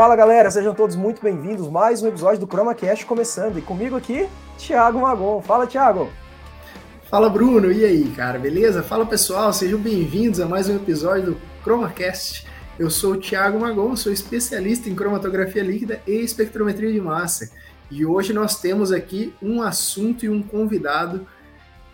Fala galera, sejam todos muito bem-vindos. Mais um episódio do ChromaCast começando. E comigo aqui, Thiago Magon. Fala, Thiago. Fala, Bruno. E aí, cara, beleza? Fala pessoal, sejam bem-vindos a mais um episódio do ChromaCast. Eu sou o Thiago Magon, sou especialista em cromatografia líquida e espectrometria de massa. E hoje nós temos aqui um assunto e um convidado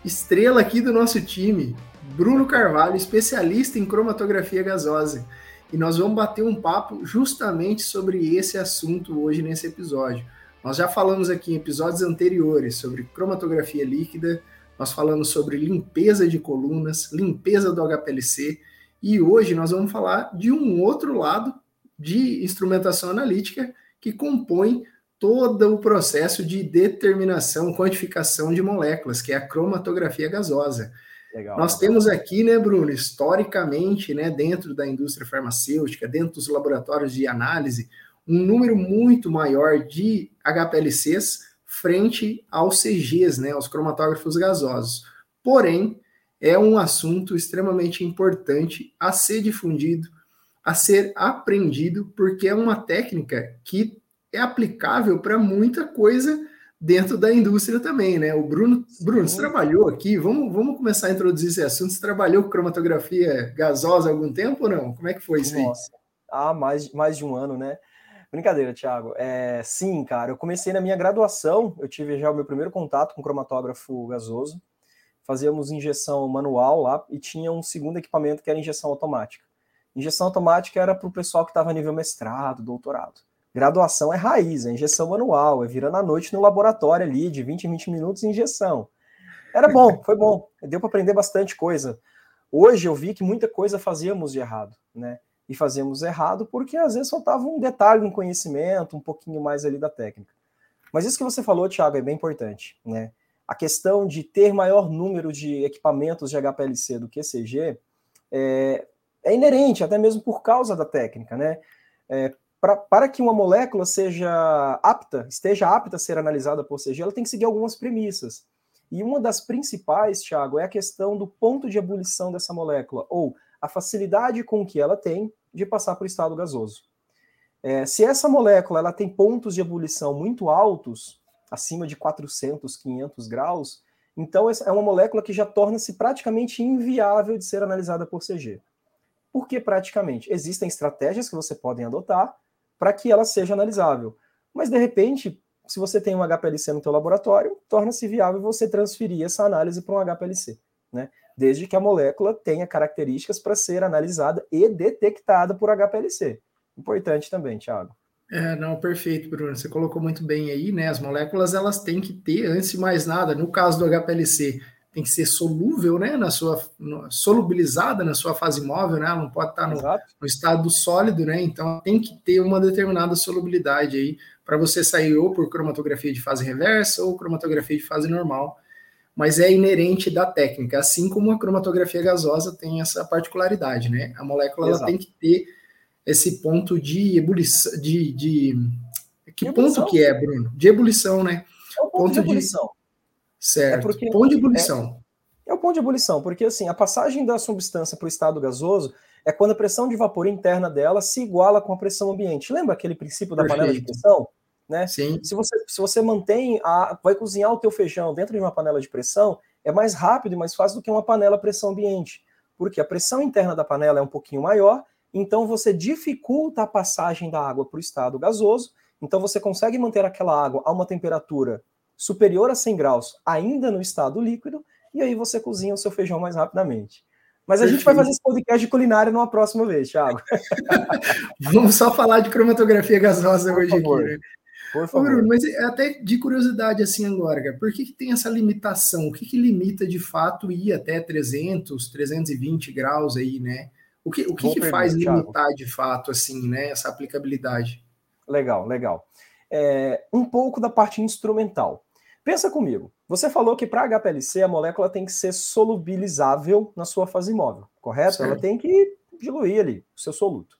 estrela aqui do nosso time, Bruno Carvalho, especialista em cromatografia gasosa e nós vamos bater um papo justamente sobre esse assunto hoje nesse episódio. Nós já falamos aqui em episódios anteriores sobre cromatografia líquida, nós falamos sobre limpeza de colunas, limpeza do HPLC, e hoje nós vamos falar de um outro lado de instrumentação analítica que compõe todo o processo de determinação, quantificação de moléculas, que é a cromatografia gasosa. Legal. Nós temos aqui, né, Bruno, historicamente, né, dentro da indústria farmacêutica, dentro dos laboratórios de análise, um número muito maior de HPLCs frente aos CGs, né, aos cromatógrafos gasosos. Porém, é um assunto extremamente importante a ser difundido, a ser aprendido, porque é uma técnica que é aplicável para muita coisa dentro da indústria também, né? O Bruno, Bruno, você trabalhou aqui, vamos, vamos começar a introduzir esse assunto. Você trabalhou com cromatografia gasosa há algum tempo ou não? Como é que foi isso Nossa. aí? Ah, mais, mais de um ano, né? Brincadeira, Thiago. É, sim, cara, eu comecei na minha graduação, eu tive já o meu primeiro contato com cromatógrafo gasoso. Fazíamos injeção manual lá e tinha um segundo equipamento que era injeção automática. Injeção automática era para o pessoal que estava nível mestrado, doutorado. Graduação é raiz, é injeção manual, é virando à noite no laboratório ali, de 20 em 20 minutos injeção. Era bom, foi bom, deu para aprender bastante coisa. Hoje eu vi que muita coisa fazíamos de errado, né? E fazíamos errado porque às vezes faltava um detalhe, um conhecimento, um pouquinho mais ali da técnica. Mas isso que você falou, Thiago, é bem importante, né? A questão de ter maior número de equipamentos de HPLC do que CG é, é inerente, até mesmo por causa da técnica, né? É, pra, para que uma molécula seja apta, esteja apta a ser analisada por CG, ela tem que seguir algumas premissas. E uma das principais, Thiago, é a questão do ponto de ebulição dessa molécula, ou a facilidade com que ela tem de passar para o estado gasoso. É, se essa molécula ela tem pontos de ebulição muito altos, acima de 400, 500 graus, então é uma molécula que já torna-se praticamente inviável de ser analisada por CG. Por que praticamente? Existem estratégias que você podem adotar para que ela seja analisável. Mas, de repente, se você tem um HPLC no seu laboratório, torna-se viável você transferir essa análise para um HPLC, né? Desde que a molécula tenha características para ser analisada e detectada por HPLC. Importante também, Thiago. É, não, perfeito, Bruno. Você colocou muito bem aí, né? As moléculas elas têm que ter, antes de mais nada, no caso do HPLC, tem que ser solúvel, né, na sua solubilizada na sua fase móvel, né? Ela não pode estar no, no, estado sólido, né? Então tem que ter uma determinada solubilidade aí para você sair ou por cromatografia de fase reversa ou cromatografia de fase normal. Mas é inerente da técnica, assim como a cromatografia gasosa tem essa particularidade, né? A molécula ela tem que ter esse ponto de ebulição, de, de... que ebulição. ponto que é, Bruno? De ebulição, né? É o ponto, ponto de ebulição. De Certo. É porque, ponto de ebulição. É, é, o ponto de ebulição, porque assim, a passagem da substância para o estado gasoso é quando a pressão de vapor interna dela se iguala com a pressão ambiente. Lembra aquele princípio da Perfeito. panela de pressão? Né? Sim. Se você, se você mantém, a, vai cozinhar o teu feijão dentro de uma panela de pressão, é mais rápido e mais fácil do que uma panela pressão ambiente. Porque a pressão interna da panela é um pouquinho maior, então você dificulta a passagem da água para o estado gasoso, então você consegue manter aquela água a uma temperatura superior a 100 graus, ainda no estado líquido, e aí você cozinha o seu feijão mais rapidamente. Mas a Perfeito. gente vai fazer esse podcast de culinária numa próxima vez, Thiago. Vamos só falar de cromatografia gasosa Por hoje favor. aqui, né? Por favor. Bruno, mas é até de curiosidade assim agora, cara, por que, que tem essa limitação? O que, que limita de fato ir até 300, 320 graus aí, né? O que, o que, que faz limitar de fato assim, né, essa aplicabilidade? Legal, legal. É, um pouco da parte instrumental. Pensa comigo. Você falou que para HPLC a molécula tem que ser solubilizável na sua fase imóvel, correto? Ela tem que diluir ali o seu soluto.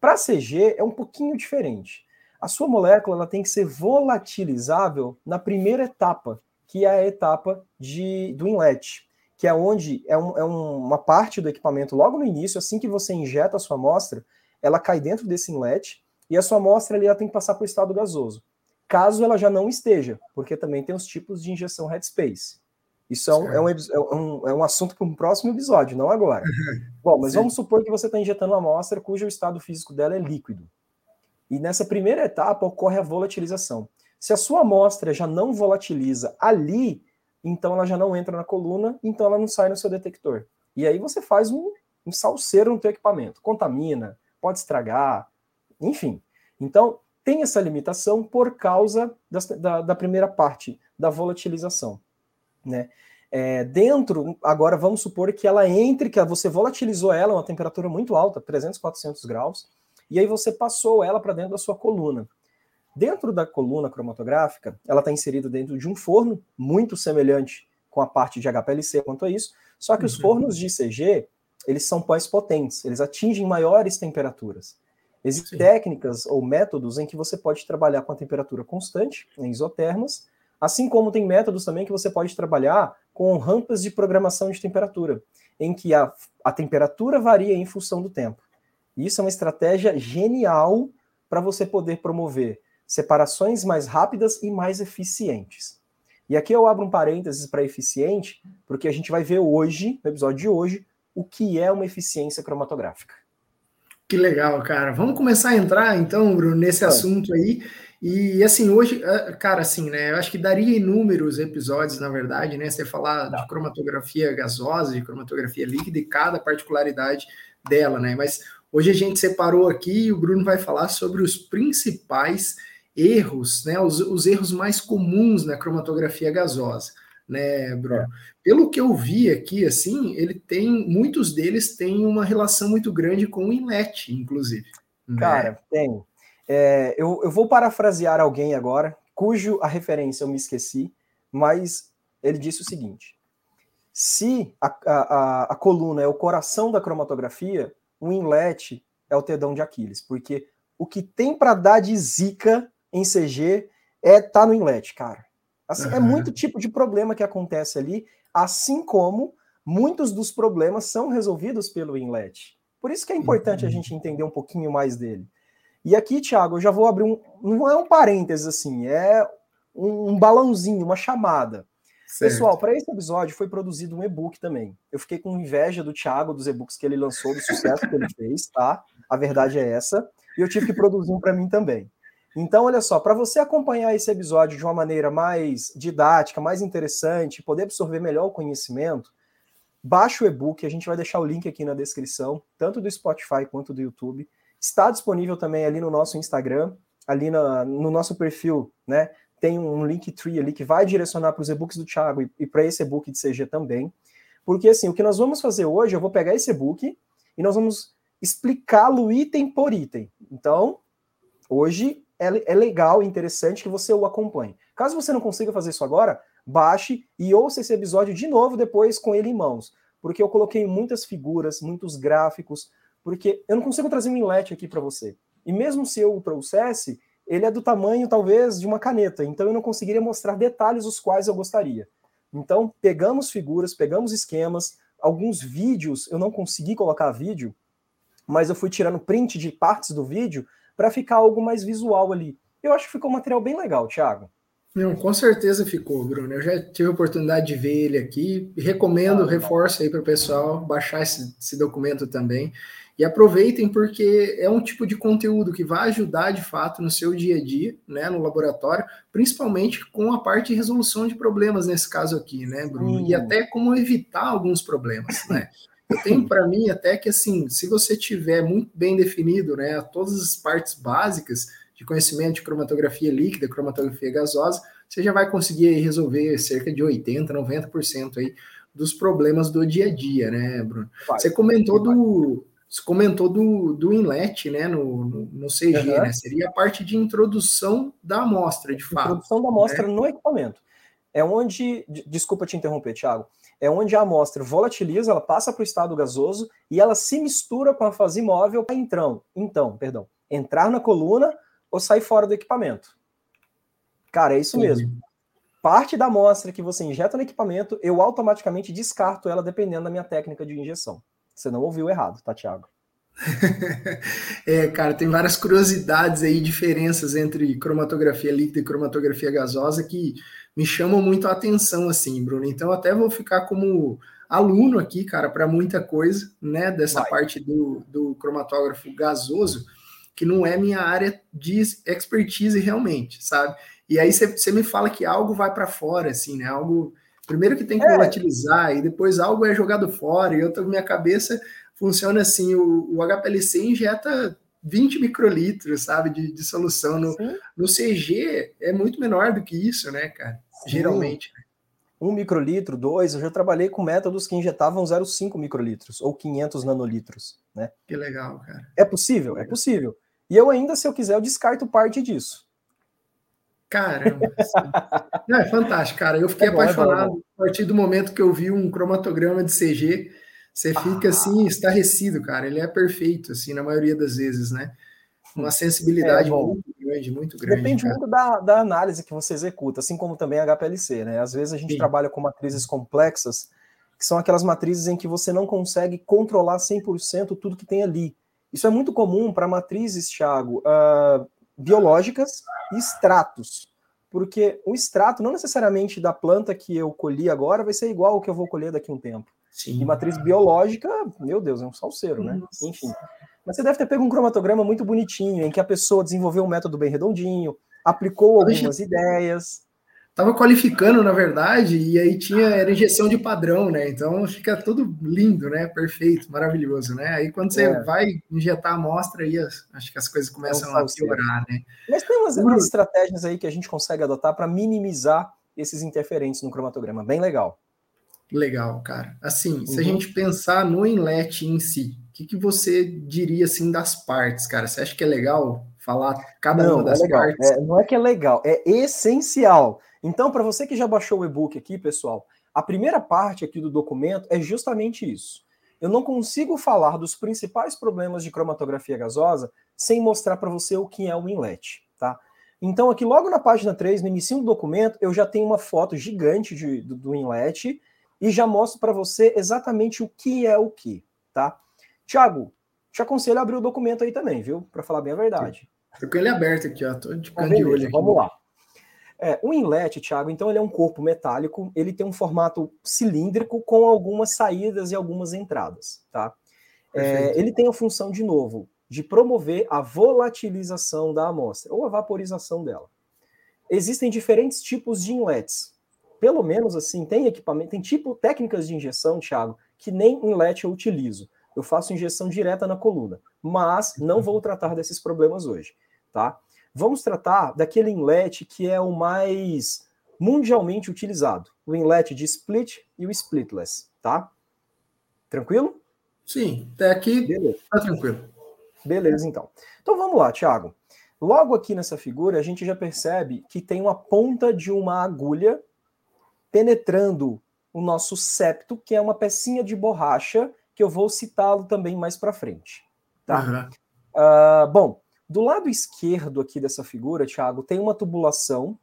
Para CG é um pouquinho diferente. A sua molécula ela tem que ser volatilizável na primeira etapa, que é a etapa de, do inlet, que é onde é, um, é um, uma parte do equipamento logo no início, assim que você injeta a sua amostra, ela cai dentro desse inlet e a sua amostra ali, ela tem que passar para o estado gasoso. Caso ela já não esteja, porque também tem os tipos de injeção headspace. Isso é um, é um, é um, é um assunto para um próximo episódio, não agora. Bom, mas Sim. vamos supor que você está injetando uma amostra cujo estado físico dela é líquido. E nessa primeira etapa ocorre a volatilização. Se a sua amostra já não volatiliza ali, então ela já não entra na coluna, então ela não sai no seu detector. E aí você faz um, um salseiro no teu equipamento. Contamina, pode estragar, enfim. Então, tem essa limitação por causa da, da, da primeira parte, da volatilização. Né? É, dentro, agora vamos supor que ela entre, que você volatilizou ela a uma temperatura muito alta, 300, 400 graus, e aí você passou ela para dentro da sua coluna. Dentro da coluna cromatográfica, ela está inserida dentro de um forno muito semelhante com a parte de HPLC quanto a isso, só que uhum. os fornos de ICG, eles são pós potentes, eles atingem maiores temperaturas. Existem Sim. técnicas ou métodos em que você pode trabalhar com a temperatura constante, em isotermas, assim como tem métodos também que você pode trabalhar com rampas de programação de temperatura, em que a, a temperatura varia em função do tempo. Isso é uma estratégia genial para você poder promover separações mais rápidas e mais eficientes. E aqui eu abro um parênteses para eficiente, porque a gente vai ver hoje, no episódio de hoje, o que é uma eficiência cromatográfica. Que legal, cara. Vamos começar a entrar, então, Bruno, nesse é. assunto aí. E assim, hoje, é, cara, assim, né? Eu acho que daria inúmeros episódios, na verdade, né? Você falar de cromatografia gasosa, de cromatografia líquida e cada particularidade dela, né? Mas Hoje a gente separou aqui e o Bruno vai falar sobre os principais erros, né, os, os erros mais comuns na cromatografia gasosa, né, Bruno? É. Pelo que eu vi aqui, assim, ele tem, muitos deles têm uma relação muito grande com o inlet, inclusive. Né? Cara, tem. É, eu, eu vou parafrasear alguém agora, cujo a referência eu me esqueci, mas ele disse o seguinte: se a, a, a coluna é o coração da cromatografia, o inlet é o tedão de Aquiles, porque o que tem para dar de zica em CG é tá no inlet, cara. Assim, uhum. É muito tipo de problema que acontece ali, assim como muitos dos problemas são resolvidos pelo inlet. Por isso que é importante uhum. a gente entender um pouquinho mais dele. E aqui, Thiago, eu já vou abrir um. Não é um parênteses assim, é um, um balãozinho, uma chamada. Certo. Pessoal, para esse episódio foi produzido um e-book também. Eu fiquei com inveja do Thiago, dos e-books que ele lançou, do sucesso que ele fez, tá? A verdade é essa. E eu tive que produzir um para mim também. Então, olha só, para você acompanhar esse episódio de uma maneira mais didática, mais interessante, poder absorver melhor o conhecimento, baixa o e-book, a gente vai deixar o link aqui na descrição, tanto do Spotify quanto do YouTube. Está disponível também ali no nosso Instagram, ali na, no nosso perfil, né? tem um link tree ali que vai direcionar para os e-books do Thiago e, e para esse e-book de CG também. Porque assim, o que nós vamos fazer hoje, eu vou pegar esse e-book e nós vamos explicá-lo item por item. Então, hoje é, é legal e interessante que você o acompanhe. Caso você não consiga fazer isso agora, baixe e ouça esse episódio de novo depois com ele em mãos. Porque eu coloquei muitas figuras, muitos gráficos, porque eu não consigo trazer um inlet aqui para você. E mesmo se eu o trouxesse, ele é do tamanho, talvez, de uma caneta, então eu não conseguiria mostrar detalhes os quais eu gostaria. Então, pegamos figuras, pegamos esquemas, alguns vídeos, eu não consegui colocar vídeo, mas eu fui tirando print de partes do vídeo para ficar algo mais visual ali. Eu acho que ficou um material bem legal, Thiago. Não, com certeza ficou, Bruno. Eu já tive a oportunidade de ver ele aqui. Recomendo, ah, reforço aí para o pessoal baixar esse, esse documento também. E aproveitem porque é um tipo de conteúdo que vai ajudar de fato no seu dia a dia, né, no laboratório, principalmente com a parte de resolução de problemas nesse caso aqui, né, Bruno? Hum. E até como evitar alguns problemas, né? Eu tenho para mim até que assim, se você tiver muito bem definido, né, todas as partes básicas de conhecimento de cromatografia líquida, cromatografia gasosa, você já vai conseguir resolver cerca de 80, 90% aí dos problemas do dia a dia, né, Bruno? Vai, você comentou vai. do você comentou do, do inlet, né, no, no, no CG, uhum. né? Seria a parte de introdução da amostra, de fato. Introdução da amostra né? no equipamento. É onde, desculpa te interromper, Thiago, é onde a amostra volatiliza, ela passa para o estado gasoso e ela se mistura com a fase imóvel para então, então, perdão, entrar na coluna ou sair fora do equipamento. Cara, é isso Sim. mesmo. Parte da amostra que você injeta no equipamento, eu automaticamente descarto ela dependendo da minha técnica de injeção. Você não ouviu errado, tá, Thiago? é, cara, tem várias curiosidades aí, diferenças entre cromatografia líquida e cromatografia gasosa que me chamam muito a atenção, assim, Bruno. Então, até vou ficar como aluno aqui, cara, para muita coisa, né, dessa Vai. parte do, do cromatógrafo gasoso, que não é minha área de expertise realmente, sabe? E aí você me fala que algo vai para fora, assim, né? Algo primeiro que tem que é. volatilizar e depois algo é jogado fora. E eu tô minha cabeça funciona assim, o, o HPLC injeta 20 microlitros, sabe, de, de solução. No, no CG é muito menor do que isso, né, cara? Geralmente. Um microlitro, dois, eu já trabalhei com métodos que injetavam 0,5 microlitros ou 500 nanolitros, né? Que legal, cara. É possível, é possível. E eu ainda, se eu quiser, eu descarto parte disso. Caramba. Não, é fantástico, cara. Eu fiquei é bom, apaixonado é bom, a partir do momento que eu vi um cromatograma de CG você fica assim, ah. estarrecido, cara. Ele é perfeito, assim, na maioria das vezes, né? Uma sensibilidade é, muito grande, muito grande. Depende cara. muito da, da análise que você executa, assim como também a HPLC, né? Às vezes a gente Sim. trabalha com matrizes complexas, que são aquelas matrizes em que você não consegue controlar 100% tudo que tem ali. Isso é muito comum para matrizes, Thiago, uh, biológicas e extratos. Porque o extrato, não necessariamente da planta que eu colhi agora, vai ser igual ao que eu vou colher daqui a um tempo. Sim. E matriz biológica, meu Deus, é um salseiro, né? Nossa. Enfim. Mas você deve ter pego um cromatograma muito bonitinho, em que a pessoa desenvolveu um método bem redondinho, aplicou algumas ideias. Estava qualificando, na verdade, e aí tinha era injeção de padrão, né? Então fica tudo lindo, né? Perfeito, maravilhoso, né? Aí quando você é. vai injetar a amostra, aí acho que as coisas começam a piorar, né? Mas tem umas, umas estratégias aí que a gente consegue adotar para minimizar esses interferentes no cromatograma, bem legal. Legal, cara. Assim, uhum. se a uhum. gente pensar no inlet em si, que, que você diria assim das partes, cara? Você acha que é legal falar cada não, uma das é partes? É, não é que é legal, é essencial. Então, para você que já baixou o e-book aqui, pessoal, a primeira parte aqui do documento é justamente isso. Eu não consigo falar dos principais problemas de cromatografia gasosa sem mostrar para você o que é o inlet, tá? Então, aqui logo na página 3, no início do documento, eu já tenho uma foto gigante de, do, do inlet e já mostro para você exatamente o que é o que, tá? Tiago, te aconselho a abrir o documento aí também, viu? Para falar bem a verdade. Tô com ele aberto aqui, ó. Tô de então, de olho aqui. Vamos lá. É, o inlet, Thiago, então ele é um corpo metálico, ele tem um formato cilíndrico com algumas saídas e algumas entradas, tá? É, ele tem a função, de novo, de promover a volatilização da amostra, ou a vaporização dela. Existem diferentes tipos de inlets, pelo menos assim, tem equipamento, tem tipo técnicas de injeção, Thiago, que nem inlet eu utilizo. Eu faço injeção direta na coluna, mas não vou tratar desses problemas hoje, tá? Vamos tratar daquele inlet que é o mais mundialmente utilizado, o inlet de split e o splitless, tá? Tranquilo? Sim, até aqui Beleza. tá tranquilo. Beleza, então. Então vamos lá, Thiago. Logo aqui nessa figura, a gente já percebe que tem uma ponta de uma agulha penetrando o nosso septo, que é uma pecinha de borracha, que eu vou citá-lo também mais para frente. Tá? Uhum. Uh, bom, do lado esquerdo aqui dessa figura, Thiago, tem uma tubulação,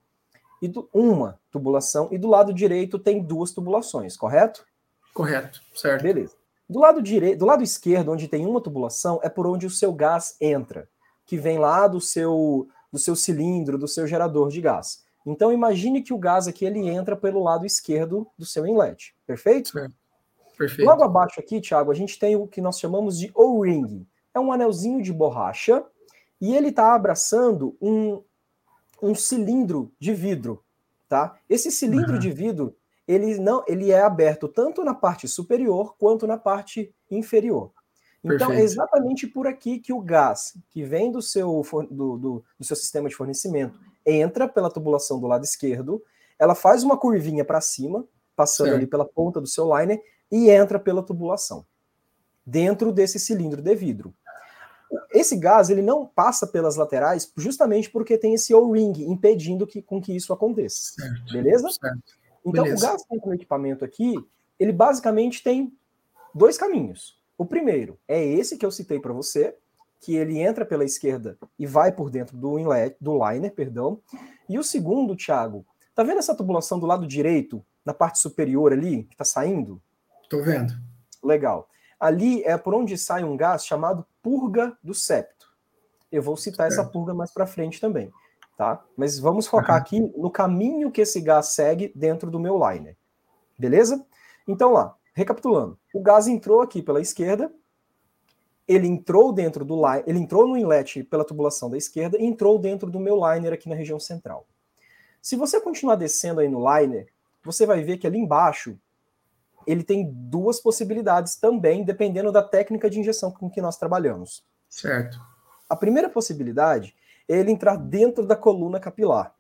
e do, uma tubulação, e do lado direito tem duas tubulações, correto? Correto, certo. Beleza. Do lado, direito, do lado esquerdo, onde tem uma tubulação, é por onde o seu gás entra, que vem lá do seu, do seu cilindro, do seu gerador de gás. Então imagine que o gás aqui ele entra pelo lado esquerdo do seu inlet, perfeito? É, perfeito. Logo abaixo aqui, Thiago, a gente tem o que nós chamamos de O-ring. É um anelzinho de borracha e ele está abraçando um, um cilindro de vidro, tá? Esse cilindro uhum. de vidro, ele não, ele é aberto tanto na parte superior quanto na parte inferior. Então, Perfeito. é exatamente por aqui que o gás que vem do seu, do, do, do seu sistema de fornecimento entra pela tubulação do lado esquerdo, ela faz uma curvinha para cima, passando certo. ali pela ponta do seu liner, e entra pela tubulação, dentro desse cilindro de vidro. Esse gás ele não passa pelas laterais justamente porque tem esse O-ring impedindo que, com que isso aconteça. Certo. Beleza? Certo. Então, Beleza. o gás dentro do equipamento aqui, ele basicamente tem dois caminhos. O primeiro é esse que eu citei para você, que ele entra pela esquerda e vai por dentro do inlet, do liner, perdão. E o segundo, Thiago, tá vendo essa tubulação do lado direito, na parte superior ali, que tá saindo? Tô vendo. Legal. Ali é por onde sai um gás chamado purga do septo. Eu vou citar essa purga mais para frente também, tá? Mas vamos focar aqui no caminho que esse gás segue dentro do meu liner. Beleza? Então lá, recapitulando. O gás entrou aqui pela esquerda, ele entrou dentro do line, ele entrou no inlet pela tubulação da esquerda e entrou dentro do meu liner aqui na região central. Se você continuar descendo aí no liner, você vai ver que ali embaixo ele tem duas possibilidades também, dependendo da técnica de injeção com que nós trabalhamos. Certo. A primeira possibilidade é ele entrar dentro da coluna capilar.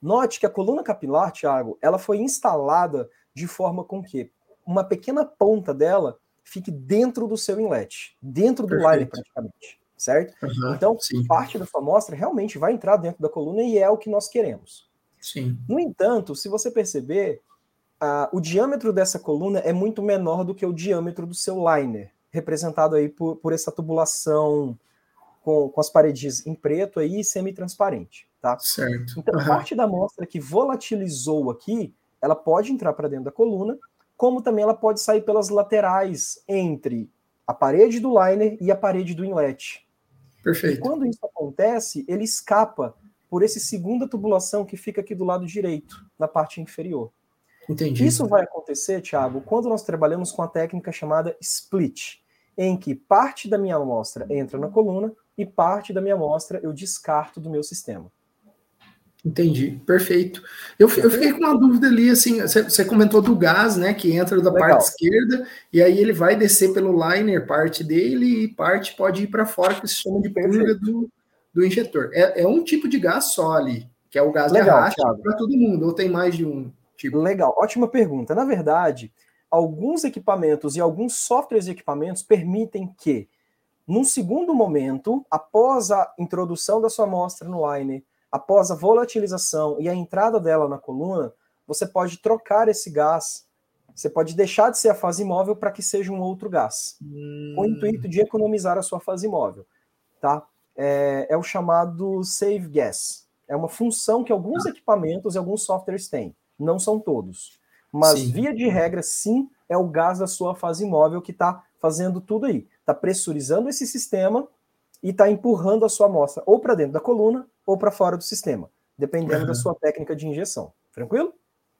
Note que a coluna capilar, Thiago, ela foi instalada de forma com que uma pequena ponta dela fique dentro do seu inlet, dentro do Perfeito. liner praticamente, certo? Uhum, então, sim. parte da sua amostra realmente vai entrar dentro da coluna e é o que nós queremos. Sim. No entanto, se você perceber, a, o diâmetro dessa coluna é muito menor do que o diâmetro do seu liner, representado aí por, por essa tubulação com, com as paredes em preto aí semi-transparente, tá? Certo. Então, uhum. parte da amostra que volatilizou aqui, ela pode entrar para dentro da coluna, como também ela pode sair pelas laterais entre a parede do liner e a parede do inlet. Perfeito. E quando isso acontece, ele escapa por esse segunda tubulação que fica aqui do lado direito, na parte inferior. Entendi. Isso vai acontecer, Thiago, quando nós trabalhamos com a técnica chamada split, em que parte da minha amostra entra na coluna e parte da minha amostra eu descarto do meu sistema. Entendi, perfeito. Eu, eu fiquei com uma dúvida ali, assim, você comentou do gás, né, que entra da Legal. parte esquerda, e aí ele vai descer pelo liner, parte dele, e parte pode ir para fora, que se chama de purga do, do injetor. É, é, um tipo de gás só ali, que é o gás Legal, de arraste para todo mundo, ou tem mais de um tipo? Legal, ótima pergunta. Na verdade, alguns equipamentos e alguns softwares de equipamentos permitem que, num segundo momento, após a introdução da sua amostra no liner, após a volatilização e a entrada dela na coluna, você pode trocar esse gás. Você pode deixar de ser a fase imóvel para que seja um outro gás, hum. com o intuito de economizar a sua fase imóvel. Tá? É, é o chamado save gas. É uma função que alguns ah. equipamentos e alguns softwares têm. Não são todos. Mas, sim. via de regra, sim, é o gás da sua fase imóvel que está fazendo tudo aí. Está pressurizando esse sistema e está empurrando a sua amostra ou para dentro da coluna ou para fora do sistema, dependendo uhum. da sua técnica de injeção. Tranquilo?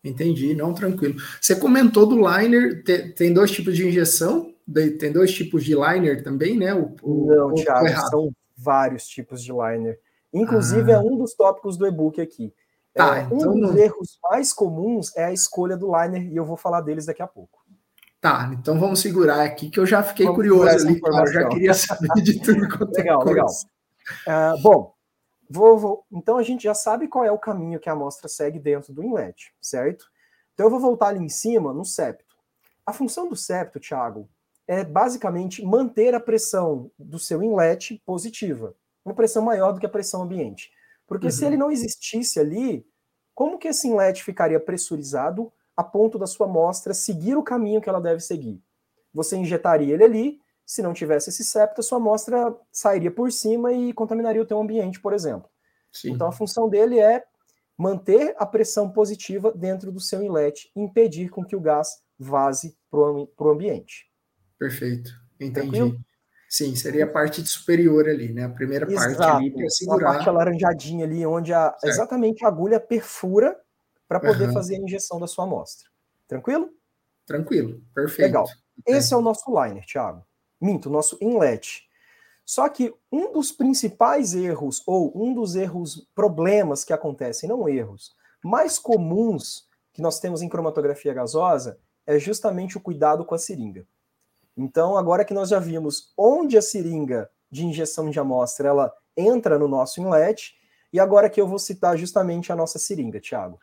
Entendi, não tranquilo. Você comentou do liner, tem dois tipos de injeção, tem dois tipos de liner também, né? O, o não, Thiago, são vários tipos de liner. Inclusive, ah. é um dos tópicos do e-book aqui. Tá, é, então um dos erros mais comuns é a escolha do liner, e eu vou falar deles daqui a pouco. Tá, então vamos segurar aqui, que eu já fiquei vamos curioso ali, eu já queria saber de tudo quanto é Legal, é legal. Uh, bom, Vou, vou, então a gente já sabe qual é o caminho que a amostra segue dentro do inlet, certo? Então eu vou voltar ali em cima no septo. A função do septo, Thiago, é basicamente manter a pressão do seu inlet positiva, uma pressão maior do que a pressão ambiente. Porque uhum. se ele não existisse ali, como que esse inlet ficaria pressurizado a ponto da sua amostra seguir o caminho que ela deve seguir? Você injetaria ele ali, se não tivesse esse septo, a sua amostra sairia por cima e contaminaria o teu ambiente, por exemplo. Sim. Então a função dele é manter a pressão positiva dentro do seu inlet, impedir com que o gás vaze para o ambiente. Perfeito, entendi. Tranquilo? Sim, seria a parte superior ali, né? A primeira Exato. parte ali para segurar. A parte alaranjadinha ali, onde a, exatamente a agulha perfura para poder uhum. fazer a injeção da sua amostra. Tranquilo? Tranquilo, perfeito. Legal. Esse é o nosso liner, Thiago minto, nosso inlet. Só que um dos principais erros, ou um dos erros, problemas que acontecem, não erros, mais comuns que nós temos em cromatografia gasosa é justamente o cuidado com a seringa. Então, agora que nós já vimos onde a seringa de injeção de amostra ela entra no nosso inlet, e agora que eu vou citar justamente a nossa seringa, Thiago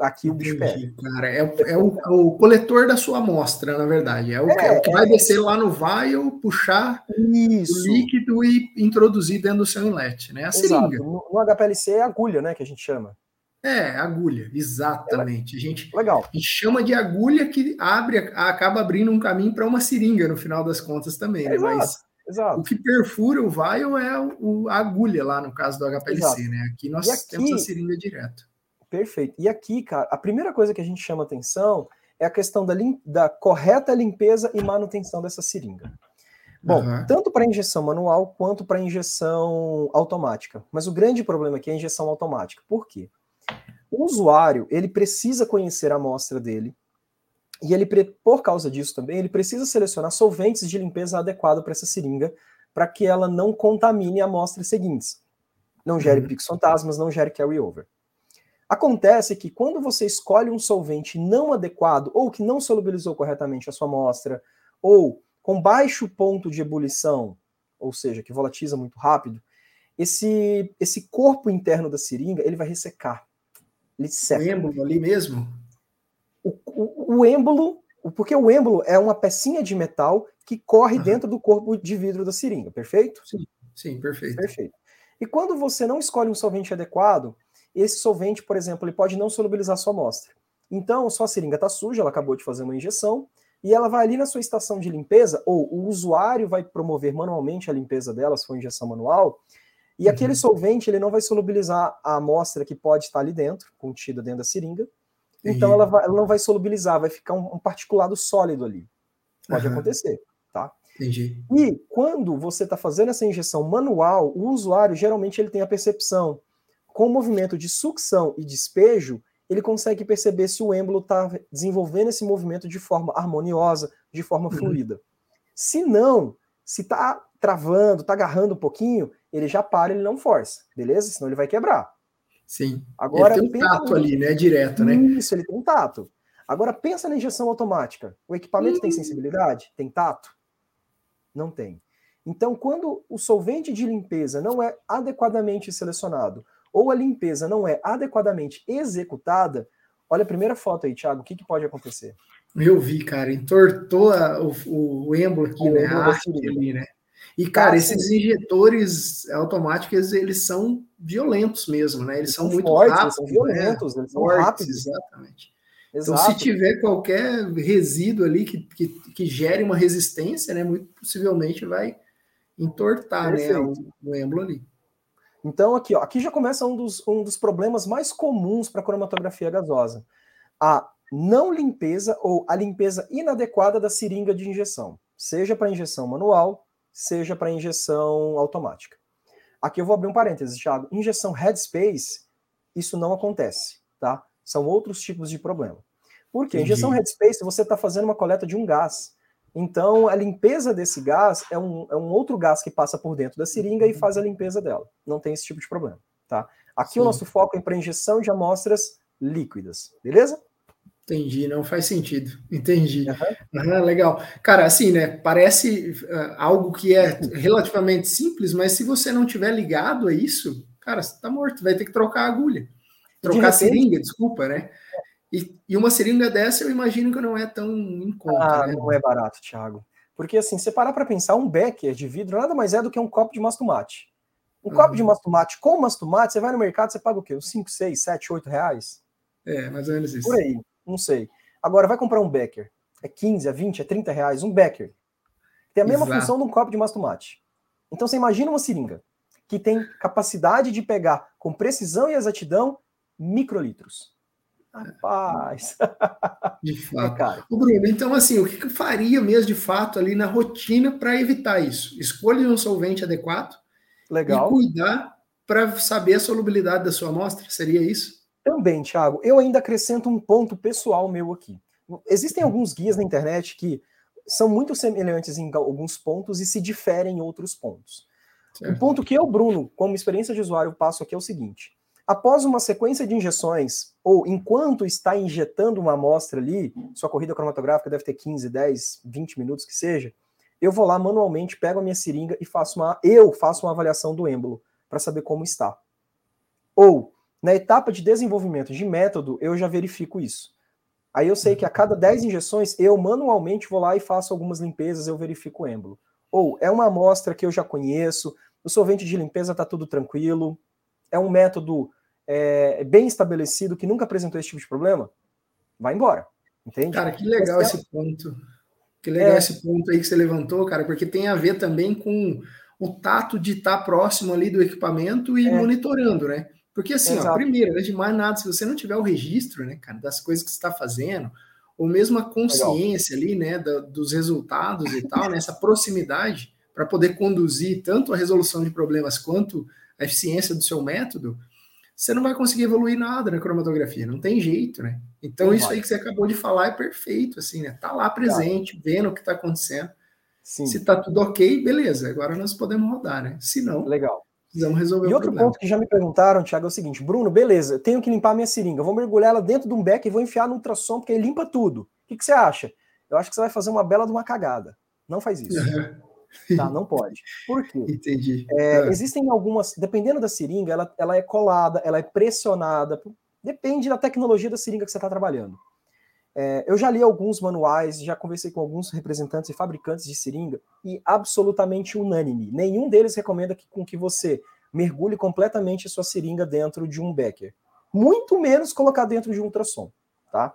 aqui o bicho pega. Cara, é, é, o, é, o, coletor da sua amostra, na verdade. É o, é, é o que vai descer lá no vial, puxar isso. o líquido e introduzir dentro do seu inlet, né? A Exato. seringa. No, no HPLC é agulha, né, que a gente chama. É, agulha, exatamente. A gente, Legal. a gente chama de agulha que abre, acaba abrindo um caminho para uma seringa no final das contas também, né? Exato. Mas Exato. o que perfura o vial é o, a agulha lá no caso do HPLC, Exato. né? Aqui nós aqui, temos a seringa direto. Perfeito. E aqui, cara, a primeira coisa que a gente chama atenção é a questão da, da correta limpeza e manutenção dessa seringa. Bom, uhum. tanto para injeção manual quanto para injeção automática. Mas o grande problema aqui é a injeção automática. Por quê? O usuário, ele precisa conhecer a amostra dele, e ele, por causa disso também, ele precisa selecionar solventes de limpeza adequado para essa seringa, para que ela não contamine amostras seguintes. Não gere uhum. picos fantasmas, não gere carry-over. Acontece que quando você escolhe um solvente não adequado, ou que não solubilizou corretamente a sua amostra, ou com baixo ponto de ebulição, ou seja, que volatiza muito rápido, esse, esse corpo interno da seringa ele vai ressecar. O êmbolo ali mesmo? O, o, o êmbolo, porque o êmbolo é uma pecinha de metal que corre uhum. dentro do corpo de vidro da seringa, perfeito? Sim, sim, perfeito. Perfeito. E quando você não escolhe um solvente adequado, esse solvente, por exemplo, ele pode não solubilizar sua amostra. Então, sua seringa está suja, ela acabou de fazer uma injeção, e ela vai ali na sua estação de limpeza, ou o usuário vai promover manualmente a limpeza dela, se for injeção manual, e uhum. aquele solvente ele não vai solubilizar a amostra que pode estar ali dentro, contida dentro da seringa, então ela, vai, ela, não vai solubilizar, vai ficar um, um particulado sólido ali. Pode uhum. acontecer, tá? Entendi. E quando você está fazendo essa injeção manual, o usuário geralmente ele tem a percepção com o movimento de sucção e despejo, ele consegue perceber se o êmbolo está desenvolvendo esse movimento de forma harmoniosa, de forma uhum. fluida. Se não, se está travando, está agarrando um pouquinho, ele já para, ele não força, beleza? Senão ele vai quebrar. Sim. Agora ele tem um tato ali, né? Direto, né? Isso, ele tem um tato. Agora pensa na injeção automática. O equipamento hum. tem sensibilidade? Tem tato? Não tem. Então, quando o solvente de limpeza não é adequadamente selecionado, ou a limpeza não é adequadamente executada, olha a primeira foto aí, Thiago, o que, que pode acontecer? Eu vi, cara, entortou a, o, o êmbolo aqui, o né? A ali, né? E, cara, esses injetores automáticos, eles são violentos mesmo, né? Eles, eles são, são, muito fortes, rápidos. Eles são violentos, né? eles são fortes, rápidos. Exatamente. Exato. Então, se tiver qualquer resíduo ali que, que, que, gere uma resistência, né? Muito possivelmente vai entortar né, o, o êmbolo ali. Então, aqui, ó, aqui já começa um dos, um dos problemas mais comuns para a cromatografia gasosa. A não limpeza ou a limpeza inadequada da seringa de injeção, seja para injeção manual, seja para injeção automática. Aqui eu vou abrir um parênteses, Thiago. Injeção headspace, isso não acontece, tá? São outros tipos de problema. Por quê? Injeção headspace, você está fazendo uma coleta de um gás. Então, a limpeza desse gás é um, é um outro gás que passa por dentro da seringa e faz a limpeza dela. Não tem esse tipo de problema, tá? Aqui Sim. o nosso foco é para injeção de amostras líquidas, beleza? Entendi, não faz sentido. Entendi. Uhum. Uhum, legal. Cara, assim, né? Parece uh, algo que é relativamente simples, mas se você não tiver ligado a isso, cara, você tá morto, vai ter que trocar a agulha. Trocar a seringa, desculpa, né? E, e, uma seringa dessa eu imagino que não é tão em conta. Ah, né? não é barato, Thiago. Porque assim, você parar para pensar, um becker de vidro nada mais é do que um copo de mastomate. Um uhum. copo de mastomate com mastomate, você vai no mercado, você paga o quê? Uns 5, 6, 7, 8 reais? É, mais ou menos isso. Por aí, não sei. Agora, vai comprar um becker. É 15, é 20, é 30 reais. Um becker. Tem a mesma Exato. função de um copo de mastomate. Então você imagina uma seringa que tem capacidade de pegar com precisão e exatidão microlitros. Rapaz. De fato. É, cara. O Bruno, então assim, o que eu faria mesmo de fato ali na rotina para evitar isso? Escolha um solvente adequado Legal. e cuidar para saber a solubilidade da sua amostra, seria isso? Também, Thiago. Eu ainda acrescento um ponto pessoal meu aqui. Existem alguns guias na internet que são muito semelhantes em alguns pontos e se diferem em outros pontos. Certo. O ponto que eu, Bruno, como experiência de usuário, passo aqui é o seguinte: Após uma sequência de injeções, ou enquanto está injetando uma amostra ali, sua corrida cromatográfica deve ter 15, 10, 20 minutos que seja, eu vou lá manualmente, pego a minha seringa e faço uma, eu faço uma avaliação do êmbolo para saber como está. Ou, na etapa de desenvolvimento de método, eu já verifico isso. Aí eu sei que a cada 10 injeções, eu manualmente vou lá e faço algumas limpezas, eu verifico o êmbolo. Ou é uma amostra que eu já conheço, o solvente de limpeza está tudo tranquilo, é um método é, bem estabelecido, que nunca apresentou esse tipo de problema, vai embora. Entende? Cara, que legal esse ponto. Que legal é... esse ponto aí que você levantou, cara, porque tem a ver também com o tato de estar próximo ali do equipamento e é. monitorando, né? Porque assim, ó, primeiro, antes de mais nada, se você não tiver o registro, né, cara, das coisas que você está fazendo, ou mesmo a consciência Legal. ali, né, da, dos resultados e tal, nessa né, proximidade para poder conduzir tanto a resolução de problemas quanto a eficiência do seu método, você não vai conseguir evoluir nada na cromatografia, não tem jeito, né? Então não isso vai. aí que você acabou de falar é perfeito, assim, né? Tá lá presente, tá. vendo o que está acontecendo. Sim. Se tá tudo ok, beleza, agora nós podemos rodar, né? Se não, legal. Precisamos resolver e outro ponto que já me perguntaram, Thiago, é o seguinte: Bruno, beleza, tenho que limpar minha seringa, vou mergulhar ela dentro de um beck e vou enfiar no ultrassom, porque ele limpa tudo. O que, que você acha? Eu acho que você vai fazer uma bela de uma cagada. Não faz isso. Uhum. Tá, não pode. Por quê? Entendi. É, é. Existem algumas, dependendo da seringa, ela, ela é colada, ela é pressionada, depende da tecnologia da seringa que você está trabalhando. É, eu já li alguns manuais, já conversei com alguns representantes e fabricantes de seringa, e absolutamente unânime. Nenhum deles recomenda que, com que você mergulhe completamente a sua seringa dentro de um Becker. Muito menos colocar dentro de um ultrassom, tá?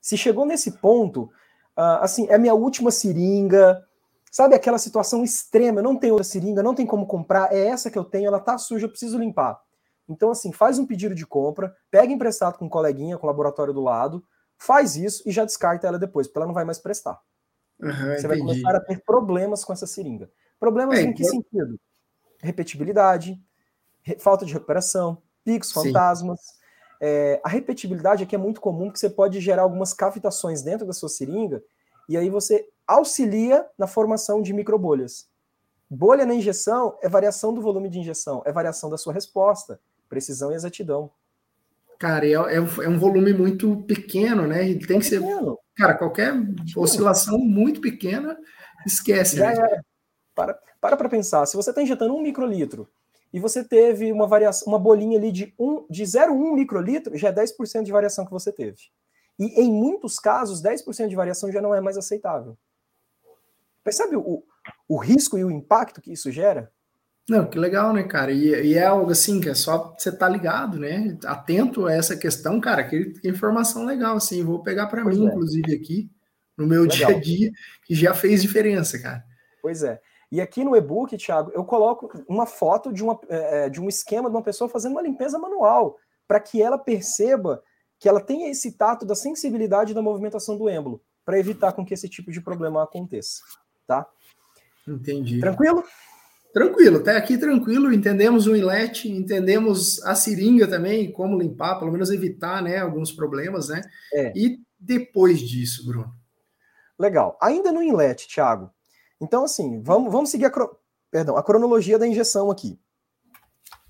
Se chegou nesse ponto, uh, assim, é minha última seringa, Sabe aquela situação extrema, não tem outra seringa, não tem como comprar, é essa que eu tenho, ela tá suja, eu preciso limpar. Então, assim, faz um pedido de compra, pega emprestado com um coleguinha, com o laboratório do lado, faz isso e já descarta ela depois, porque ela não vai mais prestar. Uhum, Você entendi. vai começar a ter problemas com essa seringa. Problemas é, em que sentido? Repetibilidade, re falta de recuperação, picos, fantasmas. É, a repetibilidade aqui é muito comum, porque você pode gerar algumas cavitações dentro da sua seringa, e aí você auxilia na formação de microbolhas. Bolha na injeção é variação do volume de injeção, é variação da sua resposta, precisão e exatidão. Cara, é, é, é um volume muito pequeno, né? E tem que ser. Cara, qualquer oscilação muito pequena, esquece. Já né? é. Para para pra pensar. Se você está injetando um microlitro e você teve uma variação, uma bolinha ali de, um, de 0,1 microlitro, já é 10% de variação que você teve. E em muitos casos, 10% de variação já não é mais aceitável. Percebe o, o risco e o impacto que isso gera? Não, que legal, né, cara? E, e, é algo assim que é só você estar tá ligado, né? Atento a essa questão, cara. Que, que informação legal, assim. Vou pegar para mim, é. inclusive, aqui no meu legal. dia a dia, que já fez diferença, cara. Pois é. E aqui no e-book, Thiago, eu coloco uma foto de, uma, é, de um esquema de uma pessoa fazendo uma limpeza manual, para que ela perceba que ela tenha esse tato da sensibilidade da movimentação do êmbolo, para evitar com que esse tipo de problema aconteça tá? Entendi. Tranquilo? Tranquilo, até aqui tranquilo, entendemos o inlet, entendemos a seringa também, como limpar, pelo menos evitar, né, alguns problemas, né? É. E depois disso, Bruno? Legal. Ainda no inlet, Thiago. Então, assim, vamos, vamos seguir a, perdão, a cronologia da injeção aqui.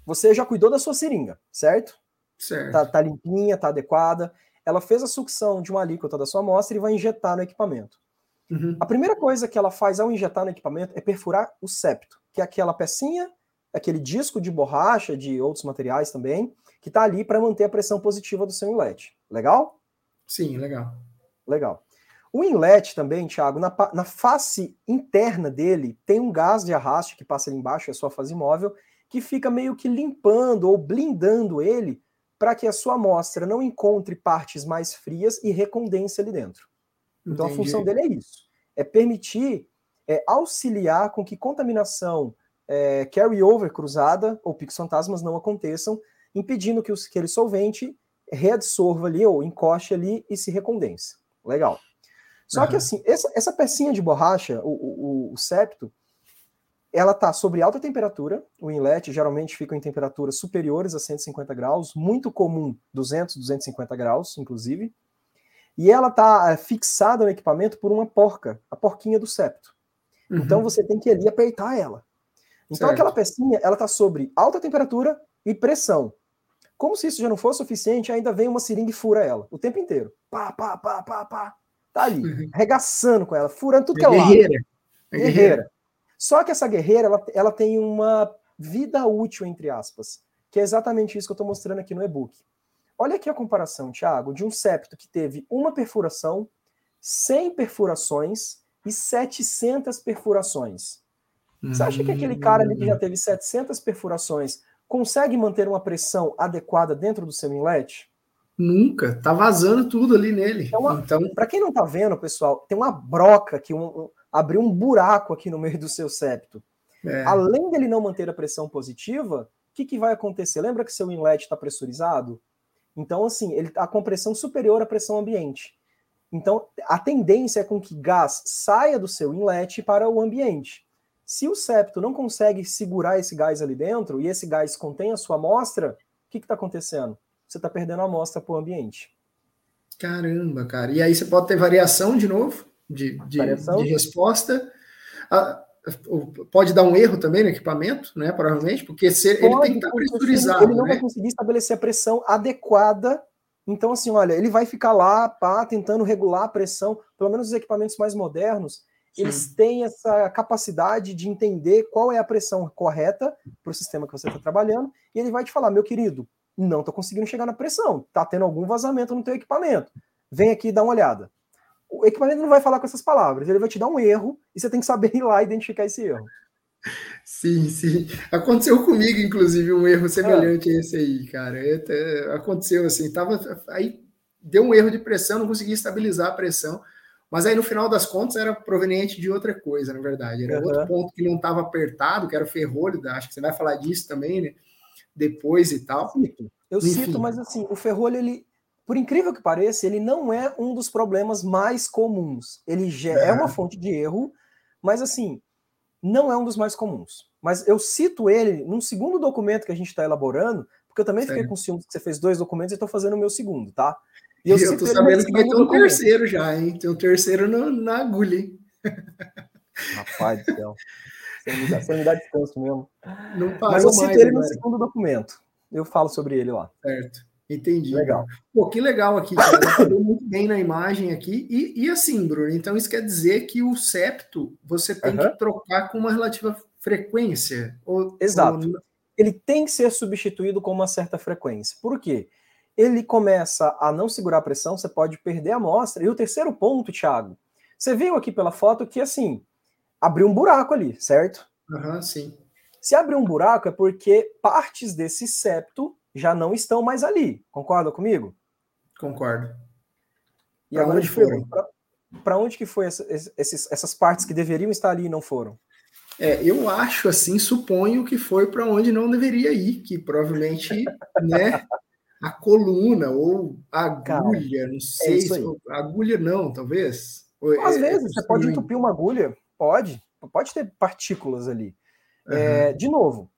Você já cuidou da sua seringa, certo? Certo. Tá, tá limpinha, tá adequada. Ela fez a sucção de uma alíquota da sua amostra e vai injetar no equipamento. Uhum. A primeira coisa que ela faz ao injetar no equipamento é perfurar o septo, que é aquela pecinha, aquele disco de borracha, de outros materiais também, que está ali para manter a pressão positiva do seu inlet. Legal? Sim, legal. Legal. O inlet também, Thiago, na, na face interna dele tem um gás de arraste que passa ali embaixo, é a sua fase móvel, que fica meio que limpando ou blindando ele para que a sua amostra não encontre partes mais frias e recondense ali dentro. Então Entendi. a função dele é isso: é permitir é, auxiliar com que contaminação é, carry-over cruzada ou picos fantasmas não aconteçam, impedindo que, os, aquele solvente reabsorva ali ou encoste ali e se recondense. Legal. Só uhum. que assim, essa, essa pecinha de borracha, o, o, o septo, ela está sobre alta temperatura, o inlet geralmente fica em temperaturas superiores a 150 graus, muito comum 200, 250 graus, inclusive, e ela está é, fixada no equipamento por uma porca, a porquinha do septo. Uhum. Então você tem que ali apertar ela. Então certo. aquela pecinha, ela está sobre alta temperatura e pressão. Como se isso já não fosse suficiente, ainda vem uma seringa e fura ela o tempo inteiro. Pá, pá, pá, pá, pá. Tá ali, uhum. arregaçando com ela, furando tudo que é lado. Guerreira. É guerreira. Só que essa guerreira, ela, ela tem uma vida útil, entre aspas, que é exatamente isso que eu estou mostrando aqui no e-book. Olha aqui a comparação, Thiago, de um septo que teve uma perfuração, 100 perfurações e 700 perfurações. Você acha que aquele cara ali que já teve 700 perfurações consegue manter uma pressão adequada dentro do seu inlet? Nunca, tá vazando tudo ali nele. Então, então... para quem não tá vendo, pessoal, tem uma broca que um, um, abriu um buraco aqui no meio do seu septo. É. Além dele não manter a pressão positiva, o que, que vai acontecer? Lembra que seu inlet está pressurizado? Então, assim, ele está com pressão superior à pressão ambiente. Então, a tendência é com que gás saia do seu inlet para o ambiente. Se o septo não consegue segurar esse gás ali dentro e esse gás contém a sua amostra, o que está acontecendo? Você está perdendo a amostra para o ambiente. Caramba, cara. E aí você pode ter variação de novo de, de, de resposta. Ah, pode dar um erro também no equipamento, né? Provavelmente, porque se, pode, ele tem que estar pressurizado. Ele não né? vai conseguir estabelecer a pressão adequada então, assim, olha, ele vai ficar lá, pá, tentando regular a pressão. Pelo menos os equipamentos mais modernos, Sim. eles têm essa capacidade de entender qual é a pressão correta para o sistema que você está trabalhando, e ele vai te falar, meu querido, não estou conseguindo chegar na pressão, está tendo algum vazamento no teu equipamento. Vem aqui e dá uma olhada. O equipamento não vai falar com essas palavras, ele vai te dar um erro e você tem que saber ir lá identificar esse erro. Sim, sim. Aconteceu comigo, inclusive, um erro semelhante é. a esse aí, cara. É, aconteceu assim, tava aí deu um erro de pressão, não consegui estabilizar a pressão, mas aí no final das contas era proveniente de outra coisa, na verdade. Era uhum. outro ponto que não estava apertado, que era o ferrolho, acho que você vai falar disso também, né? Depois e tal. Eu cito, eu Enfim. cito mas assim, o ferrolho, ele, por incrível que pareça, ele não é um dos problemas mais comuns. Ele já é uma fonte de erro, mas assim, não é um dos mais comuns. Mas eu cito ele num segundo documento que a gente está elaborando, porque eu também fiquei com ciúme que você fez dois documentos e estou fazendo o meu segundo, tá? E eu, e eu tô sabendo que vai ter um documento. terceiro já, hein? Tem um terceiro no, na agulha, hein? Rapaz do céu. Você me dá descanso mesmo. Mas eu cito mais, ele no segundo documento. Eu falo sobre ele lá. Certo. Entendi. Legal. Pô, que legal aqui, cara. muito bem na imagem aqui. E, e, assim, Bruno, então isso quer dizer que o septo você tem uhum. que trocar com uma relativa frequência. Ou, Exato. Ou... Ele tem que ser substituído com uma certa frequência. Por quê? Ele começa a não segurar a pressão, você pode perder a amostra. E o terceiro ponto, Thiago, você viu aqui pela foto que assim abriu um buraco ali, certo? Aham, uhum, sim. Se abrir um buraco é porque partes desse septo já não estão mais ali. Concorda comigo? Concordo. E pra agora onde foram? Para onde que foi essa, esses, essas partes que deveriam estar ali e não foram? É, eu acho assim, suponho que foi para onde não deveria ir, que provavelmente, né, a coluna ou a agulha, Cara, não é sei, é agulha não, talvez. Às é, vezes, é, você pode entupir uma agulha, pode, pode ter partículas ali. Uhum. É, de novo,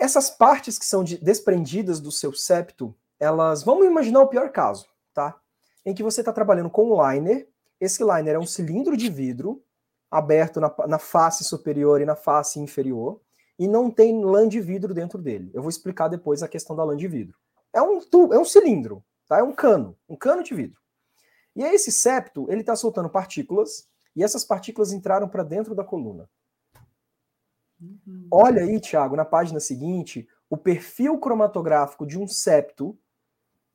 essas partes que são de, desprendidas do seu septo, elas. Vamos imaginar o pior caso, tá? Em que você está trabalhando com um liner. Esse liner é um cilindro de vidro aberto na, na face superior e na face inferior e não tem lã de vidro dentro dele. Eu vou explicar depois a questão da lã de vidro. É um tubo, é um cilindro, tá? É um cano, um cano de vidro. E esse septo, ele está soltando partículas e essas partículas entraram para dentro da coluna. Uhum. Olha aí, Thiago, na página seguinte, o perfil cromatográfico de um septo.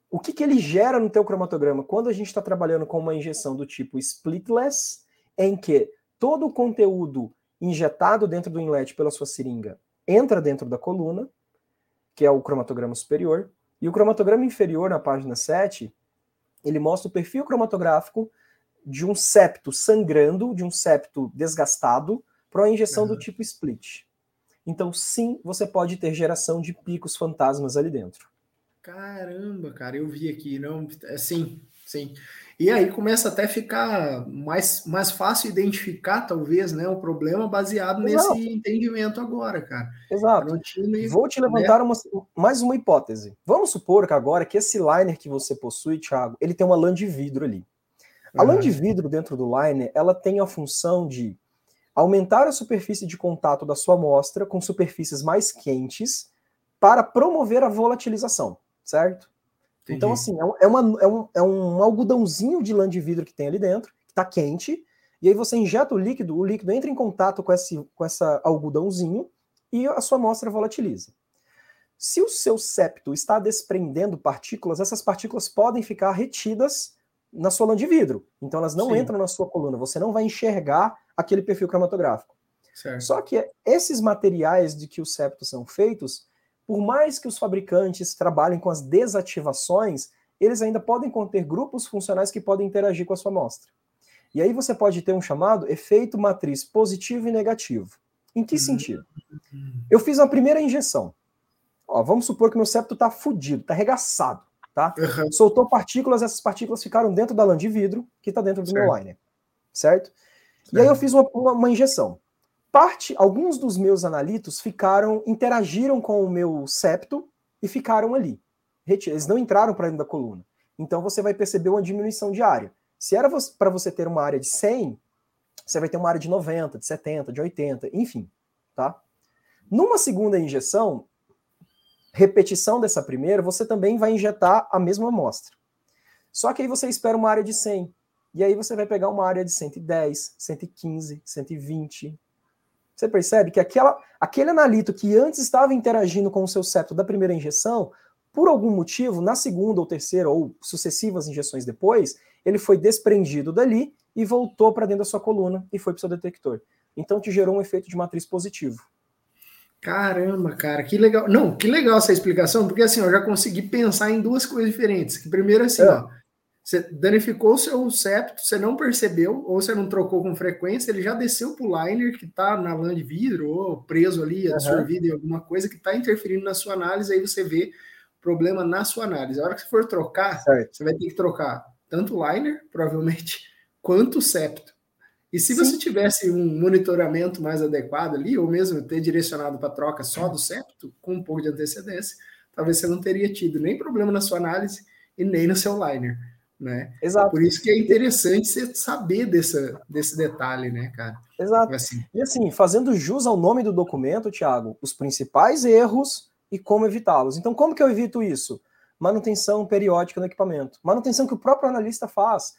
O que, que ele gera no teu cromatograma quando a gente está trabalhando com uma injeção do tipo splitless, em que todo o conteúdo injetado dentro do inlet pela sua seringa entra dentro da coluna, que é o cromatograma superior, e o cromatograma inferior, na página 7, ele mostra o perfil cromatográfico de um septo sangrando, de um septo desgastado, para injeção uhum. do tipo split. Então, sim, você pode ter geração de picos fantasmas ali dentro. Caramba, cara, eu vi aqui, não, é, sim, sim. E aí começa até a ficar mais, mais fácil identificar, talvez, né, o problema baseado Exato. nesse entendimento agora, cara. Exato. Vou te levantar né? uma, mais uma hipótese. Vamos supor que agora que esse liner que você possui, Thiago, ele tem uma lã de vidro ali. A uhum. lã de vidro dentro do liner, ela tem a função de aumentar a superfície de contato da sua amostra com superfícies mais quentes para promover a volatilização, certo? Entendi. Então, assim, é, é, uma, é, um, é um algodãozinho de lã de vidro que tem ali dentro, que está quente, e aí você injeta o líquido, o líquido entra em contato com esse com essa algodãozinho e a sua amostra volatiliza. Se o seu septo está desprendendo partículas, essas partículas podem ficar retidas na sua lã de vidro. Então elas não Sim. entram na sua coluna, você não vai enxergar aquele perfil cromatográfico. Certo. Só que esses materiais de que os septos são feitos, por mais que os fabricantes trabalhem com as desativações, eles ainda podem conter grupos funcionais que podem interagir com a sua amostra. E aí você pode ter um chamado efeito matriz positivo e negativo. Em que uhum. sentido? Eu fiz uma primeira injeção. Ó, vamos supor que meu septo está fudido, está arregaçado. Tá? Uhum. Soltou partículas, essas partículas ficaram dentro da lã de vidro, que está dentro do certo. meu liner, certo? certo? E aí eu fiz uma, uma, uma, injeção. Parte, alguns dos meus analitos ficaram, interagiram com o meu septo e ficaram ali. Eles não entraram para dentro da coluna. Então você vai perceber uma diminuição de área. Se era para você ter uma área de 100, você vai ter uma área de 90, de 70, de 80, enfim, tá? Numa segunda injeção, repetição dessa primeira, você também vai injetar a mesma amostra. Só que aí você espera uma área de 100. E aí você vai pegar uma área de 110, 115, 120. Você percebe que aquela, aquele analito que antes estava interagindo com o seu septo da primeira injeção, por algum motivo, na segunda ou terceira ou sucessivas injeções depois, ele foi desprendido dali e voltou para dentro da sua coluna e foi para o seu detector. Então te gerou um efeito de matriz positivo. Caramba, cara, que legal. Não, que legal essa explicação, porque assim, eu já consegui pensar em duas coisas diferentes. Que primeiro assim, é. ó, você danificou o seu septo, você não percebeu, ou você não trocou com frequência, ele já desceu para o liner que está na lã de vidro, ou preso ali, absorvido uhum. em alguma coisa que está interferindo na sua análise, aí você vê problema na sua análise. A hora que você for trocar, certo. você vai ter que trocar tanto o liner, provavelmente, quanto o septo. E se Sim. você tivesse um monitoramento mais adequado ali, ou mesmo ter direcionado para troca só do septo, com um pouco de antecedência, talvez você não teria tido nem problema na sua análise e nem no seu liner. Né? Exato. Por isso que é interessante você saber dessa, desse detalhe, né, cara? Exato. Assim. E assim, fazendo jus ao nome do documento, Thiago, os principais erros e como evitá-los. Então, como que eu evito isso? Manutenção periódica no equipamento. Manutenção que o próprio analista faz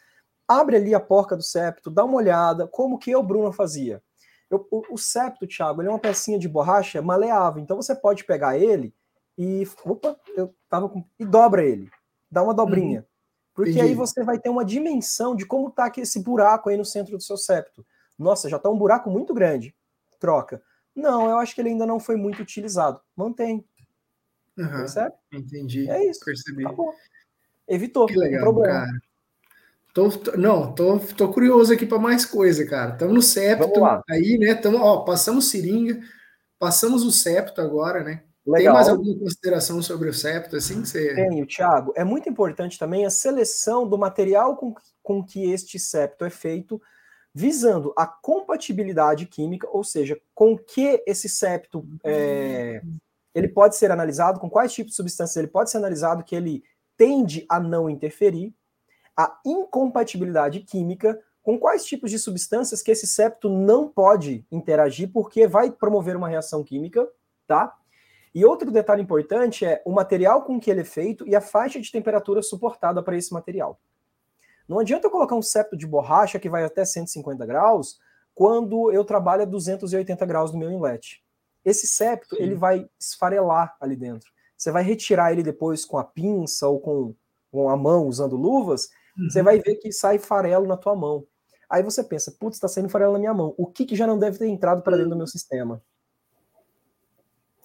abre ali a porca do septo, dá uma olhada, como que eu, Bruno, fazia. Eu, o, o, septo, Thiago, ele é uma pecinha de borracha maleável, então você pode pegar ele e, opa, eu tava com, e dobra ele, dá uma dobrinha. Uhum. Porque Entendi. aí você vai ter uma dimensão de como tá aqui esse buraco aí no centro do seu septo. Nossa, já tá um buraco muito grande. Troca. Não, eu acho que ele ainda não foi muito utilizado. Mantém. Uhum. Percebe? Entendi. É isso. Percebi. Tá Evitou. Que legal, problema. cara. Tô, tô, não, tô, tô curioso aqui para mais coisa, cara. Estamos no septo aí, né? Tamo, ó, passamos seringa, passamos o septo agora, né? Legal. Tem mais alguma consideração sobre o septo, assim? Que você... Tenho, Thiago. É muito importante também a seleção do material com, com que este septo é feito, visando a compatibilidade química, ou seja, com que esse septo é, ele pode ser analisado, com quais tipos de substâncias ele pode ser analisado, que ele tende a não interferir, a incompatibilidade química com quais tipos de substâncias que esse septo não pode interagir porque vai promover uma reação química, tá? E outro detalhe importante é o material com que ele é feito e a faixa de temperatura suportada para esse material. Não adianta eu colocar um septo de borracha que vai até 150 graus quando eu trabalho a 280 graus no meu inlet. Esse septo, Sim. ele vai esfarelar ali dentro. Você vai retirar ele depois com a pinça ou com, com a mão usando luvas, Uhum. Você vai ver que sai farelo na tua mão. Aí você pensa, putz, está saindo farelo na minha mão. O que, que já não deve ter entrado para dentro do meu sistema?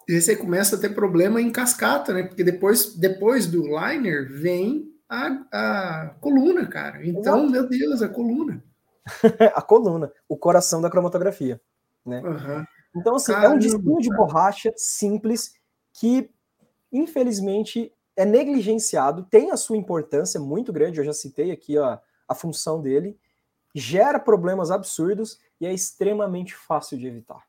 E você começa a ter problema em cascata, né? Porque depois, depois do liner vem a, a coluna, cara. Então, Exato. meu Deus, a coluna. a coluna, o coração da cromatografia, né? Uhum. Então, assim, Caramba, é um disquinho de borracha simples que, infelizmente, é negligenciado, tem a sua importância muito grande, eu já citei aqui a, a função dele, gera problemas absurdos e é extremamente fácil de evitar.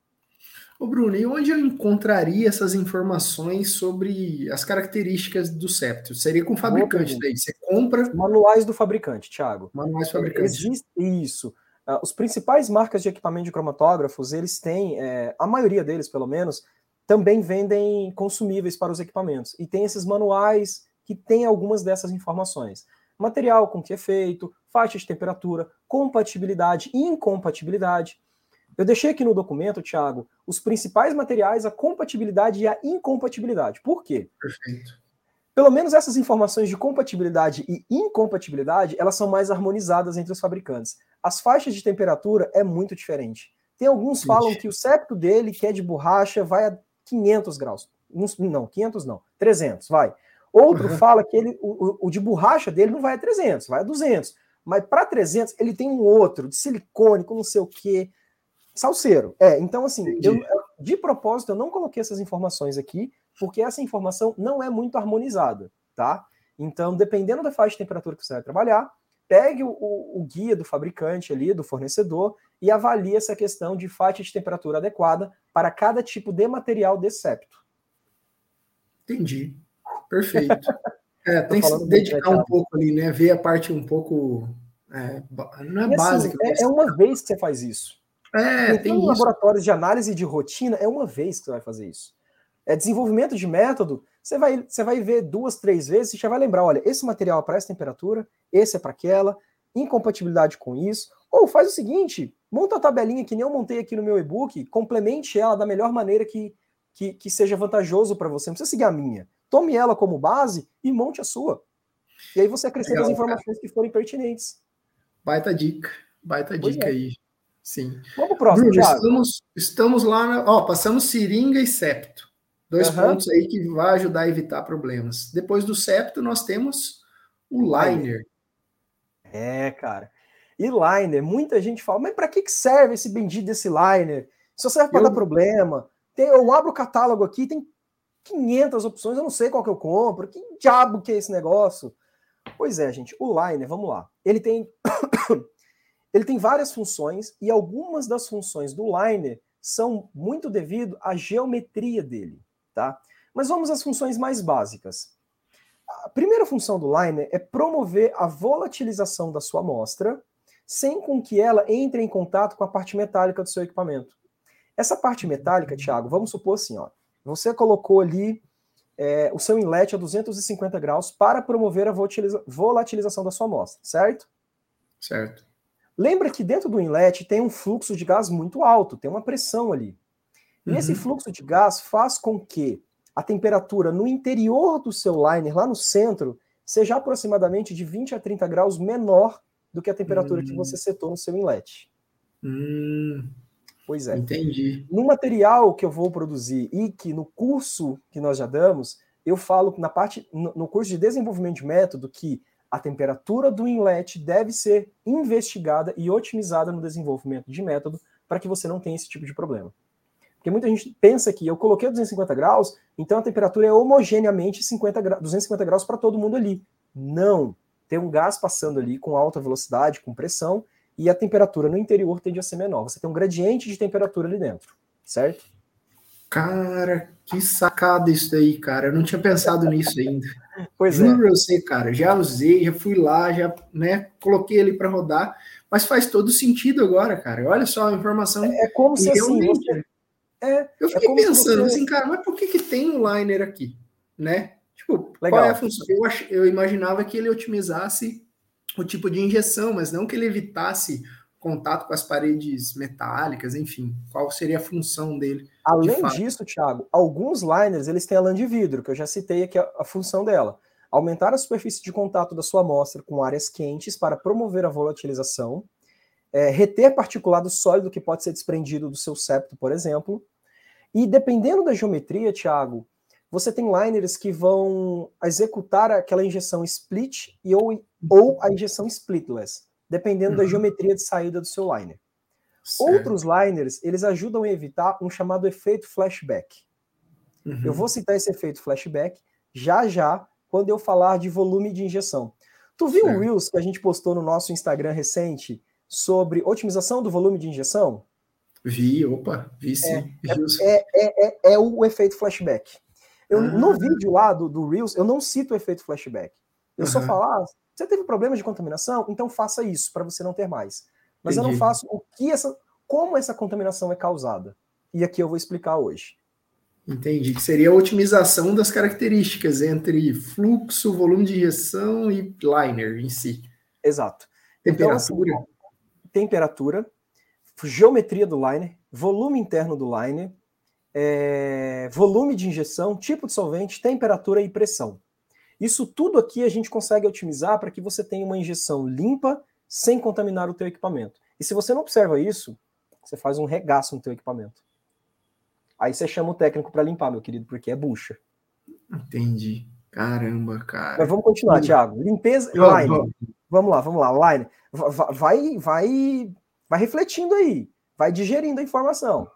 Ô Bruno, e onde eu encontraria essas informações sobre as características do septo? Seria com o fabricante daí? Você compra. Manuais do fabricante, Thiago. Manuais do fabricante. Existe isso. Uh, os principais marcas de equipamento de cromatógrafos, eles têm, é, a maioria deles pelo menos, também vendem consumíveis para os equipamentos. E tem esses manuais que têm algumas dessas informações. Material com que é feito, faixa de temperatura, compatibilidade e incompatibilidade. Eu deixei aqui no documento, Thiago, os principais materiais, a compatibilidade e a incompatibilidade. Por quê? Perfeito. Pelo menos essas informações de compatibilidade e incompatibilidade, elas são mais harmonizadas entre os fabricantes. As faixas de temperatura é muito diferente. Tem alguns que falam que o septo dele, que é de borracha, vai a 500 graus. Não, 500 não, 300, vai. Outro uhum. fala que ele, o, o, de borracha dele não vai a 300, vai a 200. Mas para 300, ele tem um outro, de silicone, com não sei o quê. Salseiro. É, então assim, eu, de propósito, eu não coloquei essas informações aqui, porque essa informação não é muito harmonizada, tá? Então, dependendo da faixa de temperatura que você vai trabalhar, pegue o, o, o guia do fabricante ali, do fornecedor, e avalie essa questão de faixa de temperatura adequada para cada tipo de material de septo. Entendi. Perfeito. É, tem que se dedicar um pouco ali, né? Ver a parte um pouco. É, não é e, assim, básica. Assim, é, é, uma vez que você faz isso. É, tem, tem laboratórios de análise de rotina, é uma vez que você vai fazer isso. É desenvolvimento de método, você vai, você vai ver duas, três vezes e já vai lembrar: olha, esse material é para essa temperatura, esse é para aquela, incompatibilidade com isso. Ou faz o seguinte: monta a tabelinha que nem eu montei aqui no meu e-book, complemente ela da melhor maneira que, que, que seja vantajoso para você. Não precisa seguir a minha. Tome ela como base e monte a sua. E aí você acrescenta Legal, as informações cara. que forem pertinentes. Baita dica. Baita pois dica é. aí. Sim. Vamos pro próximo, Bruno, estamos, estamos lá, na, ó, passamos seringa e septo. Dois uhum. pontos aí que vai ajudar a evitar problemas. Depois do septo, nós temos o liner. É, cara. E liner, muita gente fala, mas para que serve esse bendito desse liner? Só serve para eu... dar problema. Tem, eu abro o catálogo aqui, tem 500 opções, eu não sei qual que eu compro. Que diabo que é esse negócio? Pois é, gente, o liner, vamos lá. Ele tem ele tem várias funções e algumas das funções do liner são muito devido à geometria dele tá? Mas vamos às funções mais básicas. A primeira função do liner é promover a volatilização da sua amostra sem com que ela entre em contato com a parte metálica do seu equipamento. Essa parte metálica, Thiago, vamos supor assim, ó, você colocou ali é, o seu inlet a 250 graus para promover a volatilização da sua amostra, certo? Certo. Lembra que dentro do inlet tem um fluxo de gás muito alto, tem uma pressão ali. E uhum. esse fluxo de gás faz com que a temperatura no interior do seu liner, lá no centro, seja aproximadamente de 20 a 30 graus menor do que a temperatura uhum. que você hum. setou no seu inlet. Uhum. Pois é. Entendi. No material que eu vou produzir e que no curso que nós já damos, eu falo na parte no curso de desenvolvimento de método que a temperatura do inlet deve ser investigada e otimizada no desenvolvimento de método para que você não tenha esse tipo de problema. Porque muita gente pensa que eu coloquei 250 graus, então a temperatura é homogeneamente 50 gra 250 graus para todo mundo ali. Não. Tem um gás passando ali com alta velocidade, com pressão, e a temperatura no interior tende a ser menor. Você tem um gradiente de temperatura ali dentro, certo? Cara, que sacada isso daí, cara. Eu não tinha pensado nisso ainda. Pois Juro é. eu sei, cara. Já usei, já fui lá, já né, coloquei ele para rodar, mas faz todo sentido agora, cara. Olha só a informação. É, é como se assim, você, é, eu fiquei é pensando você... assim, cara, mas por que, que tem um liner aqui? Né? Tipo, Legal. qual é a função? Eu, ach... eu imaginava que ele otimizasse o tipo de injeção, mas não que ele evitasse contato com as paredes metálicas, enfim, qual seria a função dele? Além de disso, Thiago, alguns liners eles têm a lã de vidro, que eu já citei aqui a, a, função dela. Aumentar a superfície de contato da sua amostra com áreas quentes para promover a volatilização, é, reter particulado sólido que pode ser desprendido do seu septo, por exemplo, e dependendo da geometria, Thiago, você tem liners que vão executar aquela injeção split e ou, ou a injeção splitless, dependendo uhum. da geometria de saída do seu liner. Certo. Outros liners, eles ajudam a evitar um chamado efeito flashback. Uhum. Eu vou citar esse efeito flashback já já, quando eu falar de volume de injeção. Tu viu certo. o Reels que a gente postou no nosso Instagram recente sobre otimização do volume de injeção? Vi, opa, vi sim. É, é, é, é, é o efeito flashback. Eu, ah. No vídeo lá do, do Reels, eu não cito o efeito flashback. Eu uhum. só falo, ah, você teve problema de contaminação? Então faça isso para você não ter mais. Mas Entendi. eu não faço o que essa, como essa contaminação é causada. E aqui eu vou explicar hoje. Entendi. Que seria a otimização das características entre fluxo, volume de injeção e liner em si. Exato. Temperatura. Então, assim, temperatura, geometria do liner, volume interno do liner, é, volume de injeção, tipo de solvente, temperatura e pressão. Isso tudo aqui a gente consegue otimizar para que você tenha uma injeção limpa, sem contaminar o teu equipamento. E se você não observa isso, você faz um regaço no teu equipamento. Aí você chama o técnico para limpar, meu querido, porque é bucha. Entendi. Caramba, cara. Mas vamos continuar, Thiago. Limpeza, line. Vamos lá, vamos lá. Line. Vai, vai, vai refletindo aí, vai digerindo a informação.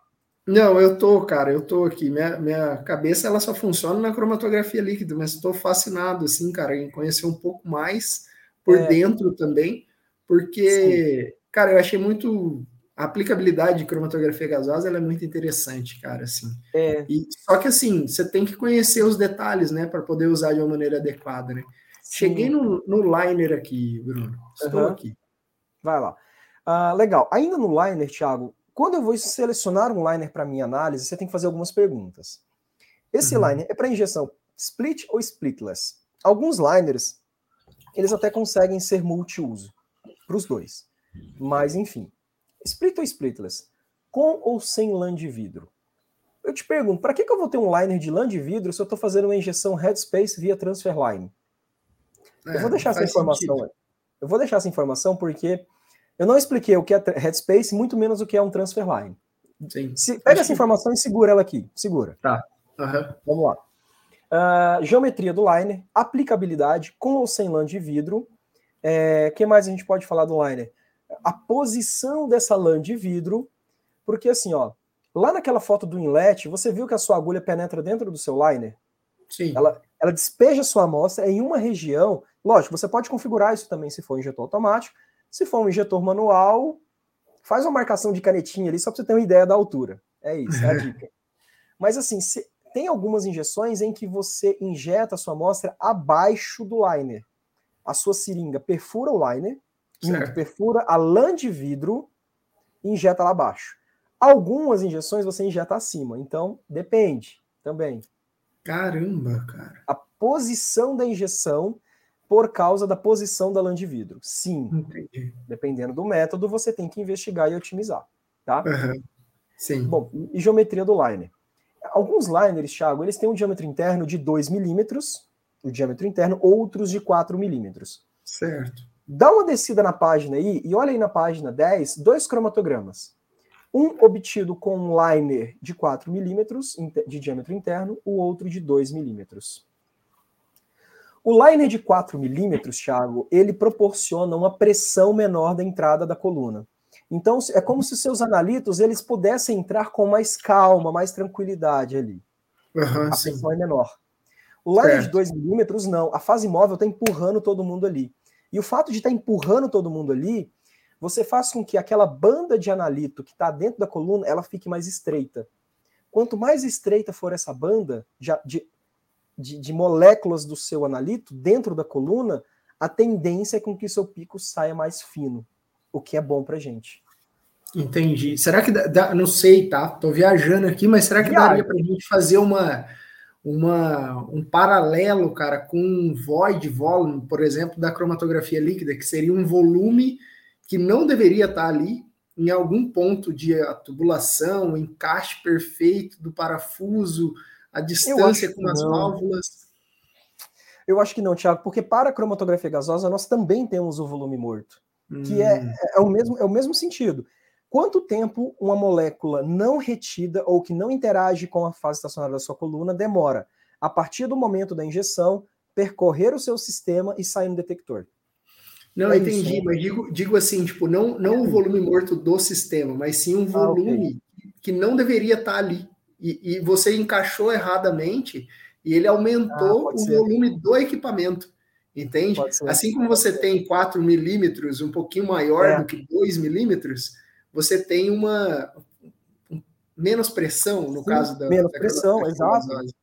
Não, eu tô, cara, eu tô aqui. Minha, minha cabeça ela só funciona na cromatografia líquida, mas estou fascinado, assim, cara, em conhecer um pouco mais por é. dentro também, porque, Sim. cara, eu achei muito a aplicabilidade de cromatografia gasosa ela é muito interessante, cara, assim. É. E, só que assim, você tem que conhecer os detalhes, né, para poder usar de uma maneira adequada, né? Sim. Cheguei no, no liner aqui, Bruno. Estou uhum. aqui. Vai lá. Uh, legal. Ainda no liner, Thiago, quando eu vou selecionar um liner para minha análise, você tem que fazer algumas perguntas. Esse uhum. liner é para injeção split ou splitless? Alguns liners, eles até conseguem ser multiuso para os dois. Mas, enfim, Split ou splitless? Com ou sem lã de vidro? Eu te pergunto, para que, que eu vou ter um liner de lã de vidro se eu estou fazendo uma injeção headspace via transfer line? É, eu vou deixar essa informação. Sentido. Eu vou deixar essa informação porque eu não expliquei o que é headspace, muito menos o que é um transfer line. Sim. Se, pega essa informação e segura ela aqui. Segura. Tá. Uhum. Vamos lá. Uh, geometria do liner, aplicabilidade com ou sem lã de vidro. O é, que mais a gente pode falar do liner? a posição dessa lã de vidro, porque assim, ó, lá naquela foto do inlet, você viu que a sua agulha penetra dentro do seu liner? Sim. Ela, ela despeja sua amostra em uma região. Lógico, você pode configurar isso também se for injetor automático. Se for um injetor manual, faz uma marcação de canetinha ali só para você ter uma ideia da altura. É isso, é a dica. Mas assim, se, tem algumas injeções em que você injeta a sua amostra abaixo do liner. A sua seringa perfura o liner, perfura a lã de vidro e injeta lá abaixo. Algumas injeções você injeta acima, então depende também. Caramba, cara. A posição da injeção por causa da posição da lã de vidro. Sim. Entendi. Dependendo do método, você tem que investigar e otimizar, tá? Uhum. Sim. Bom, e geometria do liner. Alguns liners, Thiago, eles têm um diâmetro interno de 2 milímetros, o diâmetro interno, outros de 4 milímetros. Certo. Dá uma descida na página aí e olha aí na página 10, dois cromatogramas. Um obtido com um liner de 4 milímetros de diâmetro interno, o outro de 2 milímetros. O liner de 4 milímetros, Thiago, ele proporciona uma pressão menor da entrada da coluna. Então, é como se seus analitos eles pudessem entrar com mais calma, mais tranquilidade ali. Uhum, a pressão é menor. O liner de 2 milímetros, não. A fase móvel está empurrando todo mundo ali. E o fato de estar tá empurrando todo mundo ali, você faz com que aquela banda de analito que está dentro da coluna, ela fique mais estreita. Quanto mais estreita for essa banda de, de, de moléculas do seu analito dentro da coluna, a tendência é com que seu pico saia mais fino, o que é bom para gente. Entendi. Será que dá, não sei, tá? Tô viajando aqui, mas será que Viagem. daria para a gente fazer uma uma, um paralelo, cara, com um void volume, por exemplo, da cromatografia líquida, que seria um volume que não deveria estar ali em algum ponto de tubulação, encaixe perfeito do parafuso, a distância com as não. válvulas. Eu acho que não, Thiago, porque para a cromatografia gasosa nós também temos o volume morto, hum. que é, é, o mesmo, é o mesmo sentido. Quanto tempo uma molécula não retida ou que não interage com a fase estacionária da sua coluna demora a partir do momento da injeção percorrer o seu sistema e sair no detector? Não, é entendi, isso, né? mas digo, digo assim, tipo, não, não o volume morto do sistema, mas sim um volume ah, okay. que não deveria estar ali. E, e, você encaixou erradamente e ele aumentou ah, o ser. volume do equipamento. Entende? Assim como você tem 4 milímetros, um pouquinho maior é. do que 2 milímetros, você tem uma menos pressão no Sim, caso da menos da pressão, exato. exato.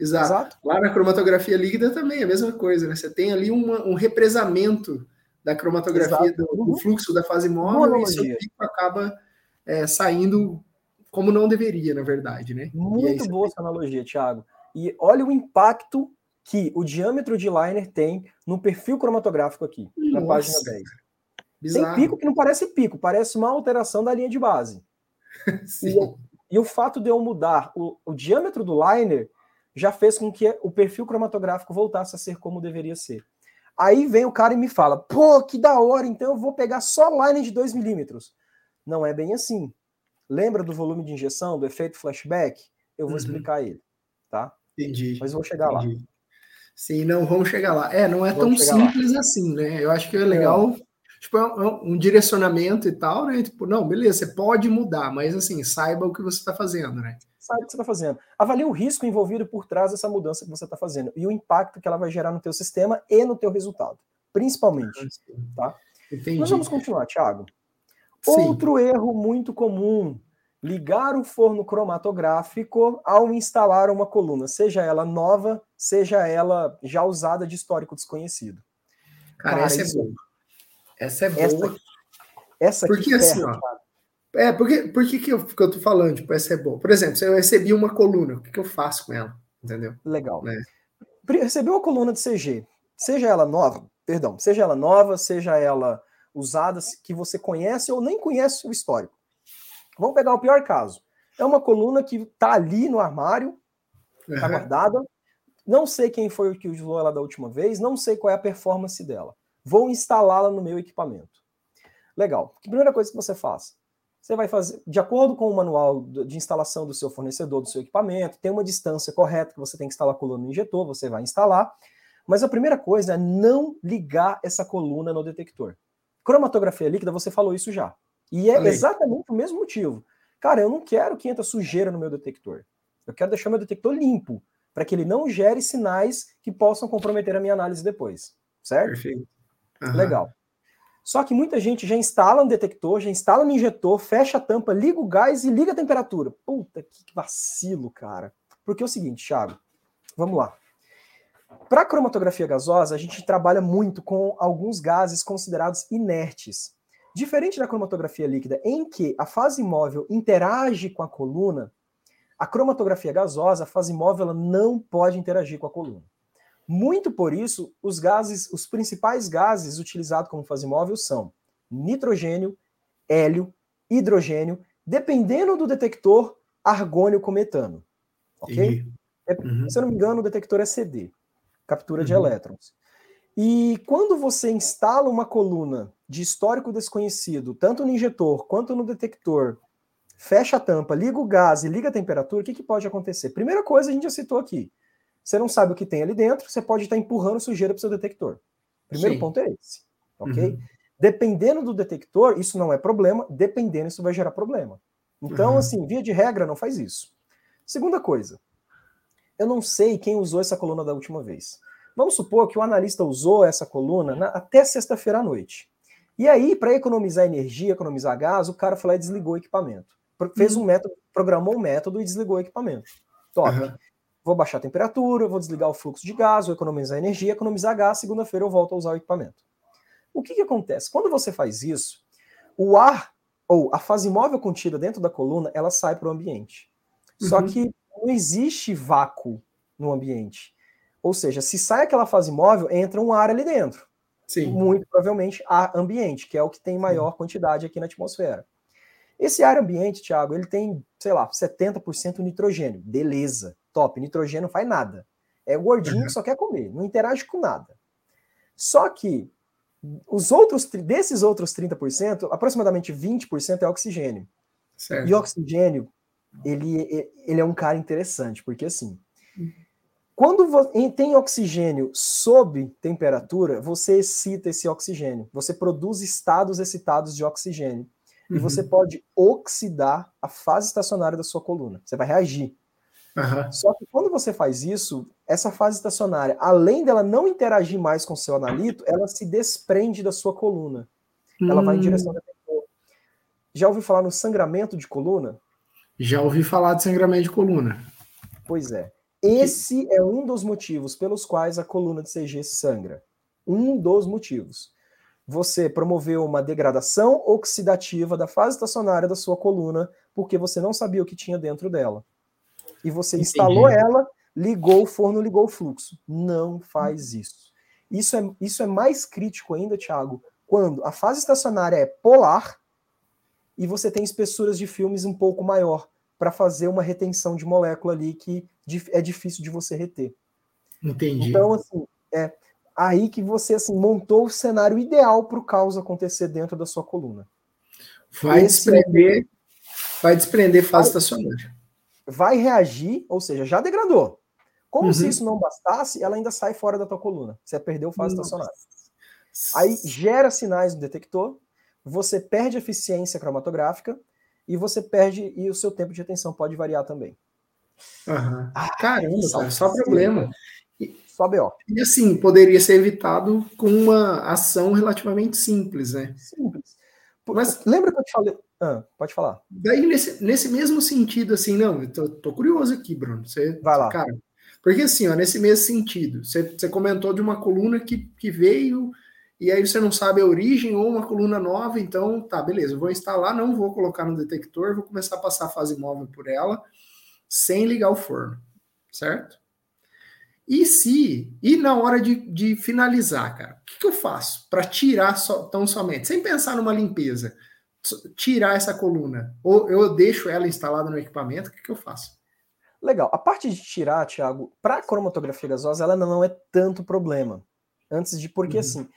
Exato. Lá na cromatografia líquida também é a mesma coisa, né? Você tem ali uma, um represamento da cromatografia do, do, uhum. fluxo da fase móvel e seu pico acaba é, saindo como não deveria, na verdade, né? Muito boa essa analogia, Thiago. E olha o impacto que o diâmetro de liner tem no perfil cromatográfico aqui, Nossa. na página 10. Bizarro. Tem pico que não parece pico, parece uma alteração da linha de base. e, e, o fato de eu mudar o, o, diâmetro do liner já fez com que o perfil cromatográfico voltasse a ser como deveria ser. Aí vem o cara e me fala: pô, que da hora, então eu vou pegar só liner de 2 milímetros. Não é bem assim. Lembra do volume de injeção, do efeito flashback? Eu vou uhum. explicar ele, tá? Entendi. Mas vou chegar Entendi. lá. Sim, não, vamos chegar lá. É, não é vamos tão simples lá. assim, né? Eu acho que é legal. É tipo, é um, é um, direcionamento e tal, né? Tipo, não, beleza, você pode mudar, mas assim, saiba o que você está fazendo, né? Saiba o que você está fazendo. Avalie o risco envolvido por trás dessa mudança que você está fazendo e o impacto que ela vai gerar no teu sistema e no teu resultado, principalmente, tá? Entendi. Nós vamos continuar, Thiago. Sim. Outro erro muito comum ligar o forno cromatográfico ao instalar uma coluna, seja ela nova, seja ela já usada de histórico desconhecido. Cara, Cara essa é boa. Essa é boa. Essa, essa porque assim, ó, é, porque, por que, que, eu, que eu tô falando, tipo, essa é boa? Por exemplo, se eu recebi uma coluna, o que, que eu faço com ela? Entendeu? Legal. É. Recebi uma coluna de CG, seja ela nova, perdão, seja ela nova, seja ela usada, que você conhece ou nem conhece o histórico. Vamos pegar o pior caso. É uma coluna que está ali no armário, está uhum. guardada. Não sei quem foi o que usou ela da última vez, não sei qual é a performance dela. Vou instalá-la no meu equipamento. Legal. Que primeira coisa que você faz? Você vai fazer, de acordo com o manual de instalação do seu fornecedor, do seu equipamento, tem uma distância correta que você tem que instalar a coluna no injetor, você vai instalar. Mas a primeira coisa é não ligar essa coluna no detector. Cromatografia líquida, você falou isso já. E é Falei. exatamente o mesmo motivo. Cara, eu não quero que entre sujeira no meu detector. Eu quero deixar meu detector limpo, para que ele não gere sinais que possam comprometer a minha análise depois. Certo? Perfeito. Uhum. Legal. Só que muita gente já instala um detector, já instala um injetor, fecha a tampa, liga o gás e liga a temperatura. Puta que vacilo, cara. Porque é o seguinte, Thiago, vamos lá. Para cromatografia gasosa, a gente trabalha muito com alguns gases considerados inertes. Diferente da cromatografia líquida, em que a fase móvel interage com a coluna, a cromatografia gasosa, a fase móvel, ela não pode interagir com a coluna. Muito por isso, os gases, os principais gases utilizados como fase móvel são nitrogênio, hélio, hidrogênio, dependendo do detector, argônio com metano. Ok? É, uhum. Se eu não me engano, o detector é CD, captura uhum. de elétrons. E quando você instala uma coluna de histórico desconhecido, tanto no injetor quanto no detector, fecha a tampa, liga o gás e liga a temperatura, o que, que pode acontecer? Primeira coisa, a gente já citou aqui. Você não sabe o que tem ali dentro, você pode estar empurrando sujeira para o seu detector. Primeiro Sim. ponto é esse. Ok? Uhum. Dependendo do detector, isso não é problema, dependendo, isso vai gerar problema. Então, uhum. assim, via de regra, não faz isso. Segunda coisa, eu não sei quem usou essa coluna da última vez. Vamos supor que o analista usou essa coluna na, até sexta-feira à noite. E aí, para economizar energia, economizar gás, o cara foi lá e desligou o equipamento. Fez um uhum. método, programou um método e desligou o equipamento. Top. Uhum. Vou baixar a temperatura, vou desligar o fluxo de gás, vou economizar energia, economizar gás, segunda-feira eu volto a usar o equipamento. O que, que acontece? Quando você faz isso, o ar, ou a fase móvel contida dentro da coluna, ela sai para o ambiente. Uhum. Só que não existe vácuo no ambiente. Ou seja, se sai aquela fase móvel, entra um ar ali dentro. Sim. muito provavelmente ar ambiente, que é o que tem maior quantidade aqui na atmosfera. Esse ar ambiente, Thiago, ele tem, sei lá, 70% nitrogênio. Beleza, top. Nitrogênio não faz nada. É gordinho uhum. que só quer comer, não interage com nada. Só que os outros desses outros 30%, aproximadamente 20% é oxigênio. Certo. E oxigênio, ele, ele é um cara interessante, porque assim, uhum. Quando tem oxigênio sob temperatura, você excita esse oxigênio. Você produz estados excitados de oxigênio. Uhum. E você pode oxidar a fase estacionária da sua coluna. Você vai reagir. Uhum. Só que quando você faz isso, essa fase estacionária, além dela não interagir mais com o seu analito, ela se desprende da sua coluna. Ela vai em direção da pessoa. Já ouviu falar no sangramento de coluna? Já ouvi falar de sangramento de coluna. Pois é. Esse é um dos motivos pelos quais a coluna de CG sangra. Um dos motivos. Você promoveu uma degradação oxidativa da fase estacionária da sua coluna porque você não sabia o que tinha dentro dela. E você Entendi. instalou ela, ligou o forno, ligou o fluxo. Não faz isso. Isso é, isso é mais crítico ainda, Thiago, quando a fase estacionária é polar e você tem espessuras de filmes um pouco maior para fazer uma retenção de molécula ali que é difícil de você reter. Entendi. Então, assim, é aí que você assim montou o cenário ideal para o caos acontecer dentro da sua coluna. Vai Esse desprender, é... vai desprender fase vai, estacionária. Vai reagir, ou seja, já degradou. Como uhum. se isso não bastasse, ela ainda sai fora da tua coluna. Você perdeu fase Nossa. estacionária. Aí gera sinais no detector, você perde eficiência cromatográfica e você perde e o seu tempo de atenção pode variar também. Uhum. Ah, Caramba, cara, só problema. Só BO. E assim, poderia ser evitado com uma ação relativamente simples, né? Simples. Mas lembra que eu te falei. Ah, pode falar. Daí, nesse, nesse mesmo sentido, assim, não, eu tô, tô curioso aqui, Bruno. Você, Vai lá. Cara, porque assim, ó, nesse mesmo sentido, você, você comentou de uma coluna que, que veio e aí você não sabe a origem ou uma coluna nova, então tá, beleza, vou instalar, não vou colocar no detector, vou começar a passar a fase móvel por ela sem ligar o forno, certo? E se, e na hora de, de finalizar, cara, o que, que eu faço para tirar so, tão somente, sem pensar numa limpeza, tirar essa coluna? Ou eu deixo ela instalada no equipamento, o que, que eu faço? Legal. A parte de tirar, Thiago, para cromatografia gasosa, ela não é tanto problema. Antes de, porque uhum. assim,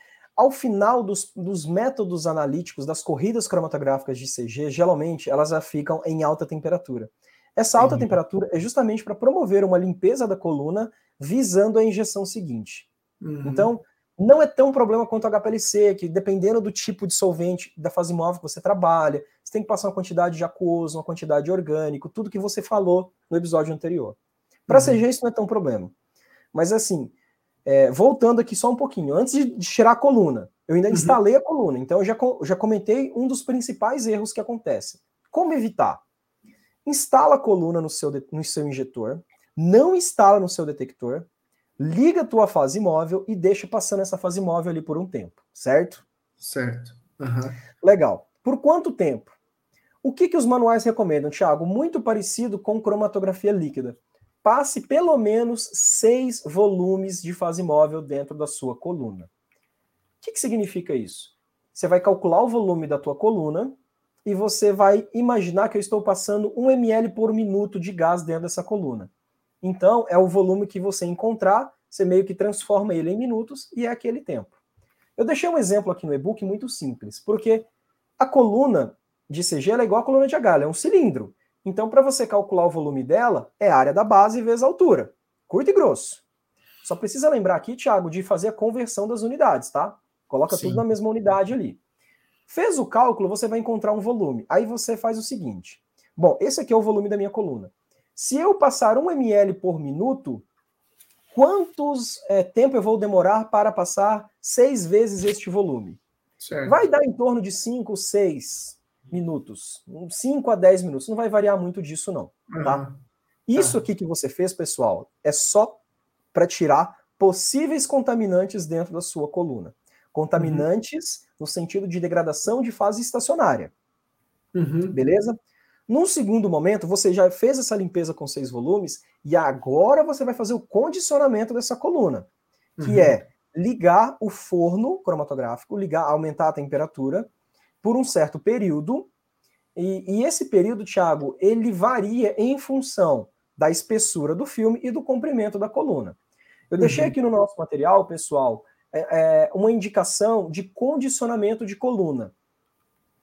ao final dos, dos, métodos analíticos das corridas cromatográficas de CG, geralmente elas já ficam em alta temperatura. Essa alta uhum. temperatura é justamente para promover uma limpeza da coluna visando a injeção seguinte. Uhum. Então, não é tão problema quanto o HPLC, que dependendo do tipo de solvente da fase móvel que você trabalha, você tem que passar uma quantidade de aquoso, uma quantidade de orgânico, tudo que você falou no episódio anterior. Para uhum. CG isso não é tão problema. Mas assim, é, voltando aqui só um pouquinho, antes de, tirar a coluna, eu ainda uhum. instalei a coluna, então eu já, já comentei um dos principais erros que acontece. Como evitar? Instala a coluna no seu, no seu injetor, não instala no seu detector, liga a tua fase móvel e deixa passando essa fase móvel ali por um tempo, certo? Certo. Uhum. Legal. Por quanto tempo? O que, que os manuais recomendam, Thiago? Muito parecido com cromatografia líquida passe pelo menos seis volumes de fase móvel dentro da sua coluna. O que, que significa isso? Você vai calcular o volume da tua coluna e você vai imaginar que eu estou passando 1 ml por minuto de gás dentro dessa coluna. Então, é o volume que você encontrar, você meio que transforma ele em minutos e é aquele tempo. Eu deixei um exemplo aqui no e-book muito simples, porque a coluna de CG é igual a coluna de H, é um cilindro. Então, para você calcular o volume dela, é a área da base vezes a altura. Curto e grosso. Só precisa lembrar aqui, Thiago, de fazer a conversão das unidades, tá? Coloca Sim. tudo na mesma unidade ali. Fez o cálculo, você vai encontrar um volume. Aí você faz o seguinte. Bom, esse aqui é o volume da minha coluna. Se eu passar 1 ml por minuto, quantos é, tempo eu vou demorar para passar seis vezes este volume? Certo. Vai dar em torno de 5, 6 minutos. 5 a 10 minutos. Não vai variar muito disso, não. Tá? Uhum. Isso aqui que você fez, pessoal, é só para tirar possíveis contaminantes dentro da sua coluna. Contaminantes uhum. no sentido de degradação de fase estacionária. Uhum. Beleza? Num segundo momento, você já fez essa limpeza com seis volumes e agora você vai fazer o condicionamento dessa coluna, que uhum. é ligar o forno cromatográfico, ligar, aumentar a temperatura por um certo período, e, e esse período, Thiago, ele varia em função da espessura do filme e do comprimento da coluna. Eu uhum. deixei aqui no nosso material, pessoal, é, é, uma indicação de condicionamento de coluna.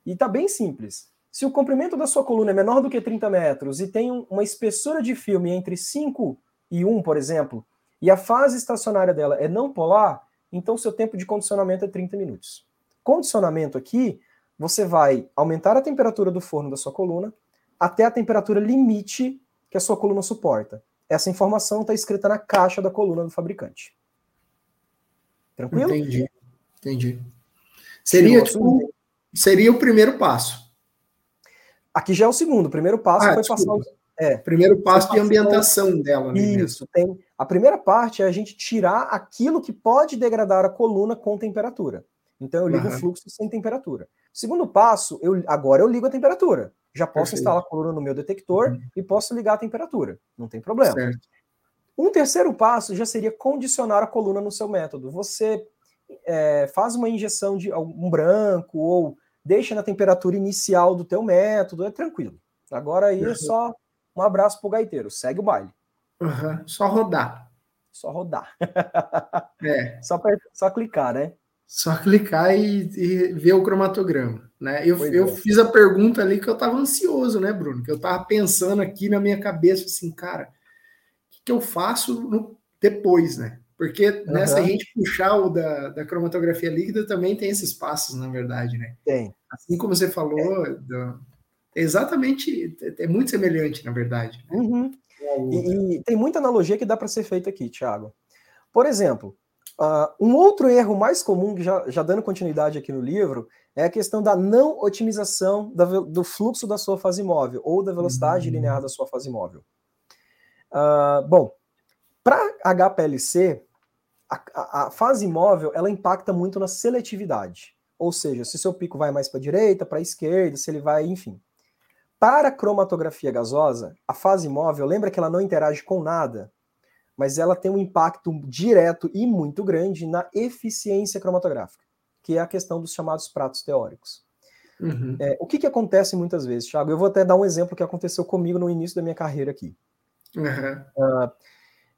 E tá bem simples. Se o comprimento da sua coluna é menor do que 30 metros e tem uma espessura de filme entre 5 e 1, por exemplo, e a fase estacionária dela é não polar, então seu tempo de condicionamento é 30 minutos. Condicionamento aqui você vai aumentar a temperatura do forno da sua coluna até a temperatura limite que a sua coluna suporta. Essa informação está escrita na caixa da coluna do fabricante. Tranquilo? Entendi. Entendi. Seria, tipo, seria o primeiro passo. Aqui já é o segundo. O primeiro passo ah, foi desculpa. passar. É, primeiro passo de ambientação dela. Isso. Tem, a primeira parte é a gente tirar aquilo que pode degradar a coluna com temperatura. Então eu ligo uhum. o fluxo sem temperatura. Segundo passo, eu, agora eu ligo a temperatura. Já posso Perfeito. instalar a coluna no meu detector uhum. e posso ligar a temperatura. Não tem problema. Certo. Um terceiro passo já seria condicionar a coluna no seu método. Você é, faz uma injeção de um branco ou deixa na temperatura inicial do teu método, é tranquilo. Agora aí é só um abraço pro gaiteiro, segue o baile. Uhum. Só rodar. Só rodar. é. Só, pra, só clicar, né? Só clicar e, e, ver o cromatograma, né? Eu, eu é. fiz a pergunta ali que eu estava ansioso, né, Bruno? Que eu estava pensando aqui na minha cabeça assim, cara, o que, que eu faço no, depois, né? Porque uhum. se a gente puxar o da, da cromatografia líquida, também tem esses passos, na verdade, né? Tem. Assim como você falou, é. do, exatamente, é muito semelhante, na verdade. Né? Uhum. E, e, tem muita analogia que dá para ser feita aqui, Thiago. Por exemplo, uh, um outro erro mais comum, já, já dando continuidade aqui no livro, é a questão da não otimização da, do fluxo da sua fase móvel ou da velocidade uhum. linear da sua fase móvel. Uh, bom, para HPLC, a, a, fase móvel ela impacta muito na seletividade. Ou seja, se seu pico vai mais para a direita, para a esquerda, se ele vai, enfim. Para a cromatografia gasosa, a fase móvel, lembra que ela não interage com nada, mas ela tem um impacto direto e muito grande na eficiência cromatográfica, que é a questão dos chamados pratos teóricos. Uhum. É, o que, que acontece muitas vezes, Thiago? Eu vou até dar um exemplo que aconteceu comigo no início da minha carreira aqui. Uhum. Uh,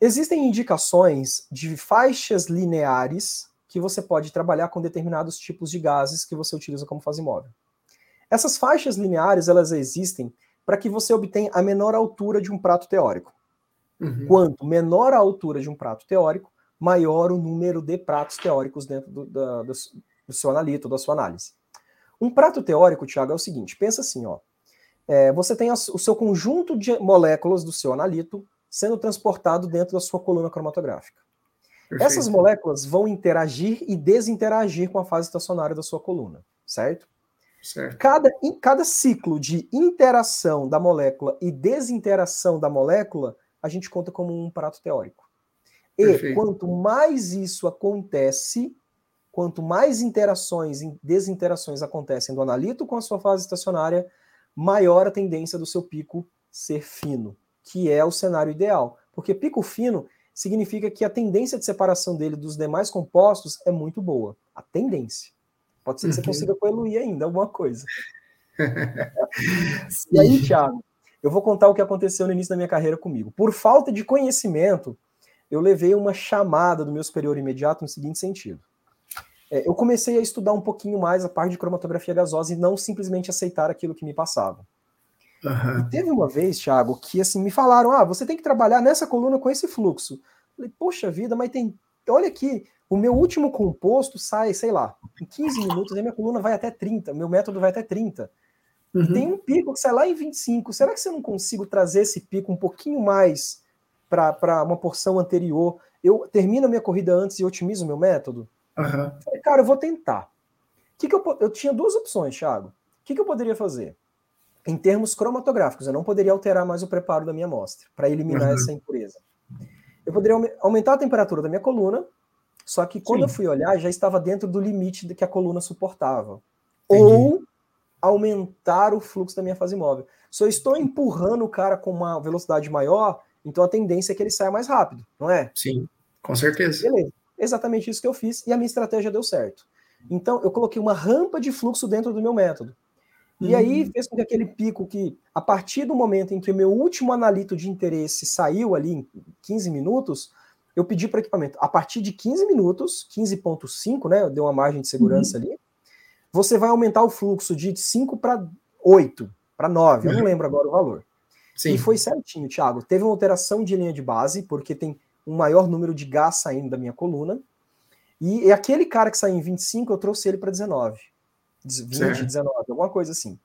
Existem indicações de faixas lineares que você pode trabalhar com determinados tipos de gases que você utiliza como fase móvel. Essas faixas lineares, elas existem para que você obtenha a menor altura de um prato teórico. Uhum. Quanto menor a altura de um prato teórico, maior o número de pratos teóricos dentro do, do, do seu analito, da sua análise. Um prato teórico, Thiago, é o seguinte: pensa assim, ó. É, você tem o seu conjunto de moléculas do seu analito sendo transportado dentro da sua coluna cromatográfica. Perfeito. Essas moléculas vão interagir e desinteragir com a fase estacionária da sua coluna, certo? Certo. Cada, em cada ciclo de interação da molécula e desinteração da molécula, a gente conta como um prato teórico. E Perfeito. quanto mais isso acontece, quanto mais interações e desinterações acontecem do analito com a sua fase estacionária, maior a tendência do seu pico ser fino que é o cenário ideal. Porque pico fino significa que a tendência de separação dele dos demais compostos é muito boa. A tendência. Pode ser que você uhum. consiga coeluir ainda alguma coisa. e aí, Thiago, eu vou contar o que aconteceu no início da minha carreira comigo. Por falta de conhecimento, eu levei uma chamada do meu superior imediato no seguinte sentido. É, eu comecei a estudar um pouquinho mais a parte de cromatografia gasosa e não simplesmente aceitar aquilo que me passava. Uhum. E teve uma vez, Thiago, que assim me falaram: ah, você tem que trabalhar nessa coluna com esse fluxo. falei, poxa vida, mas tem. Olha aqui, o meu último composto sai, sei lá, em 15 minutos, a minha coluna vai até 30, meu método vai até 30. Uhum. Tem um pico que sai lá em 25. Será que você não consigo trazer esse pico um pouquinho mais para uma porção anterior? Eu termino a minha corrida antes e otimizo o meu método? Uhum. Falei, cara, eu vou tentar. Que que eu, eu tinha duas opções, Thiago. O que, que eu poderia fazer? em termos cromatográficos, eu não poderia alterar mais o preparo da minha amostra para eliminar uhum. essa impureza. Eu poderia aumentar a temperatura da minha coluna, só que quando Sim. eu fui olhar, já estava dentro do limite que a coluna suportava. Entendi. Ou aumentar o fluxo da minha fase móvel. Se eu estou empurrando o cara com uma velocidade maior, então a tendência é que ele saia mais rápido, não é? Sim, com certeza. Beleza. Exatamente isso que eu fiz e a minha estratégia deu certo. Então eu coloquei uma rampa de fluxo dentro do meu método. E aí uhum. fez com que aquele pico que, a partir do momento em que o meu último analito de interesse saiu ali em 15 minutos, eu pedi para o equipamento, a partir de 15 minutos, 15.5, né, deu uma margem de segurança uhum. ali, você vai aumentar o fluxo de 5 para 8, para 9, eu não uhum. lembro agora o valor. Sim. E foi certinho, Thiago. Teve uma alteração de linha de base, porque tem um maior número de gás saindo da minha coluna. E aquele cara que saiu em 25, eu trouxe ele para 19. 20, certo. 19, alguma coisa assim.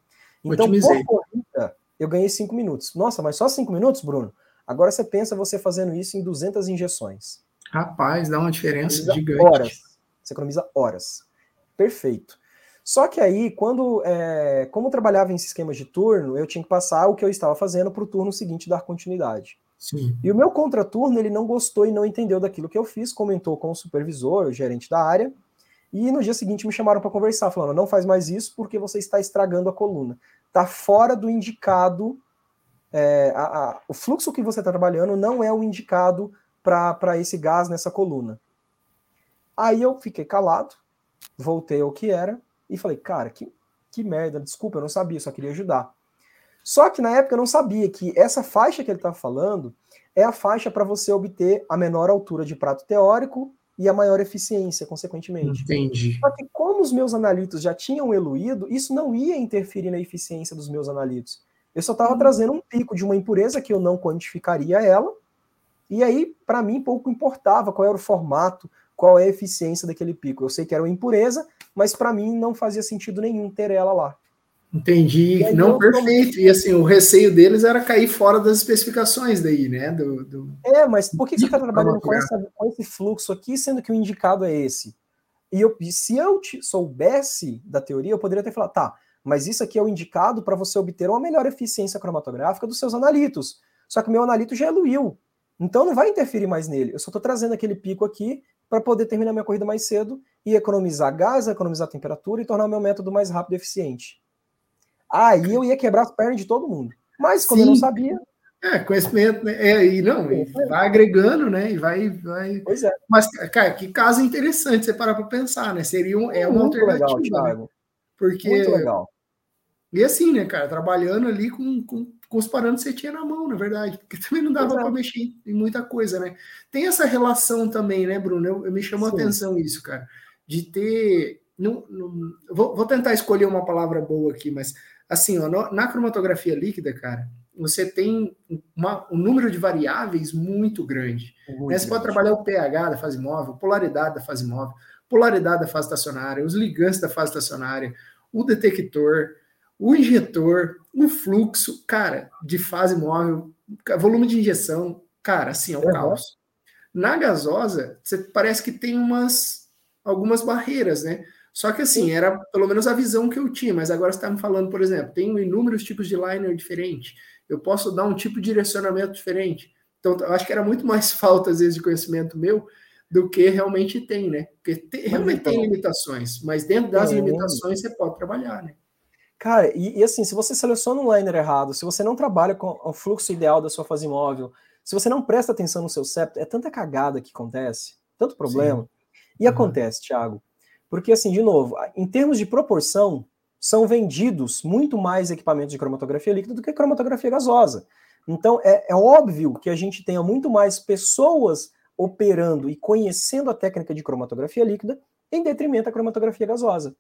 Então, Otimizei. por corrida, eu ganhei 5 minutos. Nossa, mas só 5 minutos, Bruno? Agora você pensa você fazendo isso em 200 injeções. Rapaz, dá uma diferença gigante. Horas. Você economiza horas. Perfeito. Só que aí, quando, é, como eu trabalhava em esquemas de turno, eu tinha que passar o que eu estava fazendo para o turno seguinte dar continuidade. Sim. E o meu contraturno, ele não gostou e não entendeu daquilo que eu fiz, comentou com o supervisor, o gerente da área, e no dia seguinte me chamaram para conversar, falando: não faz mais isso porque você está estragando a coluna. Está fora do indicado. É, a, a, o fluxo que você está trabalhando não é o indicado para esse gás nessa coluna. Aí eu fiquei calado, voltei ao que era e falei: cara, que, que merda, desculpa, eu não sabia, só queria ajudar. Só que na época eu não sabia que essa faixa que ele estava falando é a faixa para você obter a menor altura de prato teórico e a maior eficiência, consequentemente. Entendi. Só que como os meus analitos já tinham eluído, isso não ia interferir na eficiência dos meus analitos. Eu só estava hum. trazendo um pico de uma impureza que eu não quantificaria ela, E aí, para mim, pouco importava qual era o formato, qual é a eficiência daquele pico. Eu sei que era uma impureza, mas para mim não fazia sentido nenhum ter ela lá. Entendi. Não, perfeito. E assim, o receio deles era cair fora das especificações daí, né? Do, do... É, mas por que você está trabalhando com, essa, com, esse fluxo aqui, sendo que o indicado é esse? E eu, se eu soubesse da teoria, eu poderia ter falado, tá, mas isso aqui é o indicado para você obter uma melhor eficiência cromatográfica dos seus analitos. Só que meu analito já evoluiu. Então não vai interferir mais nele. Eu só estou trazendo aquele pico aqui para poder terminar minha corrida mais cedo e economizar gás, economizar temperatura e tornar o meu método mais rápido e eficiente. Aí eu ia quebrar as pernas de todo mundo. Mas como Sim. eu não sabia. É, conhecimento, né? É, e não, e vai agregando, né? E vai, vai. Pois é. Mas, cara, que caso interessante você parar para pensar, né? Seria um, é uma Muito alternativa. Legal, né? Thiago. Porque. Muito legal. E assim, né, cara, trabalhando ali com, com, com os parâmetros que você tinha na mão, na verdade, porque também não dava para mexer em muita coisa, né? Tem essa relação também, né, Bruno? Eu, eu me chamou Sim. a atenção isso, cara, de ter. Não, não, vou, vou tentar escolher uma palavra boa aqui, mas assim, ó, na cromatografia líquida, cara, você tem uma, um número de variáveis muito grande. Muito né? Você grande. pode trabalhar o pH da fase móvel, polaridade da fase móvel, polaridade da fase estacionária, os ligantes da fase estacionária, o detector, o injetor, o fluxo, cara, de fase móvel, volume de injeção, cara, assim, é um caos. Na gasosa, você parece que tem umas algumas barreiras, né? Só que assim, era pelo menos a visão que eu tinha, mas agora você está me falando, por exemplo, tem inúmeros tipos de liner diferentes, eu posso dar um tipo de direcionamento diferente. Então, eu acho que era muito mais falta, às vezes, de conhecimento meu do que realmente tem, né? Porque realmente então, tem limitações, mas dentro das é, limitações você pode trabalhar, né? Cara, e, e, assim, se você seleciona um liner errado, se você não trabalha com o fluxo ideal da sua fase móvel, se você não presta atenção no seu septo, é tanta cagada que acontece, tanto problema. Sim. E uhum. acontece, Thiago, porque, assim, de novo, em termos de proporção, são vendidos muito mais equipamentos de cromatografia líquida do que cromatografia gasosa. Então, é, é óbvio que a gente tenha muito mais pessoas operando e conhecendo a técnica de cromatografia líquida em detrimento da cromatografia gasosa.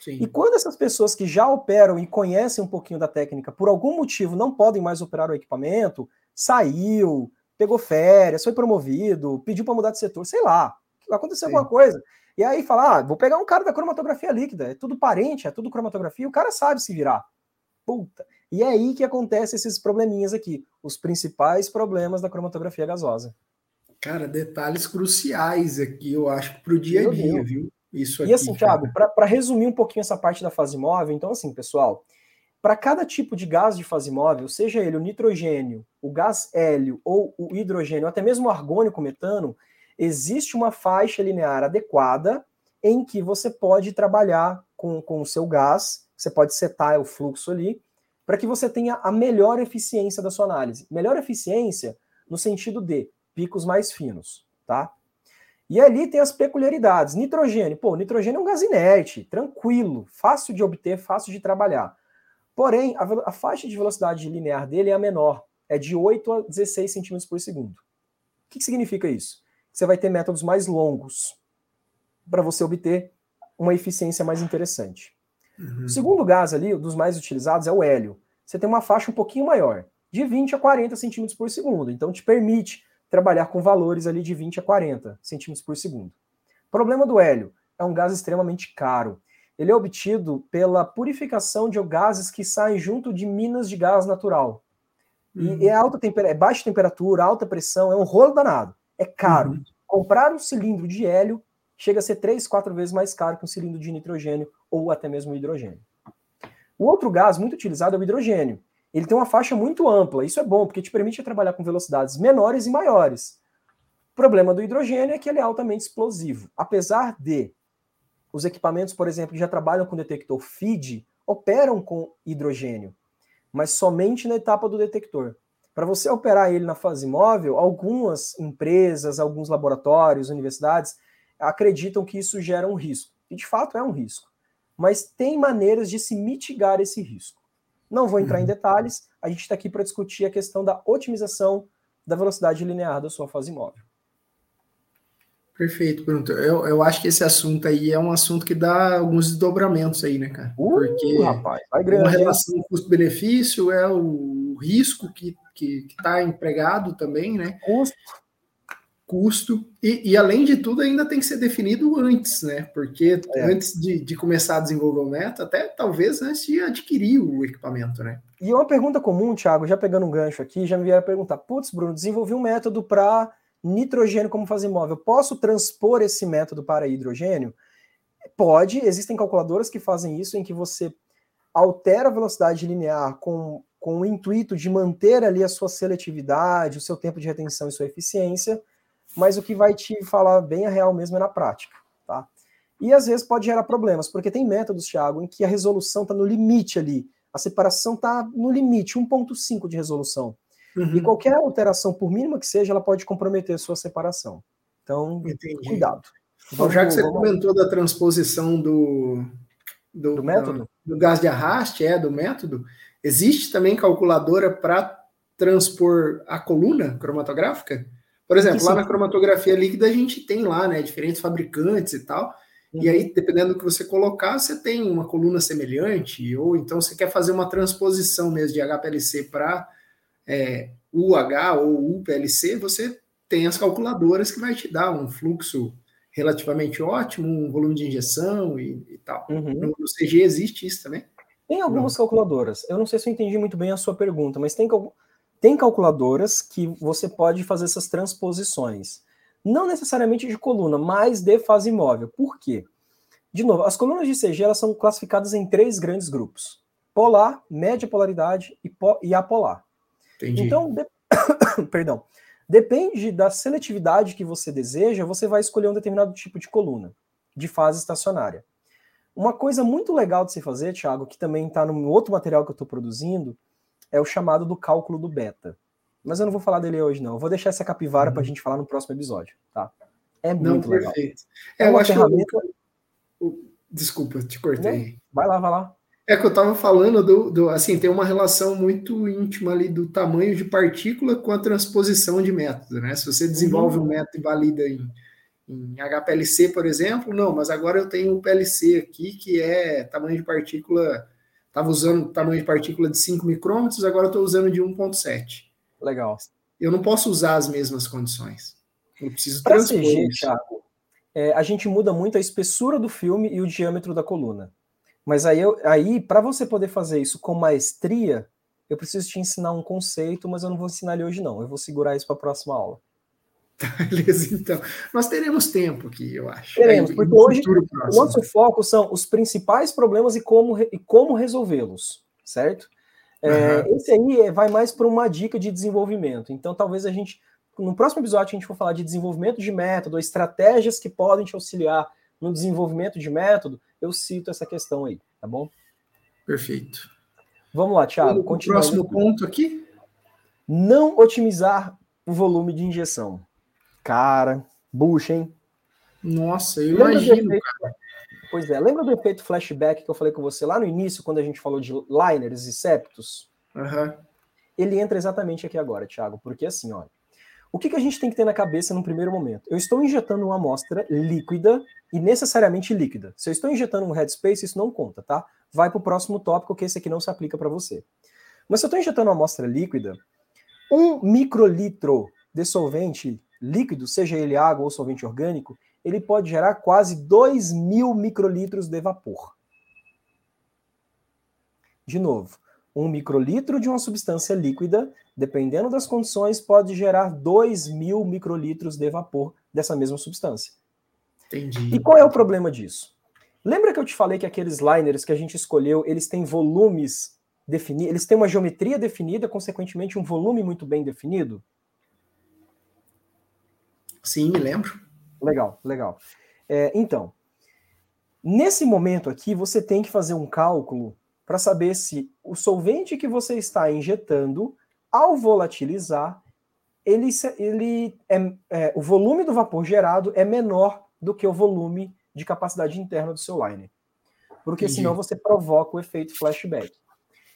Sim. E quando essas pessoas que já operam e conhecem um pouquinho da técnica, por algum motivo não podem mais operar o equipamento, saiu, pegou férias, foi promovido, pediu para mudar de setor, sei lá, aconteceu Sim. alguma coisa. E aí fala, ah, vou pegar um cara da cromatografia líquida, é tudo parente, é tudo cromatografia, o cara sabe se virar. Puta. E é aí que acontece esses probleminhas aqui, os principais problemas da cromatografia gasosa. Cara, detalhes cruciais aqui, eu acho, para o dia a dia, viu? Isso aqui, e assim, Thiago, para resumir um pouquinho essa parte da fase móvel, então assim, pessoal, para cada tipo de gás de fase móvel, seja ele o nitrogênio, o gás hélio ou o hidrogênio, até mesmo o argônio com metano, existe uma faixa linear adequada em que você pode trabalhar com, com o seu gás, você pode setar o fluxo ali, para que você tenha a melhor eficiência da sua análise. Melhor eficiência no sentido de picos mais finos, tá? E ali tem as peculiaridades. Nitrogênio, pô, nitrogênio é um gás inerte, tranquilo, fácil de obter, fácil de trabalhar. Porém, a, a faixa de velocidade linear dele é a menor, é de 8 a 16 centímetros por segundo. O que, que significa isso? você vai ter métodos mais longos para você obter uma eficiência mais interessante. Uhum. O segundo gás ali, dos mais utilizados, é o hélio. Você tem uma faixa um pouquinho maior, de 20 a 40 centímetros por segundo. Então, te permite trabalhar com valores ali de 20 a 40 centímetros por segundo. O problema do hélio é um gás extremamente caro. Ele é obtido pela purificação de gases que saem junto de minas de gás natural. Uhum. E é, alta temper é baixa temperatura, alta pressão, é um rolo danado é caro. Uhum. Comprar um cilindro de hélio chega a ser três, quatro vezes mais caro que um cilindro de nitrogênio ou até mesmo hidrogênio. O outro gás muito utilizado é o hidrogênio. Ele tem uma faixa muito ampla. Isso é bom, porque te permite trabalhar com velocidades menores e maiores. O problema do hidrogênio é que ele é altamente explosivo. Apesar de os equipamentos, por exemplo, que já trabalham com detector FID, operam com hidrogênio, mas somente na etapa do detector. Para você operar ele na fase móvel, algumas empresas, alguns laboratórios, universidades acreditam que isso gera um risco. E de fato é um risco. Mas tem maneiras de se mitigar esse risco. Não vou entrar em uhum. detalhes, a gente está aqui para discutir a questão da otimização da velocidade linear da sua fase móvel. Perfeito, Bruno. Eu, eu acho que esse assunto aí é um assunto que dá alguns desdobramentos aí, né, cara? Uh, Porque rapaz, vai grande, uma relação custo-benefício é o risco que que está empregado também, né? Custo. Custo, e, e, além de tudo, ainda tem que ser definido antes, né? Porque é. antes de, de, começar a desenvolver o método, até talvez antes de adquirir o equipamento, né? E uma pergunta comum, Thiago, já pegando um gancho aqui, já me vieram perguntar: putz, Bruno, desenvolvi um método para nitrogênio como fase móvel. Posso transpor esse método para hidrogênio? Pode, existem calculadoras que fazem isso, em que você altera a velocidade linear com, com o intuito de manter ali a sua seletividade, o seu tempo de retenção e sua eficiência mas o que vai te falar bem a real mesmo é na prática, tá? E às vezes pode gerar problemas, porque tem métodos, Thiago, em que a resolução está no limite ali, a separação está no limite, 1.5 de resolução. Uhum. E qualquer alteração, por mínima que seja, ela pode comprometer a sua separação. Então, Entendi. cuidado. Bom, já que você comentou da transposição do, do, do método? Do, do gás de arraste, é, do método, existe também calculadora para transpor a coluna cromatográfica? Por exemplo, lá na cromatografia líquida a gente tem lá, né, diferentes fabricantes e tal. Uhum. E aí, dependendo do que você colocar, você tem uma coluna semelhante, ou então você quer fazer uma transposição mesmo de HPLC para é, UH ou UPLC, você tem as calculadoras que vai te dar um fluxo relativamente ótimo, um volume de injeção e, e tal. Uhum. No, no, CG existe isso também? Tem algumas não. calculadoras. Eu não sei se eu entendi muito bem a sua pergunta, mas tem tem calculadoras que você pode fazer essas transposições. Não necessariamente de coluna, mas de fase móvel. Por quê? De novo, as colunas de CG elas são classificadas em três grandes grupos: polar, média polaridade e, po e apolar. Entendi. Então, de... perdão. Depende da seletividade que você deseja, você vai escolher um determinado tipo de coluna, de fase estacionária. Uma coisa muito legal de se fazer, Thiago, que também está no outro material que eu estou produzindo, é o chamado do cálculo do beta. Mas eu não vou falar dele hoje, não. Eu vou deixar essa capivara uhum. para a gente falar no próximo episódio, tá? É muito não, legal. Perfeito. É, é eu acho ferramenta... que. Desculpa, te cortei. Vai lá, vai lá. É que eu estava falando do, do, assim, tem uma relação muito íntima ali do tamanho de partícula com a transposição de método, né? Se você desenvolve uhum. um método e valida em, em HPLC, por exemplo, não, mas agora eu tenho um PLC aqui que é tamanho de partícula Estava usando tamanho de partícula de 5 micrômetros, agora estou usando de 1,7. Legal. Eu não posso usar as mesmas condições. Eu preciso Para CG, Thiago, é, a gente muda muito a espessura do filme e o diâmetro da coluna. Mas aí, aí para você poder fazer isso com maestria, eu preciso te ensinar um conceito, mas eu não vou ensinar ele hoje, não. Eu vou segurar isso para a próxima aula. Beleza, então. Nós teremos tempo aqui, eu acho. Teremos, porque hoje o nosso foco são os principais problemas e como, e como resolvê-los, certo? É, uhum. Esse aí vai mais para uma dica de desenvolvimento. Então, talvez a gente, no próximo episódio, a gente for falar de desenvolvimento de método, estratégias que podem te auxiliar no desenvolvimento de método, eu cito essa questão aí, tá bom? Perfeito. Vamos lá, Thiago. O próximo ponto aqui? Não otimizar o volume de injeção. Cara, bucha, hein? Nossa, eu lembra imagino, efeito, cara. Pois é, lembra do efeito flashback que eu falei com você lá no início, quando a gente falou de liners e septos? Uhum. Ele entra exatamente aqui agora, Thiago, porque assim, olha, o que, que a gente tem que ter na cabeça no primeiro momento? Eu estou injetando uma amostra líquida e necessariamente líquida. Se eu estou injetando um headspace, isso não conta, tá? Vai para o próximo tópico, que esse aqui não se aplica para você. Mas se eu estou injetando uma amostra líquida, um microlitro de solvente líquido, seja ele água ou solvente orgânico, ele pode gerar quase 2 mil microlitros de vapor. De novo, um microlitro de uma substância líquida, dependendo das condições, pode gerar 2 mil microlitros de vapor dessa mesma substância. Entendi. E qual é o problema disso? Lembra que eu te falei que aqueles liners que a gente escolheu, eles têm volumes definidos, eles têm uma geometria definida, consequentemente um volume muito bem definido? Sim, me lembro. Legal, legal. É, então, nesse momento aqui, você tem que fazer um cálculo para saber se o solvente que você está injetando, ao volatilizar, ele, ele é, é, o volume do vapor gerado é menor do que o volume de capacidade interna do seu liner. Porque Entendi. senão você provoca o efeito flashback.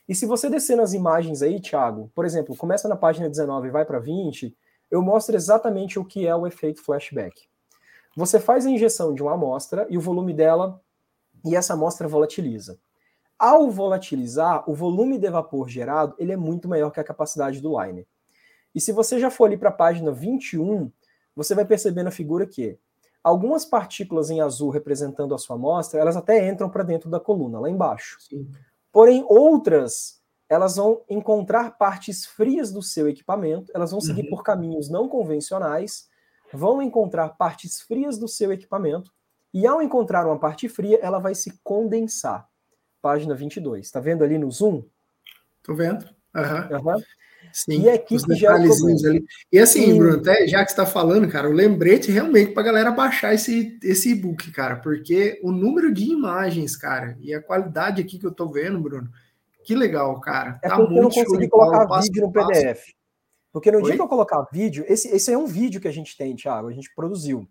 E se você descer nas imagens aí, Thiago, por exemplo, começa na página 19 e vai para 20, eu mostro exatamente o que é o efeito flashback. Você faz a injeção de uma amostra e o volume dela, e essa amostra volatiliza. Ao volatilizar, o volume de vapor gerado ele é muito maior que a capacidade do liner. E se você já for ali para a página 21, você vai perceber na figura que algumas partículas em azul representando a sua amostra, elas até entram para dentro da coluna, lá embaixo. Sim. Porém, outras, elas vão encontrar partes frias do seu equipamento, elas vão seguir uhum. por caminhos não convencionais, vão encontrar partes frias do seu equipamento, e ao encontrar uma parte fria, ela vai se condensar. Página 22. Está vendo ali no zoom? Estou vendo. Uhum. Uhum. Sim, e aqui que gera ali. E assim, e... Bruno, até já que você está falando, cara, o lembrete realmente para a galera baixar esse, esse e-book, cara, porque o número de imagens, cara, e a qualidade aqui que eu estou vendo, Bruno, que legal, cara. É tá porque eu não consegui colocar passo, vídeo no PDF. Porque no Oi? dia que eu colocar vídeo, esse, esse é um vídeo que a gente tem, Thiago, a gente produziu.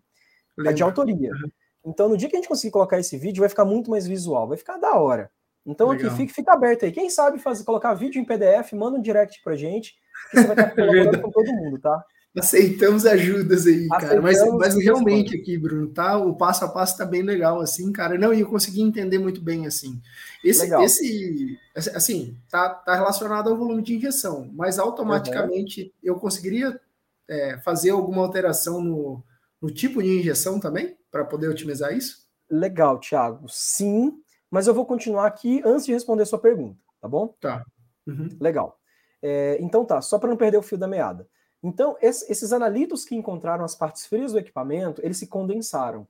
Lembra. É de autoria. Uhum. Então, no dia que a gente conseguir colocar esse vídeo, vai ficar muito mais visual, vai ficar da hora. Então Legal. aqui fica, fica aberto aí. Quem sabe fazer, colocar vídeo em PDF, manda um direct pra gente, que você vai estar colaborando com todo mundo, tá? Aceitamos ajudas aí, Aceitamos cara. Mas, mas realmente aqui, Bruno, tá? O passo a passo tá bem legal, assim, cara. Não, e eu consegui entender muito bem, assim. Esse, legal. esse assim, tá, tá relacionado ao volume de injeção, mas automaticamente uhum. eu conseguiria é, fazer alguma alteração no, no tipo de injeção também, para poder otimizar isso? Legal, Thiago. Sim, mas eu vou continuar aqui antes de responder sua pergunta, tá bom? Tá. Uhum. Legal. É, então tá, só para não perder o fio da meada. Então, esses analitos que encontraram as partes frias do equipamento, eles se condensaram.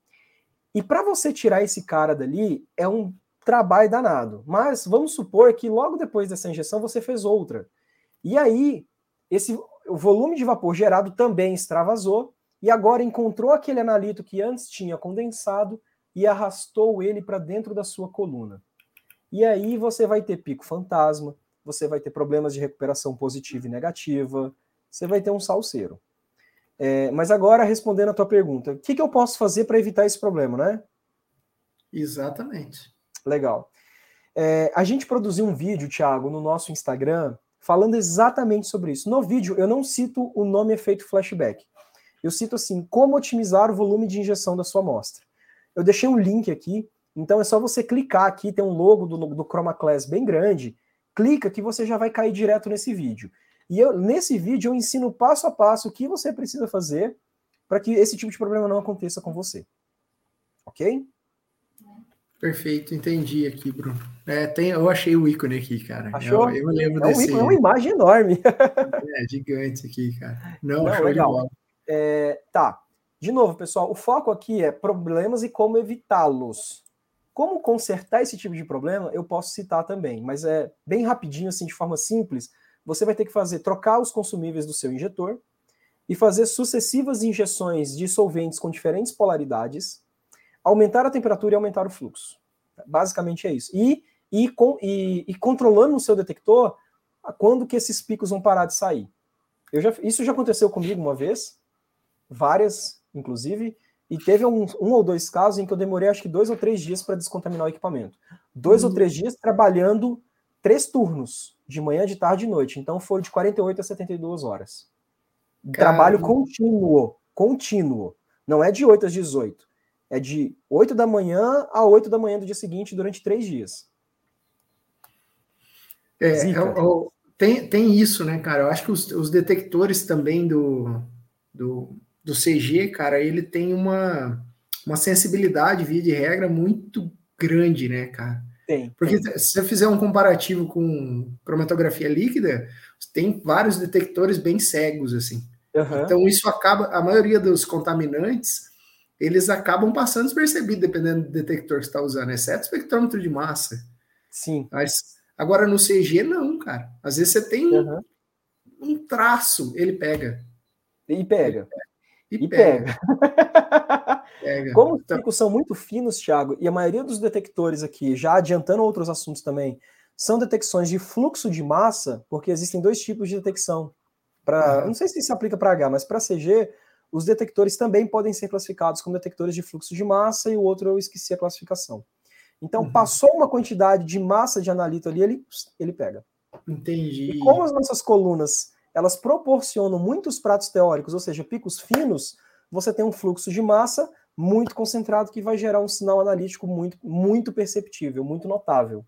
E para você tirar esse cara dali, é um trabalho danado. Mas vamos supor que logo depois dessa injeção você fez outra. E aí, esse, o volume de vapor gerado também extravasou, e agora encontrou aquele analito que antes tinha condensado e arrastou ele para dentro da sua coluna. E aí você vai ter pico fantasma, você vai ter problemas de recuperação positiva e negativa, você vai ter um salseiro. É, mas agora, respondendo a tua pergunta, o que, que eu posso fazer para evitar esse problema, né? Exatamente. Legal. É, a gente produziu um vídeo, Thiago, no nosso Instagram, falando exatamente sobre isso. No vídeo, eu não cito o nome efeito flashback. Eu cito assim, como otimizar o volume de injeção da sua amostra. Eu deixei um link aqui, então é só você clicar aqui, tem um logo do, do Chroma Class bem grande, clica que você já vai cair direto nesse vídeo. E eu, nesse vídeo eu ensino passo a passo o que você precisa fazer para que esse tipo de problema não aconteça com você. Ok? Perfeito, entendi aqui, Bruno. É, tem, eu achei o ícone aqui, cara. Achou? Eu, eu lembro é, desse. Um, é uma imagem enorme. é, gigante aqui, cara. Não, não legal. É, tá. De novo, pessoal, o foco aqui é problemas e como evitá-los. Como consertar esse tipo de problema, eu posso citar também, mas é bem rapidinho, assim, de forma simples. Você vai ter que fazer trocar os consumíveis do seu injetor e fazer sucessivas injeções de solventes com diferentes polaridades, aumentar a temperatura e aumentar o fluxo. Basicamente é isso. E, e, com, e, e controlando o seu detector quando que esses picos vão parar de sair. Eu já, isso já aconteceu comigo uma vez, várias inclusive, e teve um, um, ou dois casos em que eu demorei acho que dois ou três dias para descontaminar o equipamento. Dois uhum. ou três dias trabalhando três turnos, de manhã, de tarde e noite. Então foram de 48 a 72 horas. Caramba. Trabalho contínuo, contínuo. Não é de 8 às 18. É de 8 da manhã a 8 da manhã do dia seguinte, durante três dias. É, é, é tem, tem isso, né, cara? Eu acho que os, os detectores também do, do, do CG, cara, ele tem uma, uma sensibilidade, via de regra, muito grande, né, cara? Tem. Porque tem. se você fizer um comparativo com cromatografia líquida, tem vários detectores bem cegos, assim. Uhum. Então isso acaba, a maioria dos contaminantes, eles acabam passando despercebido, dependendo do detector que está usando, exceto o espectrômetro de massa. Sim. Mas agora no CG, não, cara. Às vezes você tem uhum. um traço, ele pega. E pega. Ele pega. E, pega. pega. Como os então picos são muito finos, Thiago, e a maioria dos detectores aqui, já adiantando outros assuntos também, são detecções de fluxo de massa, porque existem dois tipos de detecção. Pra, uhum. Não sei se se aplica para H, mas para CG, os detectores também podem ser classificados como detectores de fluxo de massa, e o outro eu esqueci a classificação. Então, uhum. passou uma quantidade de massa de analito ali, ele, ele pega. Entendi. E como as nossas colunas elas proporcionam muitos pratos teóricos, ou seja, picos finos, você tem um fluxo de massa muito concentrado que vai gerar um sinal analítico muito, muito perceptível, muito notável.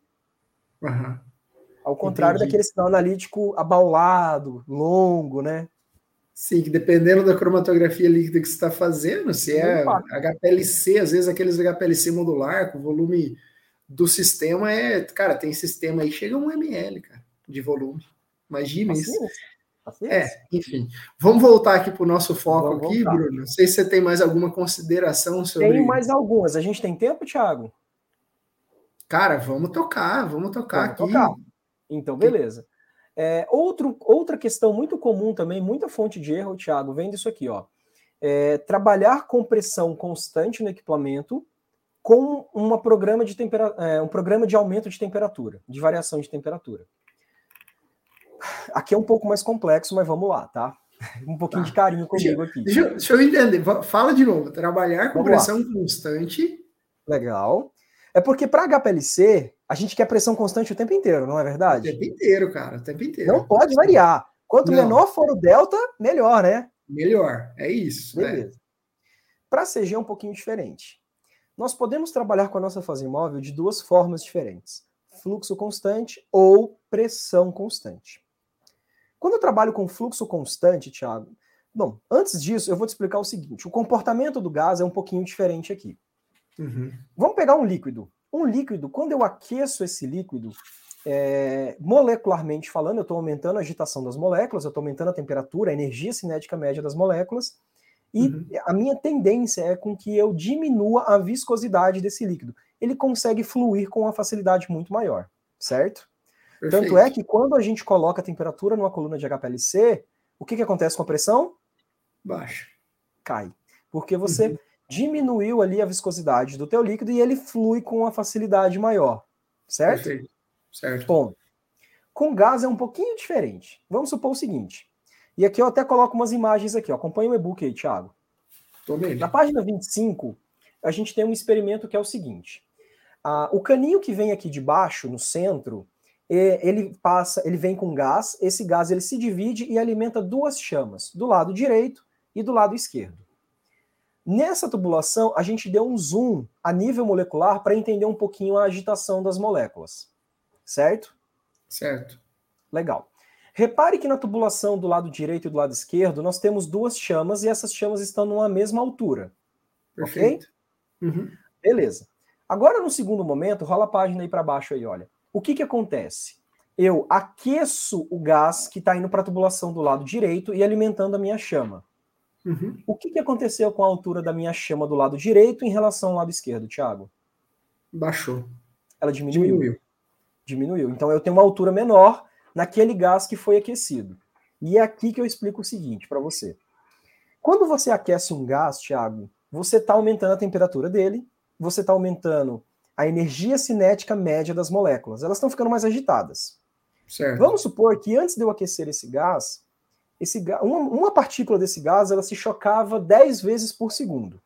Uhum. Ao contrário Entendi. daquele sinal analítico abaulado, longo, né? Sim, que dependendo da cromatografia líquida que você está fazendo, se é HPLC, às vezes aqueles HPLC modular, com volume do sistema é. Cara, tem sistema aí, chega um ml, cara, de volume. Imagina isso. É, enfim. Vamos voltar aqui para o nosso foco Vamos aqui, voltar. Bruno. Não sei se você tem mais alguma consideração sobre. Tem mais algumas. A gente tem tempo, Thiago? Cara, vamos tocar, vamos tocar vamos aqui. Tocar. Então, beleza. É, outro, outra questão muito comum também, muita fonte de erro, Thiago, vem disso aqui, ó. É, trabalhar com pressão constante no equipamento com uma programa de tempera, é, um programa de aumento de temperatura, de variação de temperatura. Aqui é um pouco mais complexo, mas vamos lá, tá? Um pouquinho tá. de carinho comigo aqui. Deixa, deixa, eu entender. Fala de novo. Trabalhar com vamos pressão lá. constante. Legal. É porque para HPLC, a gente quer pressão constante o tempo inteiro, não é verdade? O tempo inteiro, cara, o tempo inteiro. Não pode variar. Quanto não. menor for o delta, melhor, né? Melhor, é isso. Né? Beleza. É. Para CG é um pouquinho diferente. Nós podemos trabalhar com a nossa fase imóvel de duas formas diferentes: fluxo constante ou pressão constante. Quando eu trabalho com fluxo constante, Thiago, bom, antes disso, eu vou te explicar o seguinte: o comportamento do gás é um pouquinho diferente aqui. Uhum. Vamos pegar um líquido. Um líquido, quando eu aqueço esse líquido, é, molecularmente falando, eu estou aumentando a agitação das moléculas, eu estou aumentando a temperatura, a energia cinética média das moléculas, e uhum. a minha tendência é com que eu diminua a viscosidade desse líquido. Ele consegue fluir com uma facilidade muito maior, certo? Perfeito. Tanto é que quando a gente coloca a temperatura numa coluna de HPLC, o que, que acontece com a pressão? Baixa. Cai. Porque você uhum diminuiu ali a viscosidade do teu líquido e ele flui com uma facilidade maior, certo? Perfeito. Certo. Bom, com gás é um pouquinho diferente. Vamos supor o seguinte, e aqui eu até coloco umas imagens aqui, ó. acompanha o e-book aí, Thiago. Tô. Na página 25, a gente tem um experimento que é o seguinte, ah, o caninho que vem aqui de baixo, no centro, ele passa, ele vem com gás, esse gás ele se divide e alimenta duas chamas, do lado direito e do lado esquerdo. Nessa tubulação, a gente deu um zoom a nível molecular para entender um pouquinho a agitação das moléculas. Certo? Certo. Legal. Repare que na tubulação do lado direito e do lado esquerdo, nós temos duas chamas e essas chamas estão numa mesma altura. Perfeito. Ok? Uhum. Beleza. Agora, no segundo momento, rola a página aí para baixo aí, olha. O que, que acontece? Eu aqueço o gás que está indo para a tubulação do lado direito e alimentando a minha chama. Uhum. O que, que aconteceu com a altura da minha chama do lado direito em relação ao lado esquerdo, Thiago? Baixou. Ela diminuiu. Diminuiu. Diminuiu. Então eu tenho uma altura menor naquele gás que foi aquecido. E é aqui que eu explico o seguinte para você. Quando você aquece um gás, Thiago, você está aumentando a temperatura dele, você está aumentando a energia cinética média das moléculas. Elas estão ficando mais agitadas. Certo. Vamos supor que antes de eu aquecer esse gás, esse uma, uma partícula desse gás ela se chocava 10 vezes por segundo.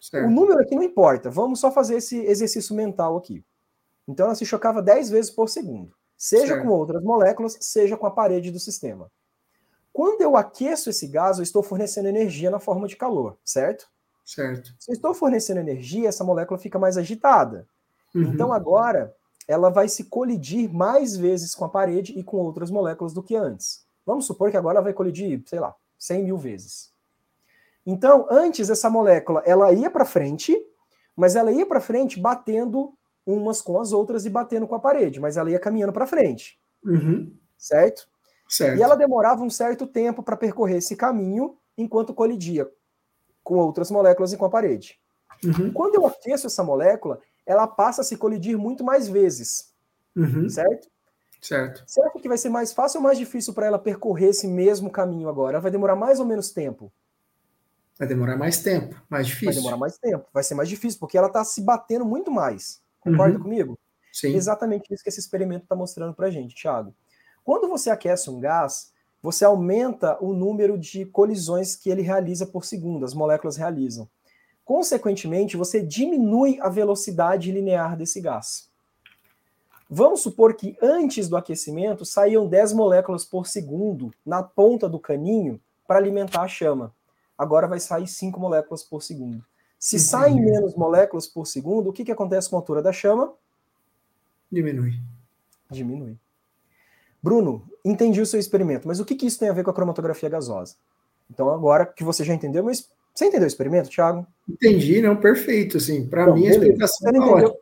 Certo. O número aqui não importa, vamos só fazer esse exercício mental aqui. Então ela se chocava 10 vezes por segundo, seja certo. com outras moléculas, seja com a parede do sistema. Quando eu aqueço esse gás, eu estou fornecendo energia na forma de calor, certo? Certo. Se eu estou fornecendo energia, essa molécula fica mais agitada. Uhum. Então agora ela vai se colidir mais vezes com a parede e com outras moléculas do que antes. Vamos supor que agora vai colidir, sei lá, 100 mil vezes. Então, antes essa molécula, ela ia para frente, mas ela ia para frente batendo umas com as outras e batendo com a parede, mas ela ia caminhando para frente. Uhum. Certo? Certo. E ela demorava um certo tempo para percorrer esse caminho enquanto colidia com outras moléculas e com a parede. Uhum. Quando eu aqueço essa molécula, ela passa a se colidir muito mais vezes. Uhum. Certo? Certo. Acha que vai ser mais fácil ou mais difícil para ela percorrer esse mesmo caminho agora? Ela vai demorar mais ou menos tempo? Vai demorar mais tempo, mais difícil. Vai demorar mais tempo, vai ser mais difícil, porque ela está se batendo muito mais. Concorda uhum. comigo? Sim. Exatamente isso que esse experimento está mostrando para a gente, Thiago. Quando você aquece um gás, você aumenta o número de colisões que ele realiza por segundo, as moléculas realizam. Consequentemente, você diminui a velocidade linear desse gás. Vamos supor que antes do aquecimento saíam 10 moléculas por segundo na ponta do caninho para alimentar a chama. Agora vai sair 5 moléculas por segundo. Se Entendi. saem menos moléculas por segundo, o que, que acontece com a altura da chama? Diminui. Diminui. Bruno, entendi o seu experimento, mas o que, que isso tem a ver com a cromatografia gasosa? Então, agora que você já entendeu, mas você entendeu o experimento, Thiago? Entendi, não, perfeito. Assim, para mim, a explicação é ótima.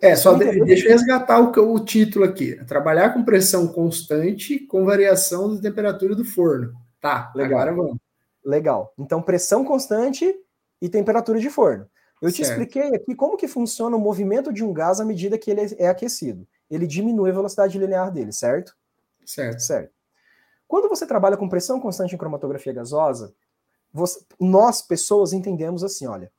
É, só de, deixa eu resgatar o, o título aqui. Trabalhar com pressão constante com variação da temperatura do forno. Tá, Legal. agora vamos. Legal. Então, pressão constante e temperatura de forno. Eu certo. te expliquei aqui como que funciona o movimento de um gás à medida que ele é aquecido. Ele diminui a velocidade linear dele, certo? Certo. Certo. Quando você trabalha com pressão constante em cromatografia gasosa, você, nós, pessoas, entendemos assim, olha,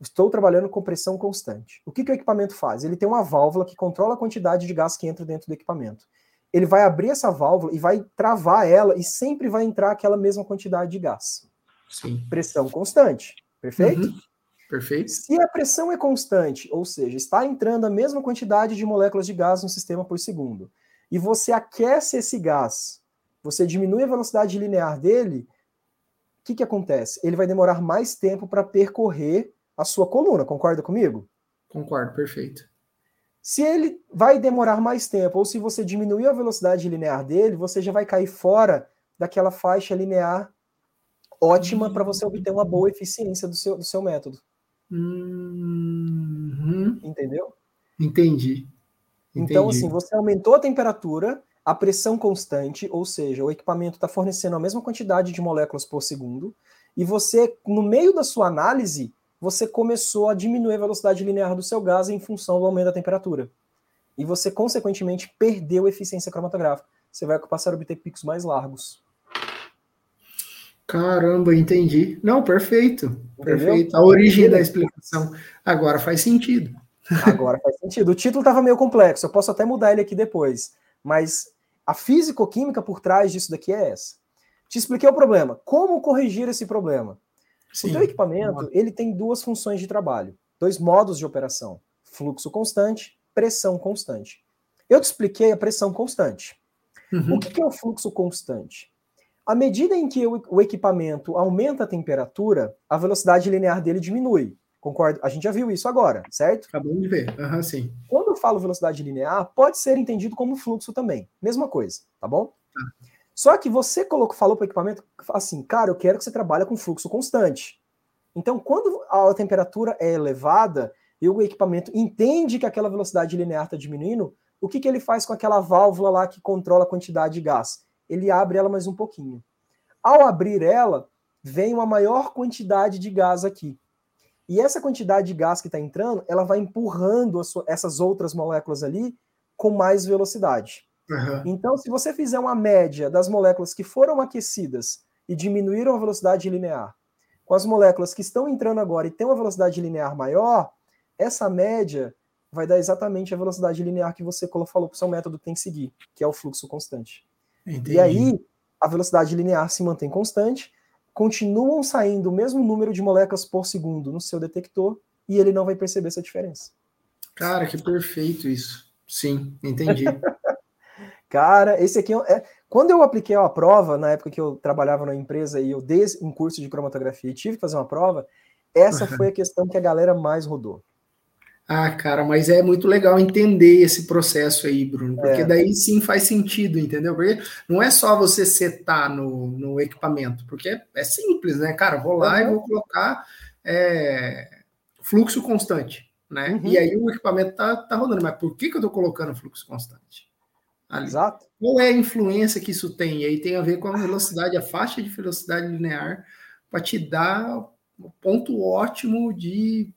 estou trabalhando com pressão constante. O que, que o equipamento faz? Ele tem uma válvula que controla a quantidade de gás que entra dentro do equipamento. Ele vai abrir essa válvula e vai travar ela e sempre vai entrar aquela mesma quantidade de gás. Sim. Pressão constante, perfeito? Uhum. Perfeito. Se a pressão é constante, ou seja, está entrando a mesma quantidade de moléculas de gás no sistema por segundo, e você aquece esse gás, você diminui a velocidade linear dele, o que, que acontece? Ele vai demorar mais tempo para percorrer a sua coluna, concorda comigo? Concordo, perfeito. Se ele vai demorar mais tempo, ou se você diminuir a velocidade linear dele, você já vai cair fora daquela faixa linear ótima para você obter uma boa eficiência do seu, do seu método. Uhum. Entendeu? Entendi. Então, assim, você aumentou a temperatura, a pressão constante, ou seja, o equipamento está fornecendo a mesma quantidade de moléculas por segundo, e você, no meio da sua análise, você começou a diminuir a velocidade linear do seu gás em função do aumento da temperatura. E você, consequentemente, perdeu eficiência cromatográfica. Você vai passar a obter picos mais largos. Caramba, entendi. Não, perfeito. Entendeu? Perfeito. A origem da explicação. Agora faz sentido. Agora faz sentido. O título estava meio complexo, eu posso até mudar ele aqui depois. Mas a físico-química por trás disso daqui é essa. Te expliquei o problema. Como corrigir esse problema? Sim. O teu equipamento ele tem duas funções de trabalho, dois modos de operação: fluxo constante, pressão constante. Eu te expliquei a pressão constante. Uhum. O que é o fluxo constante? À medida em que o equipamento aumenta a temperatura, a velocidade linear dele diminui. Concordo? A gente já viu isso agora, certo? Acabamos de ver. Uhum, sim. Quando eu falo velocidade linear, pode ser entendido como fluxo também. Mesma coisa, tá bom? Tá. Só que você colocou, falou para o equipamento assim, cara, eu quero que você trabalhe com fluxo constante. Então, quando a temperatura é elevada e o equipamento entende que aquela velocidade linear está diminuindo, o que, que ele faz com aquela válvula lá que controla a quantidade de gás? ele abre ela mais um pouquinho. Ao abrir ela, vem uma maior quantidade de gás aqui. E essa quantidade de gás que está entrando, ela vai empurrando essas outras moléculas ali com mais velocidade. Uhum. Então, se você fizer uma média das moléculas que foram aquecidas e diminuíram a velocidade linear, com as moléculas que estão entrando agora e têm uma velocidade linear maior, essa média vai dar exatamente a velocidade linear que você falou que o seu método tem que seguir, que é o fluxo constante. Entendi. E aí, a velocidade linear se mantém constante, continuam saindo o mesmo número de moléculas por segundo no seu detector e ele não vai perceber essa diferença. Cara, que perfeito isso. Sim, entendi. Cara, esse aqui é, é. Quando eu apliquei a prova, na época que eu trabalhava na empresa e eu dei um curso de cromatografia e tive que fazer uma prova, essa foi a questão que a galera mais rodou. Ah, cara, mas é muito legal entender esse processo aí, Bruno, porque é. daí sim faz sentido, entendeu? Porque não é só você setar no, no equipamento, porque é simples, né, cara? Vou lá uhum. e vou colocar é, fluxo constante, né? Uhum. E aí o equipamento tá, tá rodando, mas por que, que eu tô colocando fluxo constante? Ali. Exato. Qual é a influência que isso tem? E aí tem a ver com a velocidade, a faixa de velocidade linear, para te dar o ponto ótimo de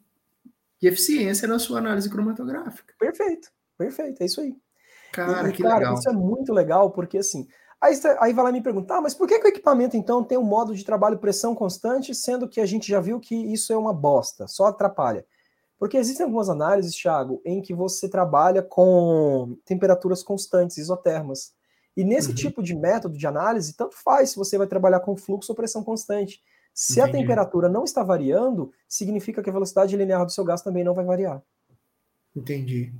e eficiência na sua análise cromatográfica. Perfeito, perfeito, é isso aí. Cara, e, que cara, legal. Isso é muito legal, porque assim, aí, aí vai lá me perguntar, ah, mas por que, que o equipamento então tem um modo de trabalho pressão constante, sendo que a gente já viu que isso é uma bosta, só atrapalha? Porque existem algumas análises, Thiago, em que você trabalha com temperaturas constantes, isotermas. E nesse uhum. tipo de método de análise, tanto faz se você vai trabalhar com fluxo ou pressão constante. Se Entendi. a temperatura não está variando, significa que a velocidade linear do seu gás também não vai variar. Entendi.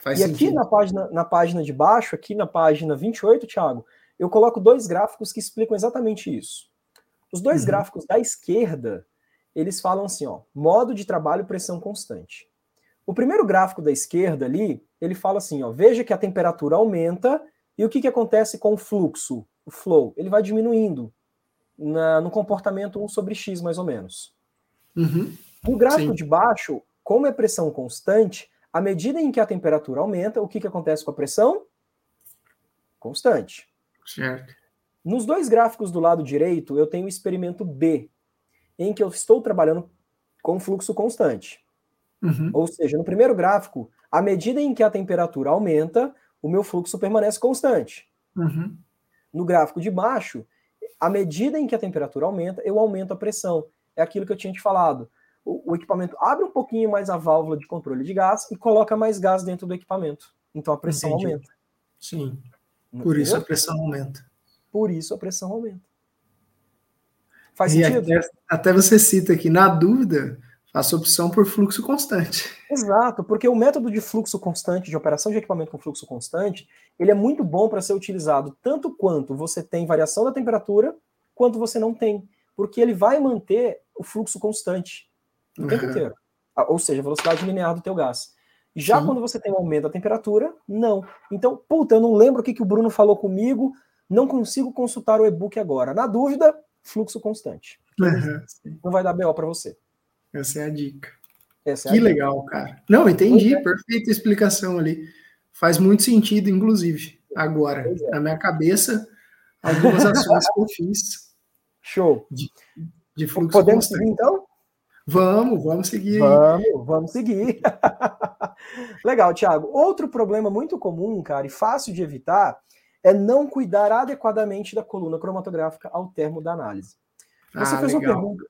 Faz e sentido. aqui na página, na página de baixo, aqui na página 28, Thiago, eu coloco dois gráficos que explicam exatamente isso. Os dois uhum. gráficos da esquerda, eles falam assim, ó, modo de trabalho pressão constante. O primeiro gráfico da esquerda ali, ele fala assim, ó, veja que a temperatura aumenta e o que, que acontece com o fluxo, o flow? Ele vai diminuindo. Na, no comportamento 1 sobre x, mais ou menos. Uhum. No gráfico Sim. de baixo, como é pressão constante, à medida em que a temperatura aumenta, o que, que acontece com a pressão? Constante. Certo. Nos dois gráficos do lado direito, eu tenho o experimento B, em que eu estou trabalhando com fluxo constante. Uhum. Ou seja, no primeiro gráfico, à medida em que a temperatura aumenta, o meu fluxo permanece constante. Uhum. No gráfico de baixo, à medida em que a temperatura aumenta, eu aumento a pressão. É aquilo que eu tinha te falado. O, o equipamento abre um pouquinho mais a válvula de controle de gás e coloca mais gás dentro do equipamento. Então a pressão Entendi. aumenta. Sim. Por isso a pressão aumenta. Por isso a pressão aumenta. Faz e sentido? Até, até você cita aqui, na dúvida, faça opção por fluxo constante. Exato, porque o método de fluxo constante, de operação de equipamento com fluxo constante, ele é muito bom para ser utilizado tanto quanto você tem variação da temperatura, quanto você não tem. Porque ele vai manter o fluxo constante o tempo Uhum. inteiro. Ou seja, a velocidade linear do teu gás. Já Sim. quando você tem um aumento da temperatura, não. Então, puta, eu não lembro o que, que o Bruno falou comigo, não consigo consultar o e-book agora. Na dúvida, fluxo constante. Uhum. Não vai dar BO para você. Essa é a dica. Essa é a Que dica. legal, cara. Não, entendi. É. Perfeita explicação ali. Faz muito sentido, inclusive, agora. É. Na minha cabeça, algumas ações que eu fiz Show. de fluxo Podemos constante. seguir então? Vamos, vamos seguir. Vamos, vamos seguir. Legal, Thiago. Outro problema muito comum, cara, e fácil de evitar, é não cuidar adequadamente da coluna cromatográfica ao termo da análise. Você Ah, fez uma legal. pergunta.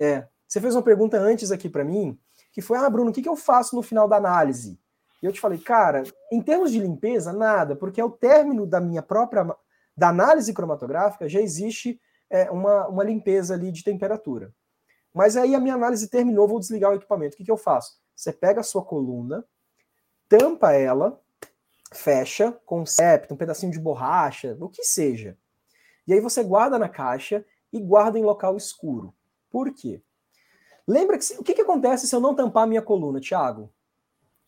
É, você fez uma pergunta antes aqui para mim, que foi: "Ah, Bruno, o que, que eu faço no final da análise?" E eu te falei: "Cara, em termos de limpeza, nada, porque ao término da minha própria da análise cromatográfica já existe é, uma, uma limpeza ali de temperatura. Mas aí a minha análise terminou, vou desligar o equipamento. O que, que eu faço? Você pega a sua coluna, tampa ela, fecha com um septo, um pedacinho de borracha, o que seja. E aí você guarda na caixa e guarda em local escuro. Por quê? Lembra que se- o que, que acontece se eu não tampar a minha coluna, Thiago?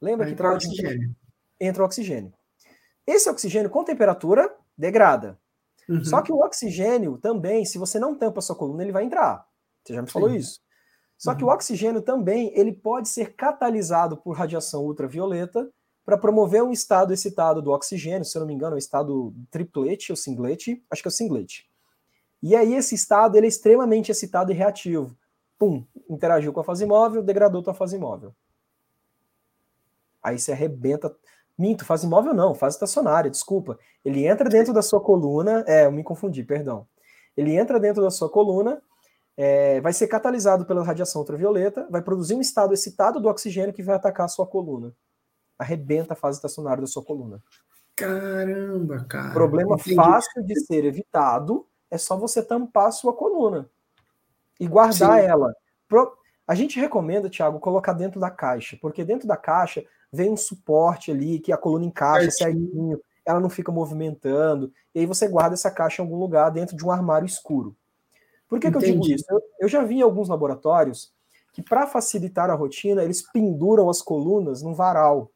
Lembra Vai que entrar pode- oxigênio. entra o oxigênio. Esse oxigênio com temperatura degrada. Uhum. Só que o oxigênio também, se você não tampa a sua coluna, ele vai entrar. Você já me falou Sim. isso. Só que o Uhum. oxigênio também, ele pode ser catalisado por radiação ultravioleta para promover um estado excitado do oxigênio, se eu não me engano, é o estado triplete ou singlete, acho que é o singlete. E aí esse estado, ele é extremamente excitado e reativo. Pum, interagiu com a fase móvel, degradou tua fase móvel. Aí você arrebenta. Minto, fase móvel não, fase estacionária, desculpa. Ele entra dentro da sua coluna. É, eu me confundi, perdão. Ele entra dentro da sua coluna, é, vai ser catalisado pela radiação ultravioleta, vai produzir um estado excitado do oxigênio que vai atacar a sua coluna. Arrebenta a fase estacionária da sua coluna. Caramba, cara. Problema Entendi. fácil de ser evitado é só você tampar a sua coluna e guardar Sim. ela. A gente recomenda, Thiago, colocar dentro da caixa, porque dentro da caixa vem um suporte ali que a coluna encaixa Certinho. ela não fica movimentando, e aí você guarda essa caixa em algum lugar dentro de um armário escuro. Por que, que eu digo isso? Eu, eu já vi alguns laboratórios que, para facilitar a rotina, eles penduram as colunas num varal.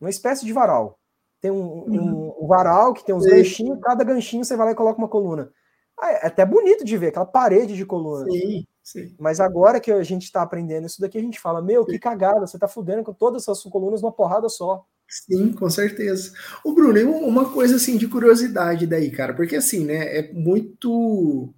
Uma espécie de varal. Tem um, um- um varal que tem uns Uhum. Ganchinhos, cada ganchinho você vai lá e coloca uma coluna. Ah, é até bonito de ver, aquela parede de coluna. Sim, sim. Mas agora que a gente está aprendendo isso daqui, a gente fala: Meu, que cagada, você está fudendo com todas as suas colunas numa porrada só. Sim, com certeza. O Bruno, uma coisa assim de curiosidade daí, cara, porque assim, né, é muito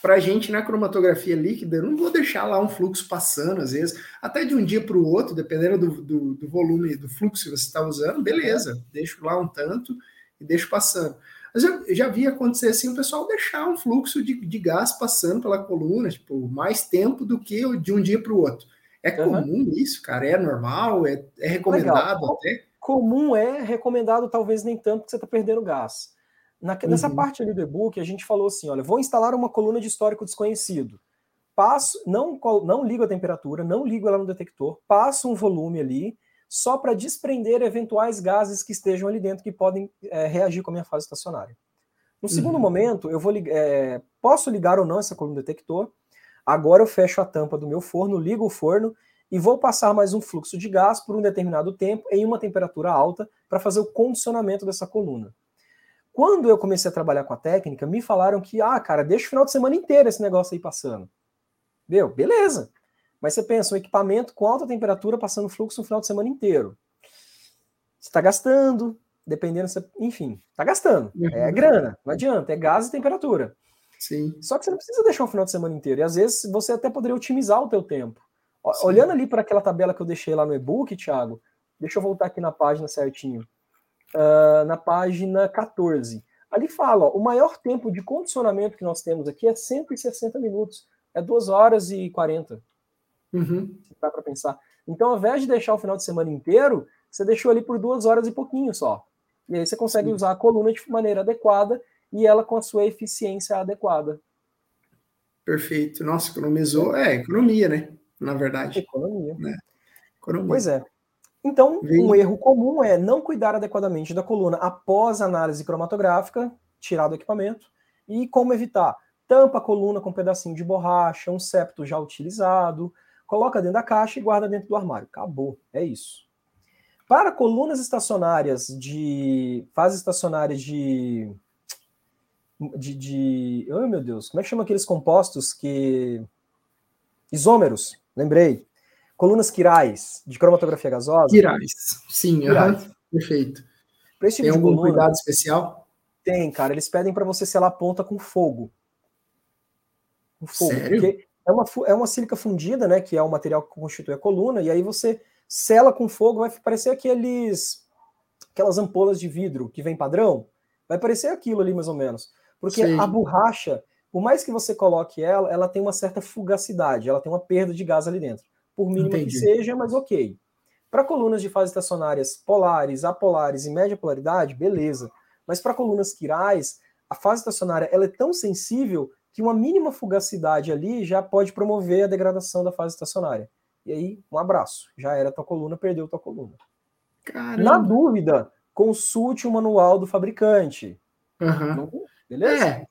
pra gente na cromatografia líquida, eu não vou deixar lá um fluxo passando, às vezes, até de um dia para o outro, dependendo do, do, do volume do fluxo que você está usando, beleza, deixo lá um tanto e deixo passando. Mas eu já vi acontecer assim, o pessoal deixar um fluxo de, de gás passando pela coluna, tipo, mais tempo do que de um dia para o outro. É Uhum. comum isso, cara? É normal? É, é recomendado Legal. até? Comum é, recomendado talvez nem tanto, porque você está perdendo gás. Na- nessa Uhum. parte ali do e-book, a gente falou assim: olha, vou instalar uma coluna de histórico desconhecido. Passo, não, não ligo a temperatura, não ligo ela no detector, passo um volume ali, só para desprender eventuais gases que estejam ali dentro que podem é, reagir com a minha fase estacionária. No segundo Uhum. momento, eu vou é, posso ligar ou não essa coluna detector. Agora eu fecho a tampa do meu forno, ligo o forno e vou passar mais um fluxo de gás por um determinado tempo em uma temperatura alta para fazer o condicionamento dessa coluna. Quando eu comecei a trabalhar com a técnica, me falaram que, ah, cara, deixa o final de semana inteiro esse negócio aí passando. Deu? Beleza. Mas você pensa, um equipamento com alta temperatura passando fluxo no final de semana inteiro. Você está gastando, dependendo, você, enfim, está gastando. É uhum. É grana, não adianta, é gás e temperatura. Sim. Só que você não precisa deixar o final de semana inteiro. E às vezes você até poderia otimizar o teu tempo. Sim. Olhando ali para aquela tabela que eu deixei lá no e-book, Thiago, deixa eu voltar aqui na página certinho uh, na página 14. Ali fala, ó, o maior tempo de condicionamento que nós temos aqui é 160 minutos. É 2 horas e 40. Uhum. Dá para pensar. Então, ao invés de deixar o final de semana inteiro, você deixou ali por duas horas e pouquinho só. E aí você consegue Sim. usar a coluna de maneira adequada e ela com a sua eficiência adequada. Perfeito. Nossa, economizou. É, economia, né? Na verdade. Economia. Né? economia. Pois é. Então, um erro comum é não cuidar adequadamente da coluna após a análise cromatográfica, tirar do equipamento. E como evitar? Tampa a coluna com um pedacinho de borracha, um septo já utilizado, coloca dentro da caixa e guarda dentro do armário. Acabou, é isso. Para colunas estacionárias de fases estacionárias de de, de oh meu Deus, como é que chama aqueles compostos que isômeros? Lembrei. Colunas quirais, de cromatografia gasosa. Quirais, sim, quirais. Uhum, perfeito. Para esse tipo Tem algum coluna, cuidado especial? Tem, cara. Eles pedem para você selar a ponta com fogo. Com fogo. Sério? Porque é uma, é uma sílica fundida, né? Que é o material que constitui a coluna, e aí você sela com fogo, vai parecer aqueles aquelas ampolas de vidro que vem padrão. Vai parecer aquilo ali, mais ou menos. Porque Sim. a borracha, por mais que você coloque ela, ela tem uma certa fugacidade, ela tem uma perda de gás ali dentro por mínima Entendi. que seja, mas ok. Para colunas de fases estacionárias polares, apolares e média polaridade, beleza. Mas para colunas quirais, a fase estacionária ela é tão sensível que uma mínima fugacidade ali já pode promover a degradação da fase estacionária. E aí, um abraço. Já era tua coluna, perdeu tua coluna. Caramba. Na dúvida, consulte o manual do fabricante. Uhum. Beleza? É,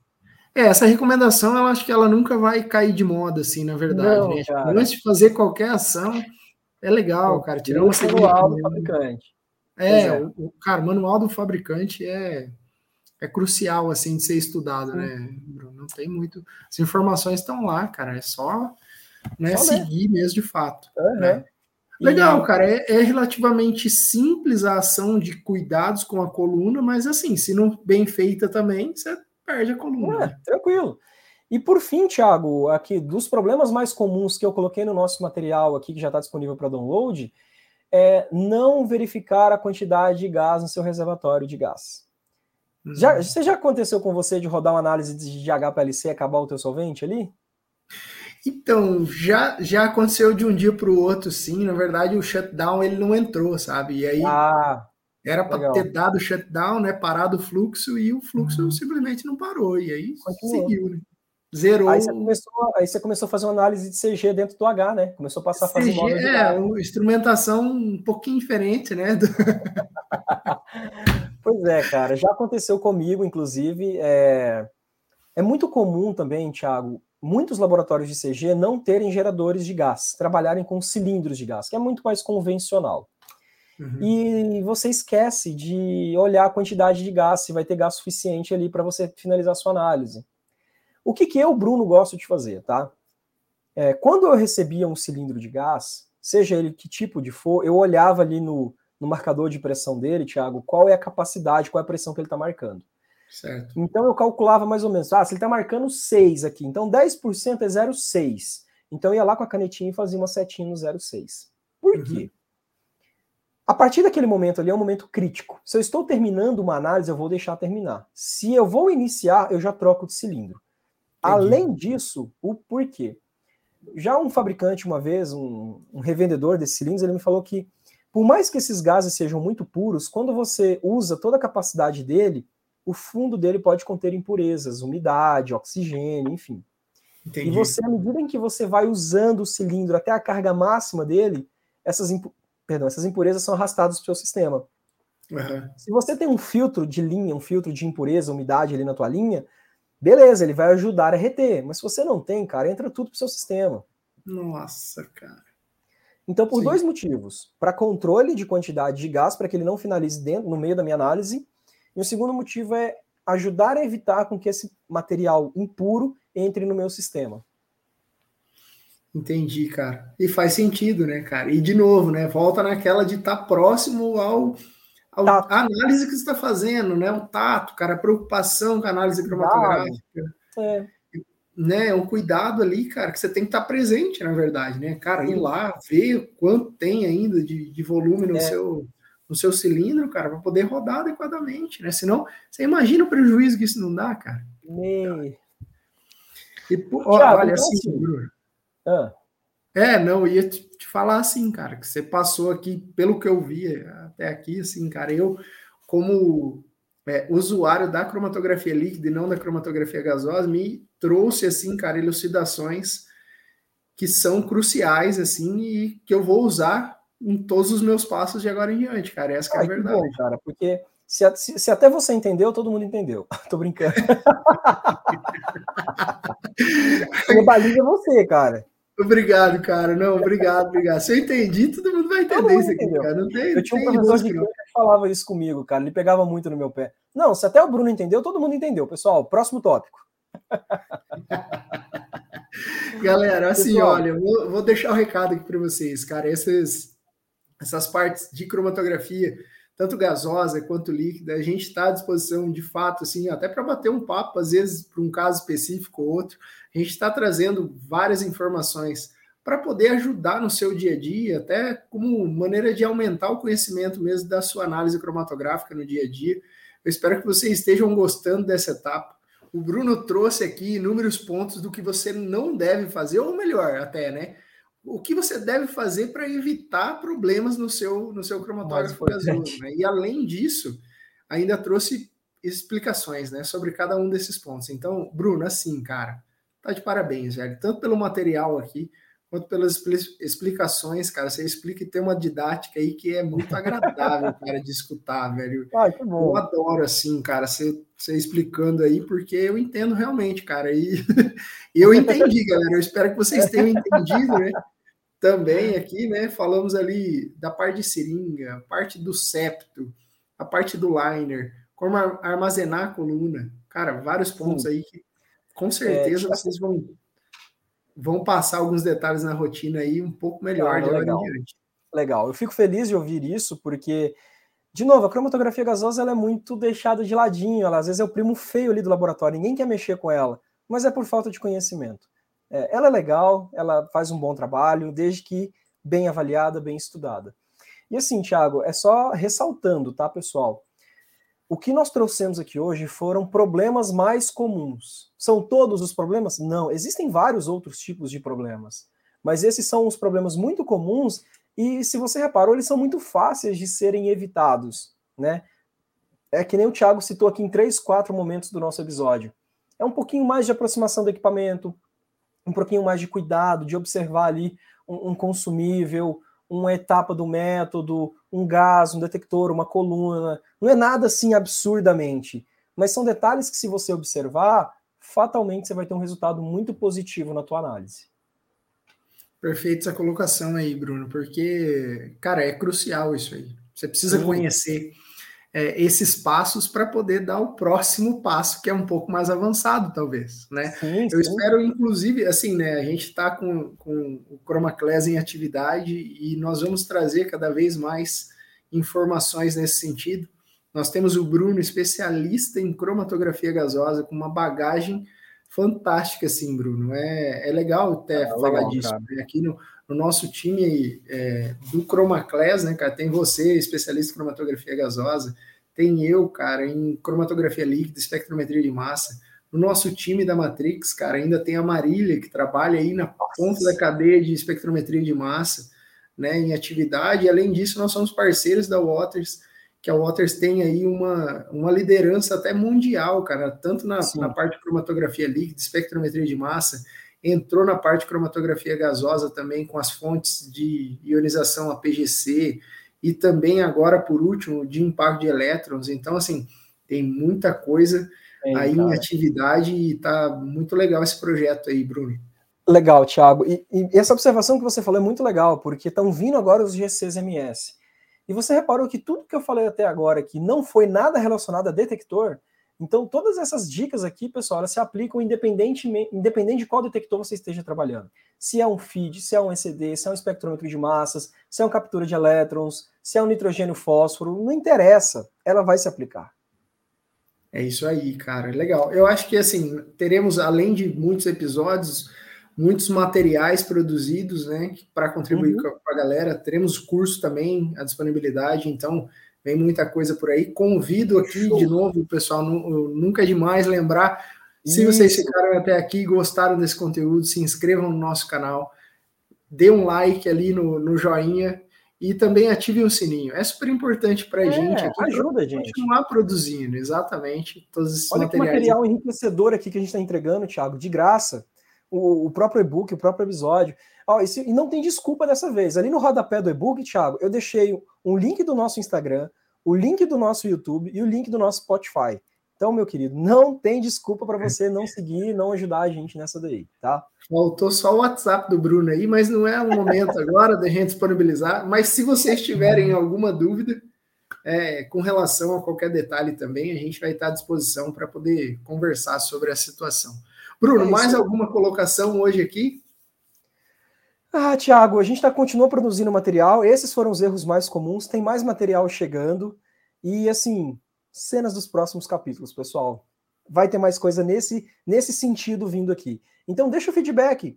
é, essa recomendação eu acho que ela nunca vai cair de moda, assim, na verdade. Não, né? Antes de fazer qualquer ação, é legal, cara. Tirar uma manual do fabricante. É, é. O, cara, o manual do fabricante é, é crucial, assim, de ser estudado, né, Bruno? Não tem muito. As informações estão lá, cara. É só, né, só seguir mesmo de fato. Uhum. Né? Legal, cara. É, é, relativamente simples a ação de cuidados com a coluna, mas assim, se não bem feita também, você perde a coluna. É, tranquilo. E por fim, Thiago, aqui dos problemas mais comuns que eu coloquei no nosso material aqui, que já está disponível para download, é não verificar a quantidade de gás no seu reservatório de gás. Uhum. Já, você já aconteceu com você de rodar uma análise de HPLC e acabar o teu solvente ali? Então, já, já aconteceu de um dia para o outro, sim. Na verdade, o shutdown ele não entrou, sabe? E aí ah, era para ter dado shutdown, né? Parado o fluxo e o fluxo uhum. simplesmente não parou. E aí Continuou. seguiu, né? Zerou. Aí você, começou, aí você começou a fazer uma análise de CG dentro do H, né? Começou a passar a fazer CG, É, uma instrumentação um pouquinho diferente, né? Do... pois é, cara. Já aconteceu comigo, inclusive. É, é muito comum também, Thiago, muitos laboratórios de CG não terem geradores de gás, trabalharem com cilindros de gás, que é muito mais convencional. Uhum. E você esquece de olhar a quantidade de gás, se vai ter gás suficiente ali para você finalizar a sua análise. O que, que eu, Bruno, gosto de fazer, tá? É, quando eu recebia um cilindro de gás, seja ele que tipo de for, eu olhava ali no, no marcador de pressão dele, Thiago, qual é a capacidade, qual é a pressão que ele está marcando. Certo. Então eu calculava mais ou menos, ah, se ele está marcando 6 aqui, então 10% é 0,6. Então eu ia lá com a canetinha e fazia uma setinha no 0,6. Por uhum. quê? A partir daquele momento ali é um momento crítico. Se eu estou terminando uma análise, eu vou deixar terminar. Se eu vou iniciar, eu já troco de cilindro. Entendi. Além disso, o porquê? Já um fabricante, uma vez, um, um, revendedor desses cilindros, ele me falou que, por mais que esses gases sejam muito puros, quando você usa toda a capacidade dele, o fundo dele pode conter impurezas, umidade, oxigênio, enfim. Entendi. E você, à medida em que você vai usando o cilindro até a carga máxima dele, essas perdão, essas impurezas são arrastadas para o seu sistema. Uhum. Se você tem um filtro de linha, um filtro de impureza, umidade ali na tua linha, beleza, ele vai ajudar a reter. Mas se você não tem, cara, entra tudo para o seu sistema. Nossa, cara. Então, por Sim. dois motivos. Para controle de quantidade de gás, para que ele não finalize dentro, no meio da minha análise. E o segundo motivo é ajudar a evitar com que esse material impuro entre no meu sistema. Entendi, cara. E faz sentido, né, cara? E de novo, né? Volta naquela de estar tá próximo ao, ao a análise que você está fazendo, né? O tato, cara, a preocupação com a análise cromatográfica. É. Né, um cuidado ali, cara, que você tem que estar tá presente, na verdade, né? Cara, ir lá, ver quanto tem ainda de, de volume no, é. seu, no seu cilindro, cara, para poder rodar adequadamente, né? Senão, você imagina o prejuízo que isso não dá, cara. Me... E, ó, Thiago, olha então, assim, assim, Bruno, ah. É, não, ia te, te, falar assim, cara, que você passou aqui, pelo que eu vi até aqui, assim, cara, eu, como é, usuário da cromatografia líquida e não da cromatografia gasosa, me trouxe, assim, cara, elucidações que são cruciais, assim, e que eu vou usar em todos os meus passos de agora em diante, cara. Essa é a verdade. Bom, cara, porque se, se, se, até você entendeu, todo mundo entendeu. Tô brincando. o baliza é você, cara. Obrigado, cara. Não, obrigado, obrigado. Se eu entendi, todo mundo vai entender isso aqui, cara. Não tem, eu tinha um professor de química falava isso comigo, cara. Ele pegava muito no meu pé. Não, se até o Bruno entendeu, todo mundo entendeu. Pessoal, próximo tópico. Galera, assim, Pessoal, olha, vou, vou, deixar o um recado aqui para vocês, cara. Essas, essas partes de cromatografia, tanto gasosa quanto líquida, a gente está à disposição, de fato, assim, até para bater um papo, às vezes, para um caso específico ou outro. A gente está trazendo várias informações para poder ajudar no seu dia a dia, até como maneira de aumentar o conhecimento mesmo da sua análise cromatográfica no dia a dia. Eu espero que vocês estejam gostando dessa etapa. O Bruno trouxe aqui inúmeros pontos do que você não deve fazer, ou melhor, até, né? O que você deve fazer para evitar problemas no seu, no seu cromatógrafo gasoso. Né? E além disso, ainda trouxe explicações né, sobre cada um desses pontos. Então, Bruno, assim, cara, tá de parabéns, velho. Tanto pelo material aqui, quanto pelas explicações, cara. Você explica e tem uma didática aí que é muito agradável, cara, de escutar, velho. Ah, que bom. Eu adoro, assim, cara, você, você explicando aí, porque eu entendo realmente, cara. E eu entendi, galera. Eu espero que vocês tenham entendido, né? Também aqui, né? Falamos ali da parte de seringa, parte do septo, a parte do liner, como armazenar a coluna. Cara, vários pontos Sim. aí que com certeza é, vocês vão, vão passar alguns detalhes na rotina aí um pouco melhor de legal. Legal, eu fico feliz de ouvir isso, porque, de novo, a cromatografia gasosa ela é muito deixada de ladinho, ela às vezes é o primo feio ali do laboratório, ninguém quer mexer com ela, mas é por falta de conhecimento. É, ela é legal, ela faz um bom trabalho, desde que bem avaliada, bem estudada. E assim, Thiago, é só ressaltando, tá, pessoal? O que nós trouxemos aqui hoje foram problemas mais comuns. São todos os problemas? Não, existem vários outros tipos de problemas. Mas esses são os problemas muito comuns e, se você reparou, eles são muito fáceis de serem evitados, né? É que nem o Thiago citou aqui em três, quatro momentos do nosso episódio. É um pouquinho mais de aproximação do equipamento, um pouquinho mais de cuidado, de observar ali um, um consumível, uma etapa do método, um gás, um detector, uma coluna. Não é nada assim absurdamente, mas são detalhes que, se você observar, fatalmente você vai ter um resultado muito positivo na tua análise. Perfeito essa colocação aí, Bruno, porque, cara, é crucial isso aí. Você precisa Sim. conhecer é, esses passos para poder dar o próximo passo, que é um pouco mais avançado, talvez, né? Sim, Eu espero, inclusive, assim, né? A gente está com, com o ChromaClass em atividade e nós vamos trazer cada vez mais informações nesse sentido. Nós temos o Bruno, especialista em cromatografia gasosa, com uma bagagem fantástica, assim, Bruno. É, é legal até ah, falar legal, disso. Né? Aqui no, no, nosso time é, do ChromaClass, né, cara, tem você, especialista em cromatografia gasosa, tem eu, cara, em cromatografia líquida, espectrometria de massa. No nosso time da Matrix, cara, ainda tem a Marília, que trabalha aí na ponta da cadeia de espectrometria de massa, né, em atividade. E, além disso, nós somos parceiros da Waters, que a Waters tem aí uma, uma liderança até mundial, cara, tanto na, na parte de cromatografia líquida, espectrometria de massa, entrou na parte de cromatografia gasosa também com as fontes de ionização APGC e também agora, por último, de impacto de elétrons. Então, assim, tem muita coisa é, aí cara. em atividade e tá muito legal esse projeto aí, Bruno. Legal, Thiago. E, e essa observação que você falou é muito legal, porque estão vindo agora os GCs-MS. E você reparou que tudo que eu falei até agora que não foi nada relacionado a detector, Então, todas essas dicas aqui, pessoal, elas se aplicam independente, independente de qual detector você esteja trabalhando. Se é um feed, se é um ECD, se é um espectrômetro de massas, se é uma captura de elétrons, se é um nitrogênio fósforo, não interessa, ela vai se aplicar. É isso aí, cara. Legal. Eu acho que assim, teremos, além de muitos episódios, muitos materiais produzidos, né, para contribuir uhum. com a galera. Teremos curso também, a disponibilidade, então vem muita coisa por aí. Convido aqui Show. de novo, pessoal, nunca é demais lembrar. Se Isso. vocês ficaram até aqui e gostaram desse conteúdo, se inscrevam no nosso canal, dê um like ali no, no joinha e também ative o sininho. É super importante para a é, gente aqui. Ajuda a gente. Continuar produzindo, exatamente. Todos esses Olha materiais. que material enriquecedor aqui que a gente está entregando, Thiago, de graça. O, o próprio e-book, o próprio episódio. Ó, e não tem desculpa dessa vez. Ali no rodapé do e-book, Thiago, eu deixei um link do nosso Instagram, o link do nosso YouTube e o link do nosso Spotify. Então, meu querido, não tem desculpa para você não seguir, não ajudar a gente nessa daí, tá? Faltou só o WhatsApp do Bruno aí, mas não é o momento agora da gente disponibilizar. Mas se vocês tiverem alguma dúvida é, com relação a qualquer detalhe também, a gente vai estar à disposição para poder conversar sobre a situação. Bruno, é mais alguma colocação hoje aqui? Ah, Tiago, a gente tá, continua produzindo material. Esses foram os erros mais comuns. Tem mais material chegando. E, assim, cenas dos próximos capítulos, pessoal. Vai ter mais coisa nesse, nesse sentido vindo aqui. Então, deixa o feedback.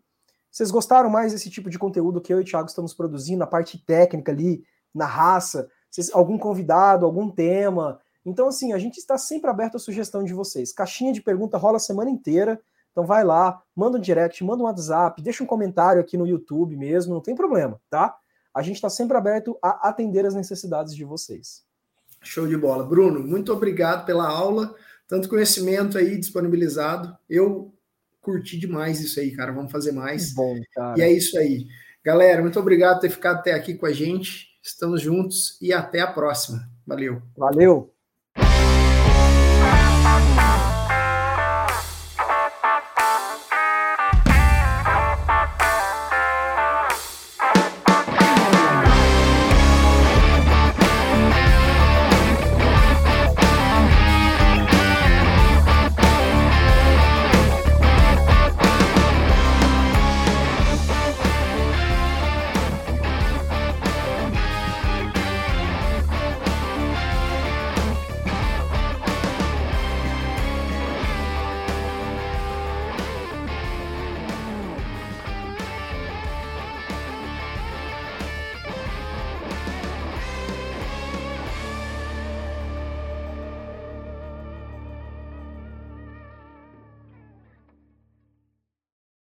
Vocês gostaram mais desse tipo de conteúdo que eu e o Thiago estamos produzindo, a parte técnica ali, na raça? Vocês, algum convidado, algum tema? Então, assim, a gente está sempre aberto à sugestão de vocês. Caixinha de pergunta rola a semana inteira. Então vai lá, manda um direct, manda um WhatsApp, deixa um comentário aqui no YouTube mesmo, não tem problema, tá? A gente está sempre aberto a atender as necessidades de vocês. Show de bola. Bruno, muito obrigado pela aula, tanto conhecimento aí disponibilizado. Eu curti demais isso aí, cara. Vamos fazer mais. Bom, cara. E é isso aí. Galera, muito obrigado por ter ficado até aqui com a gente. Estamos juntos e até a próxima. Valeu. Valeu.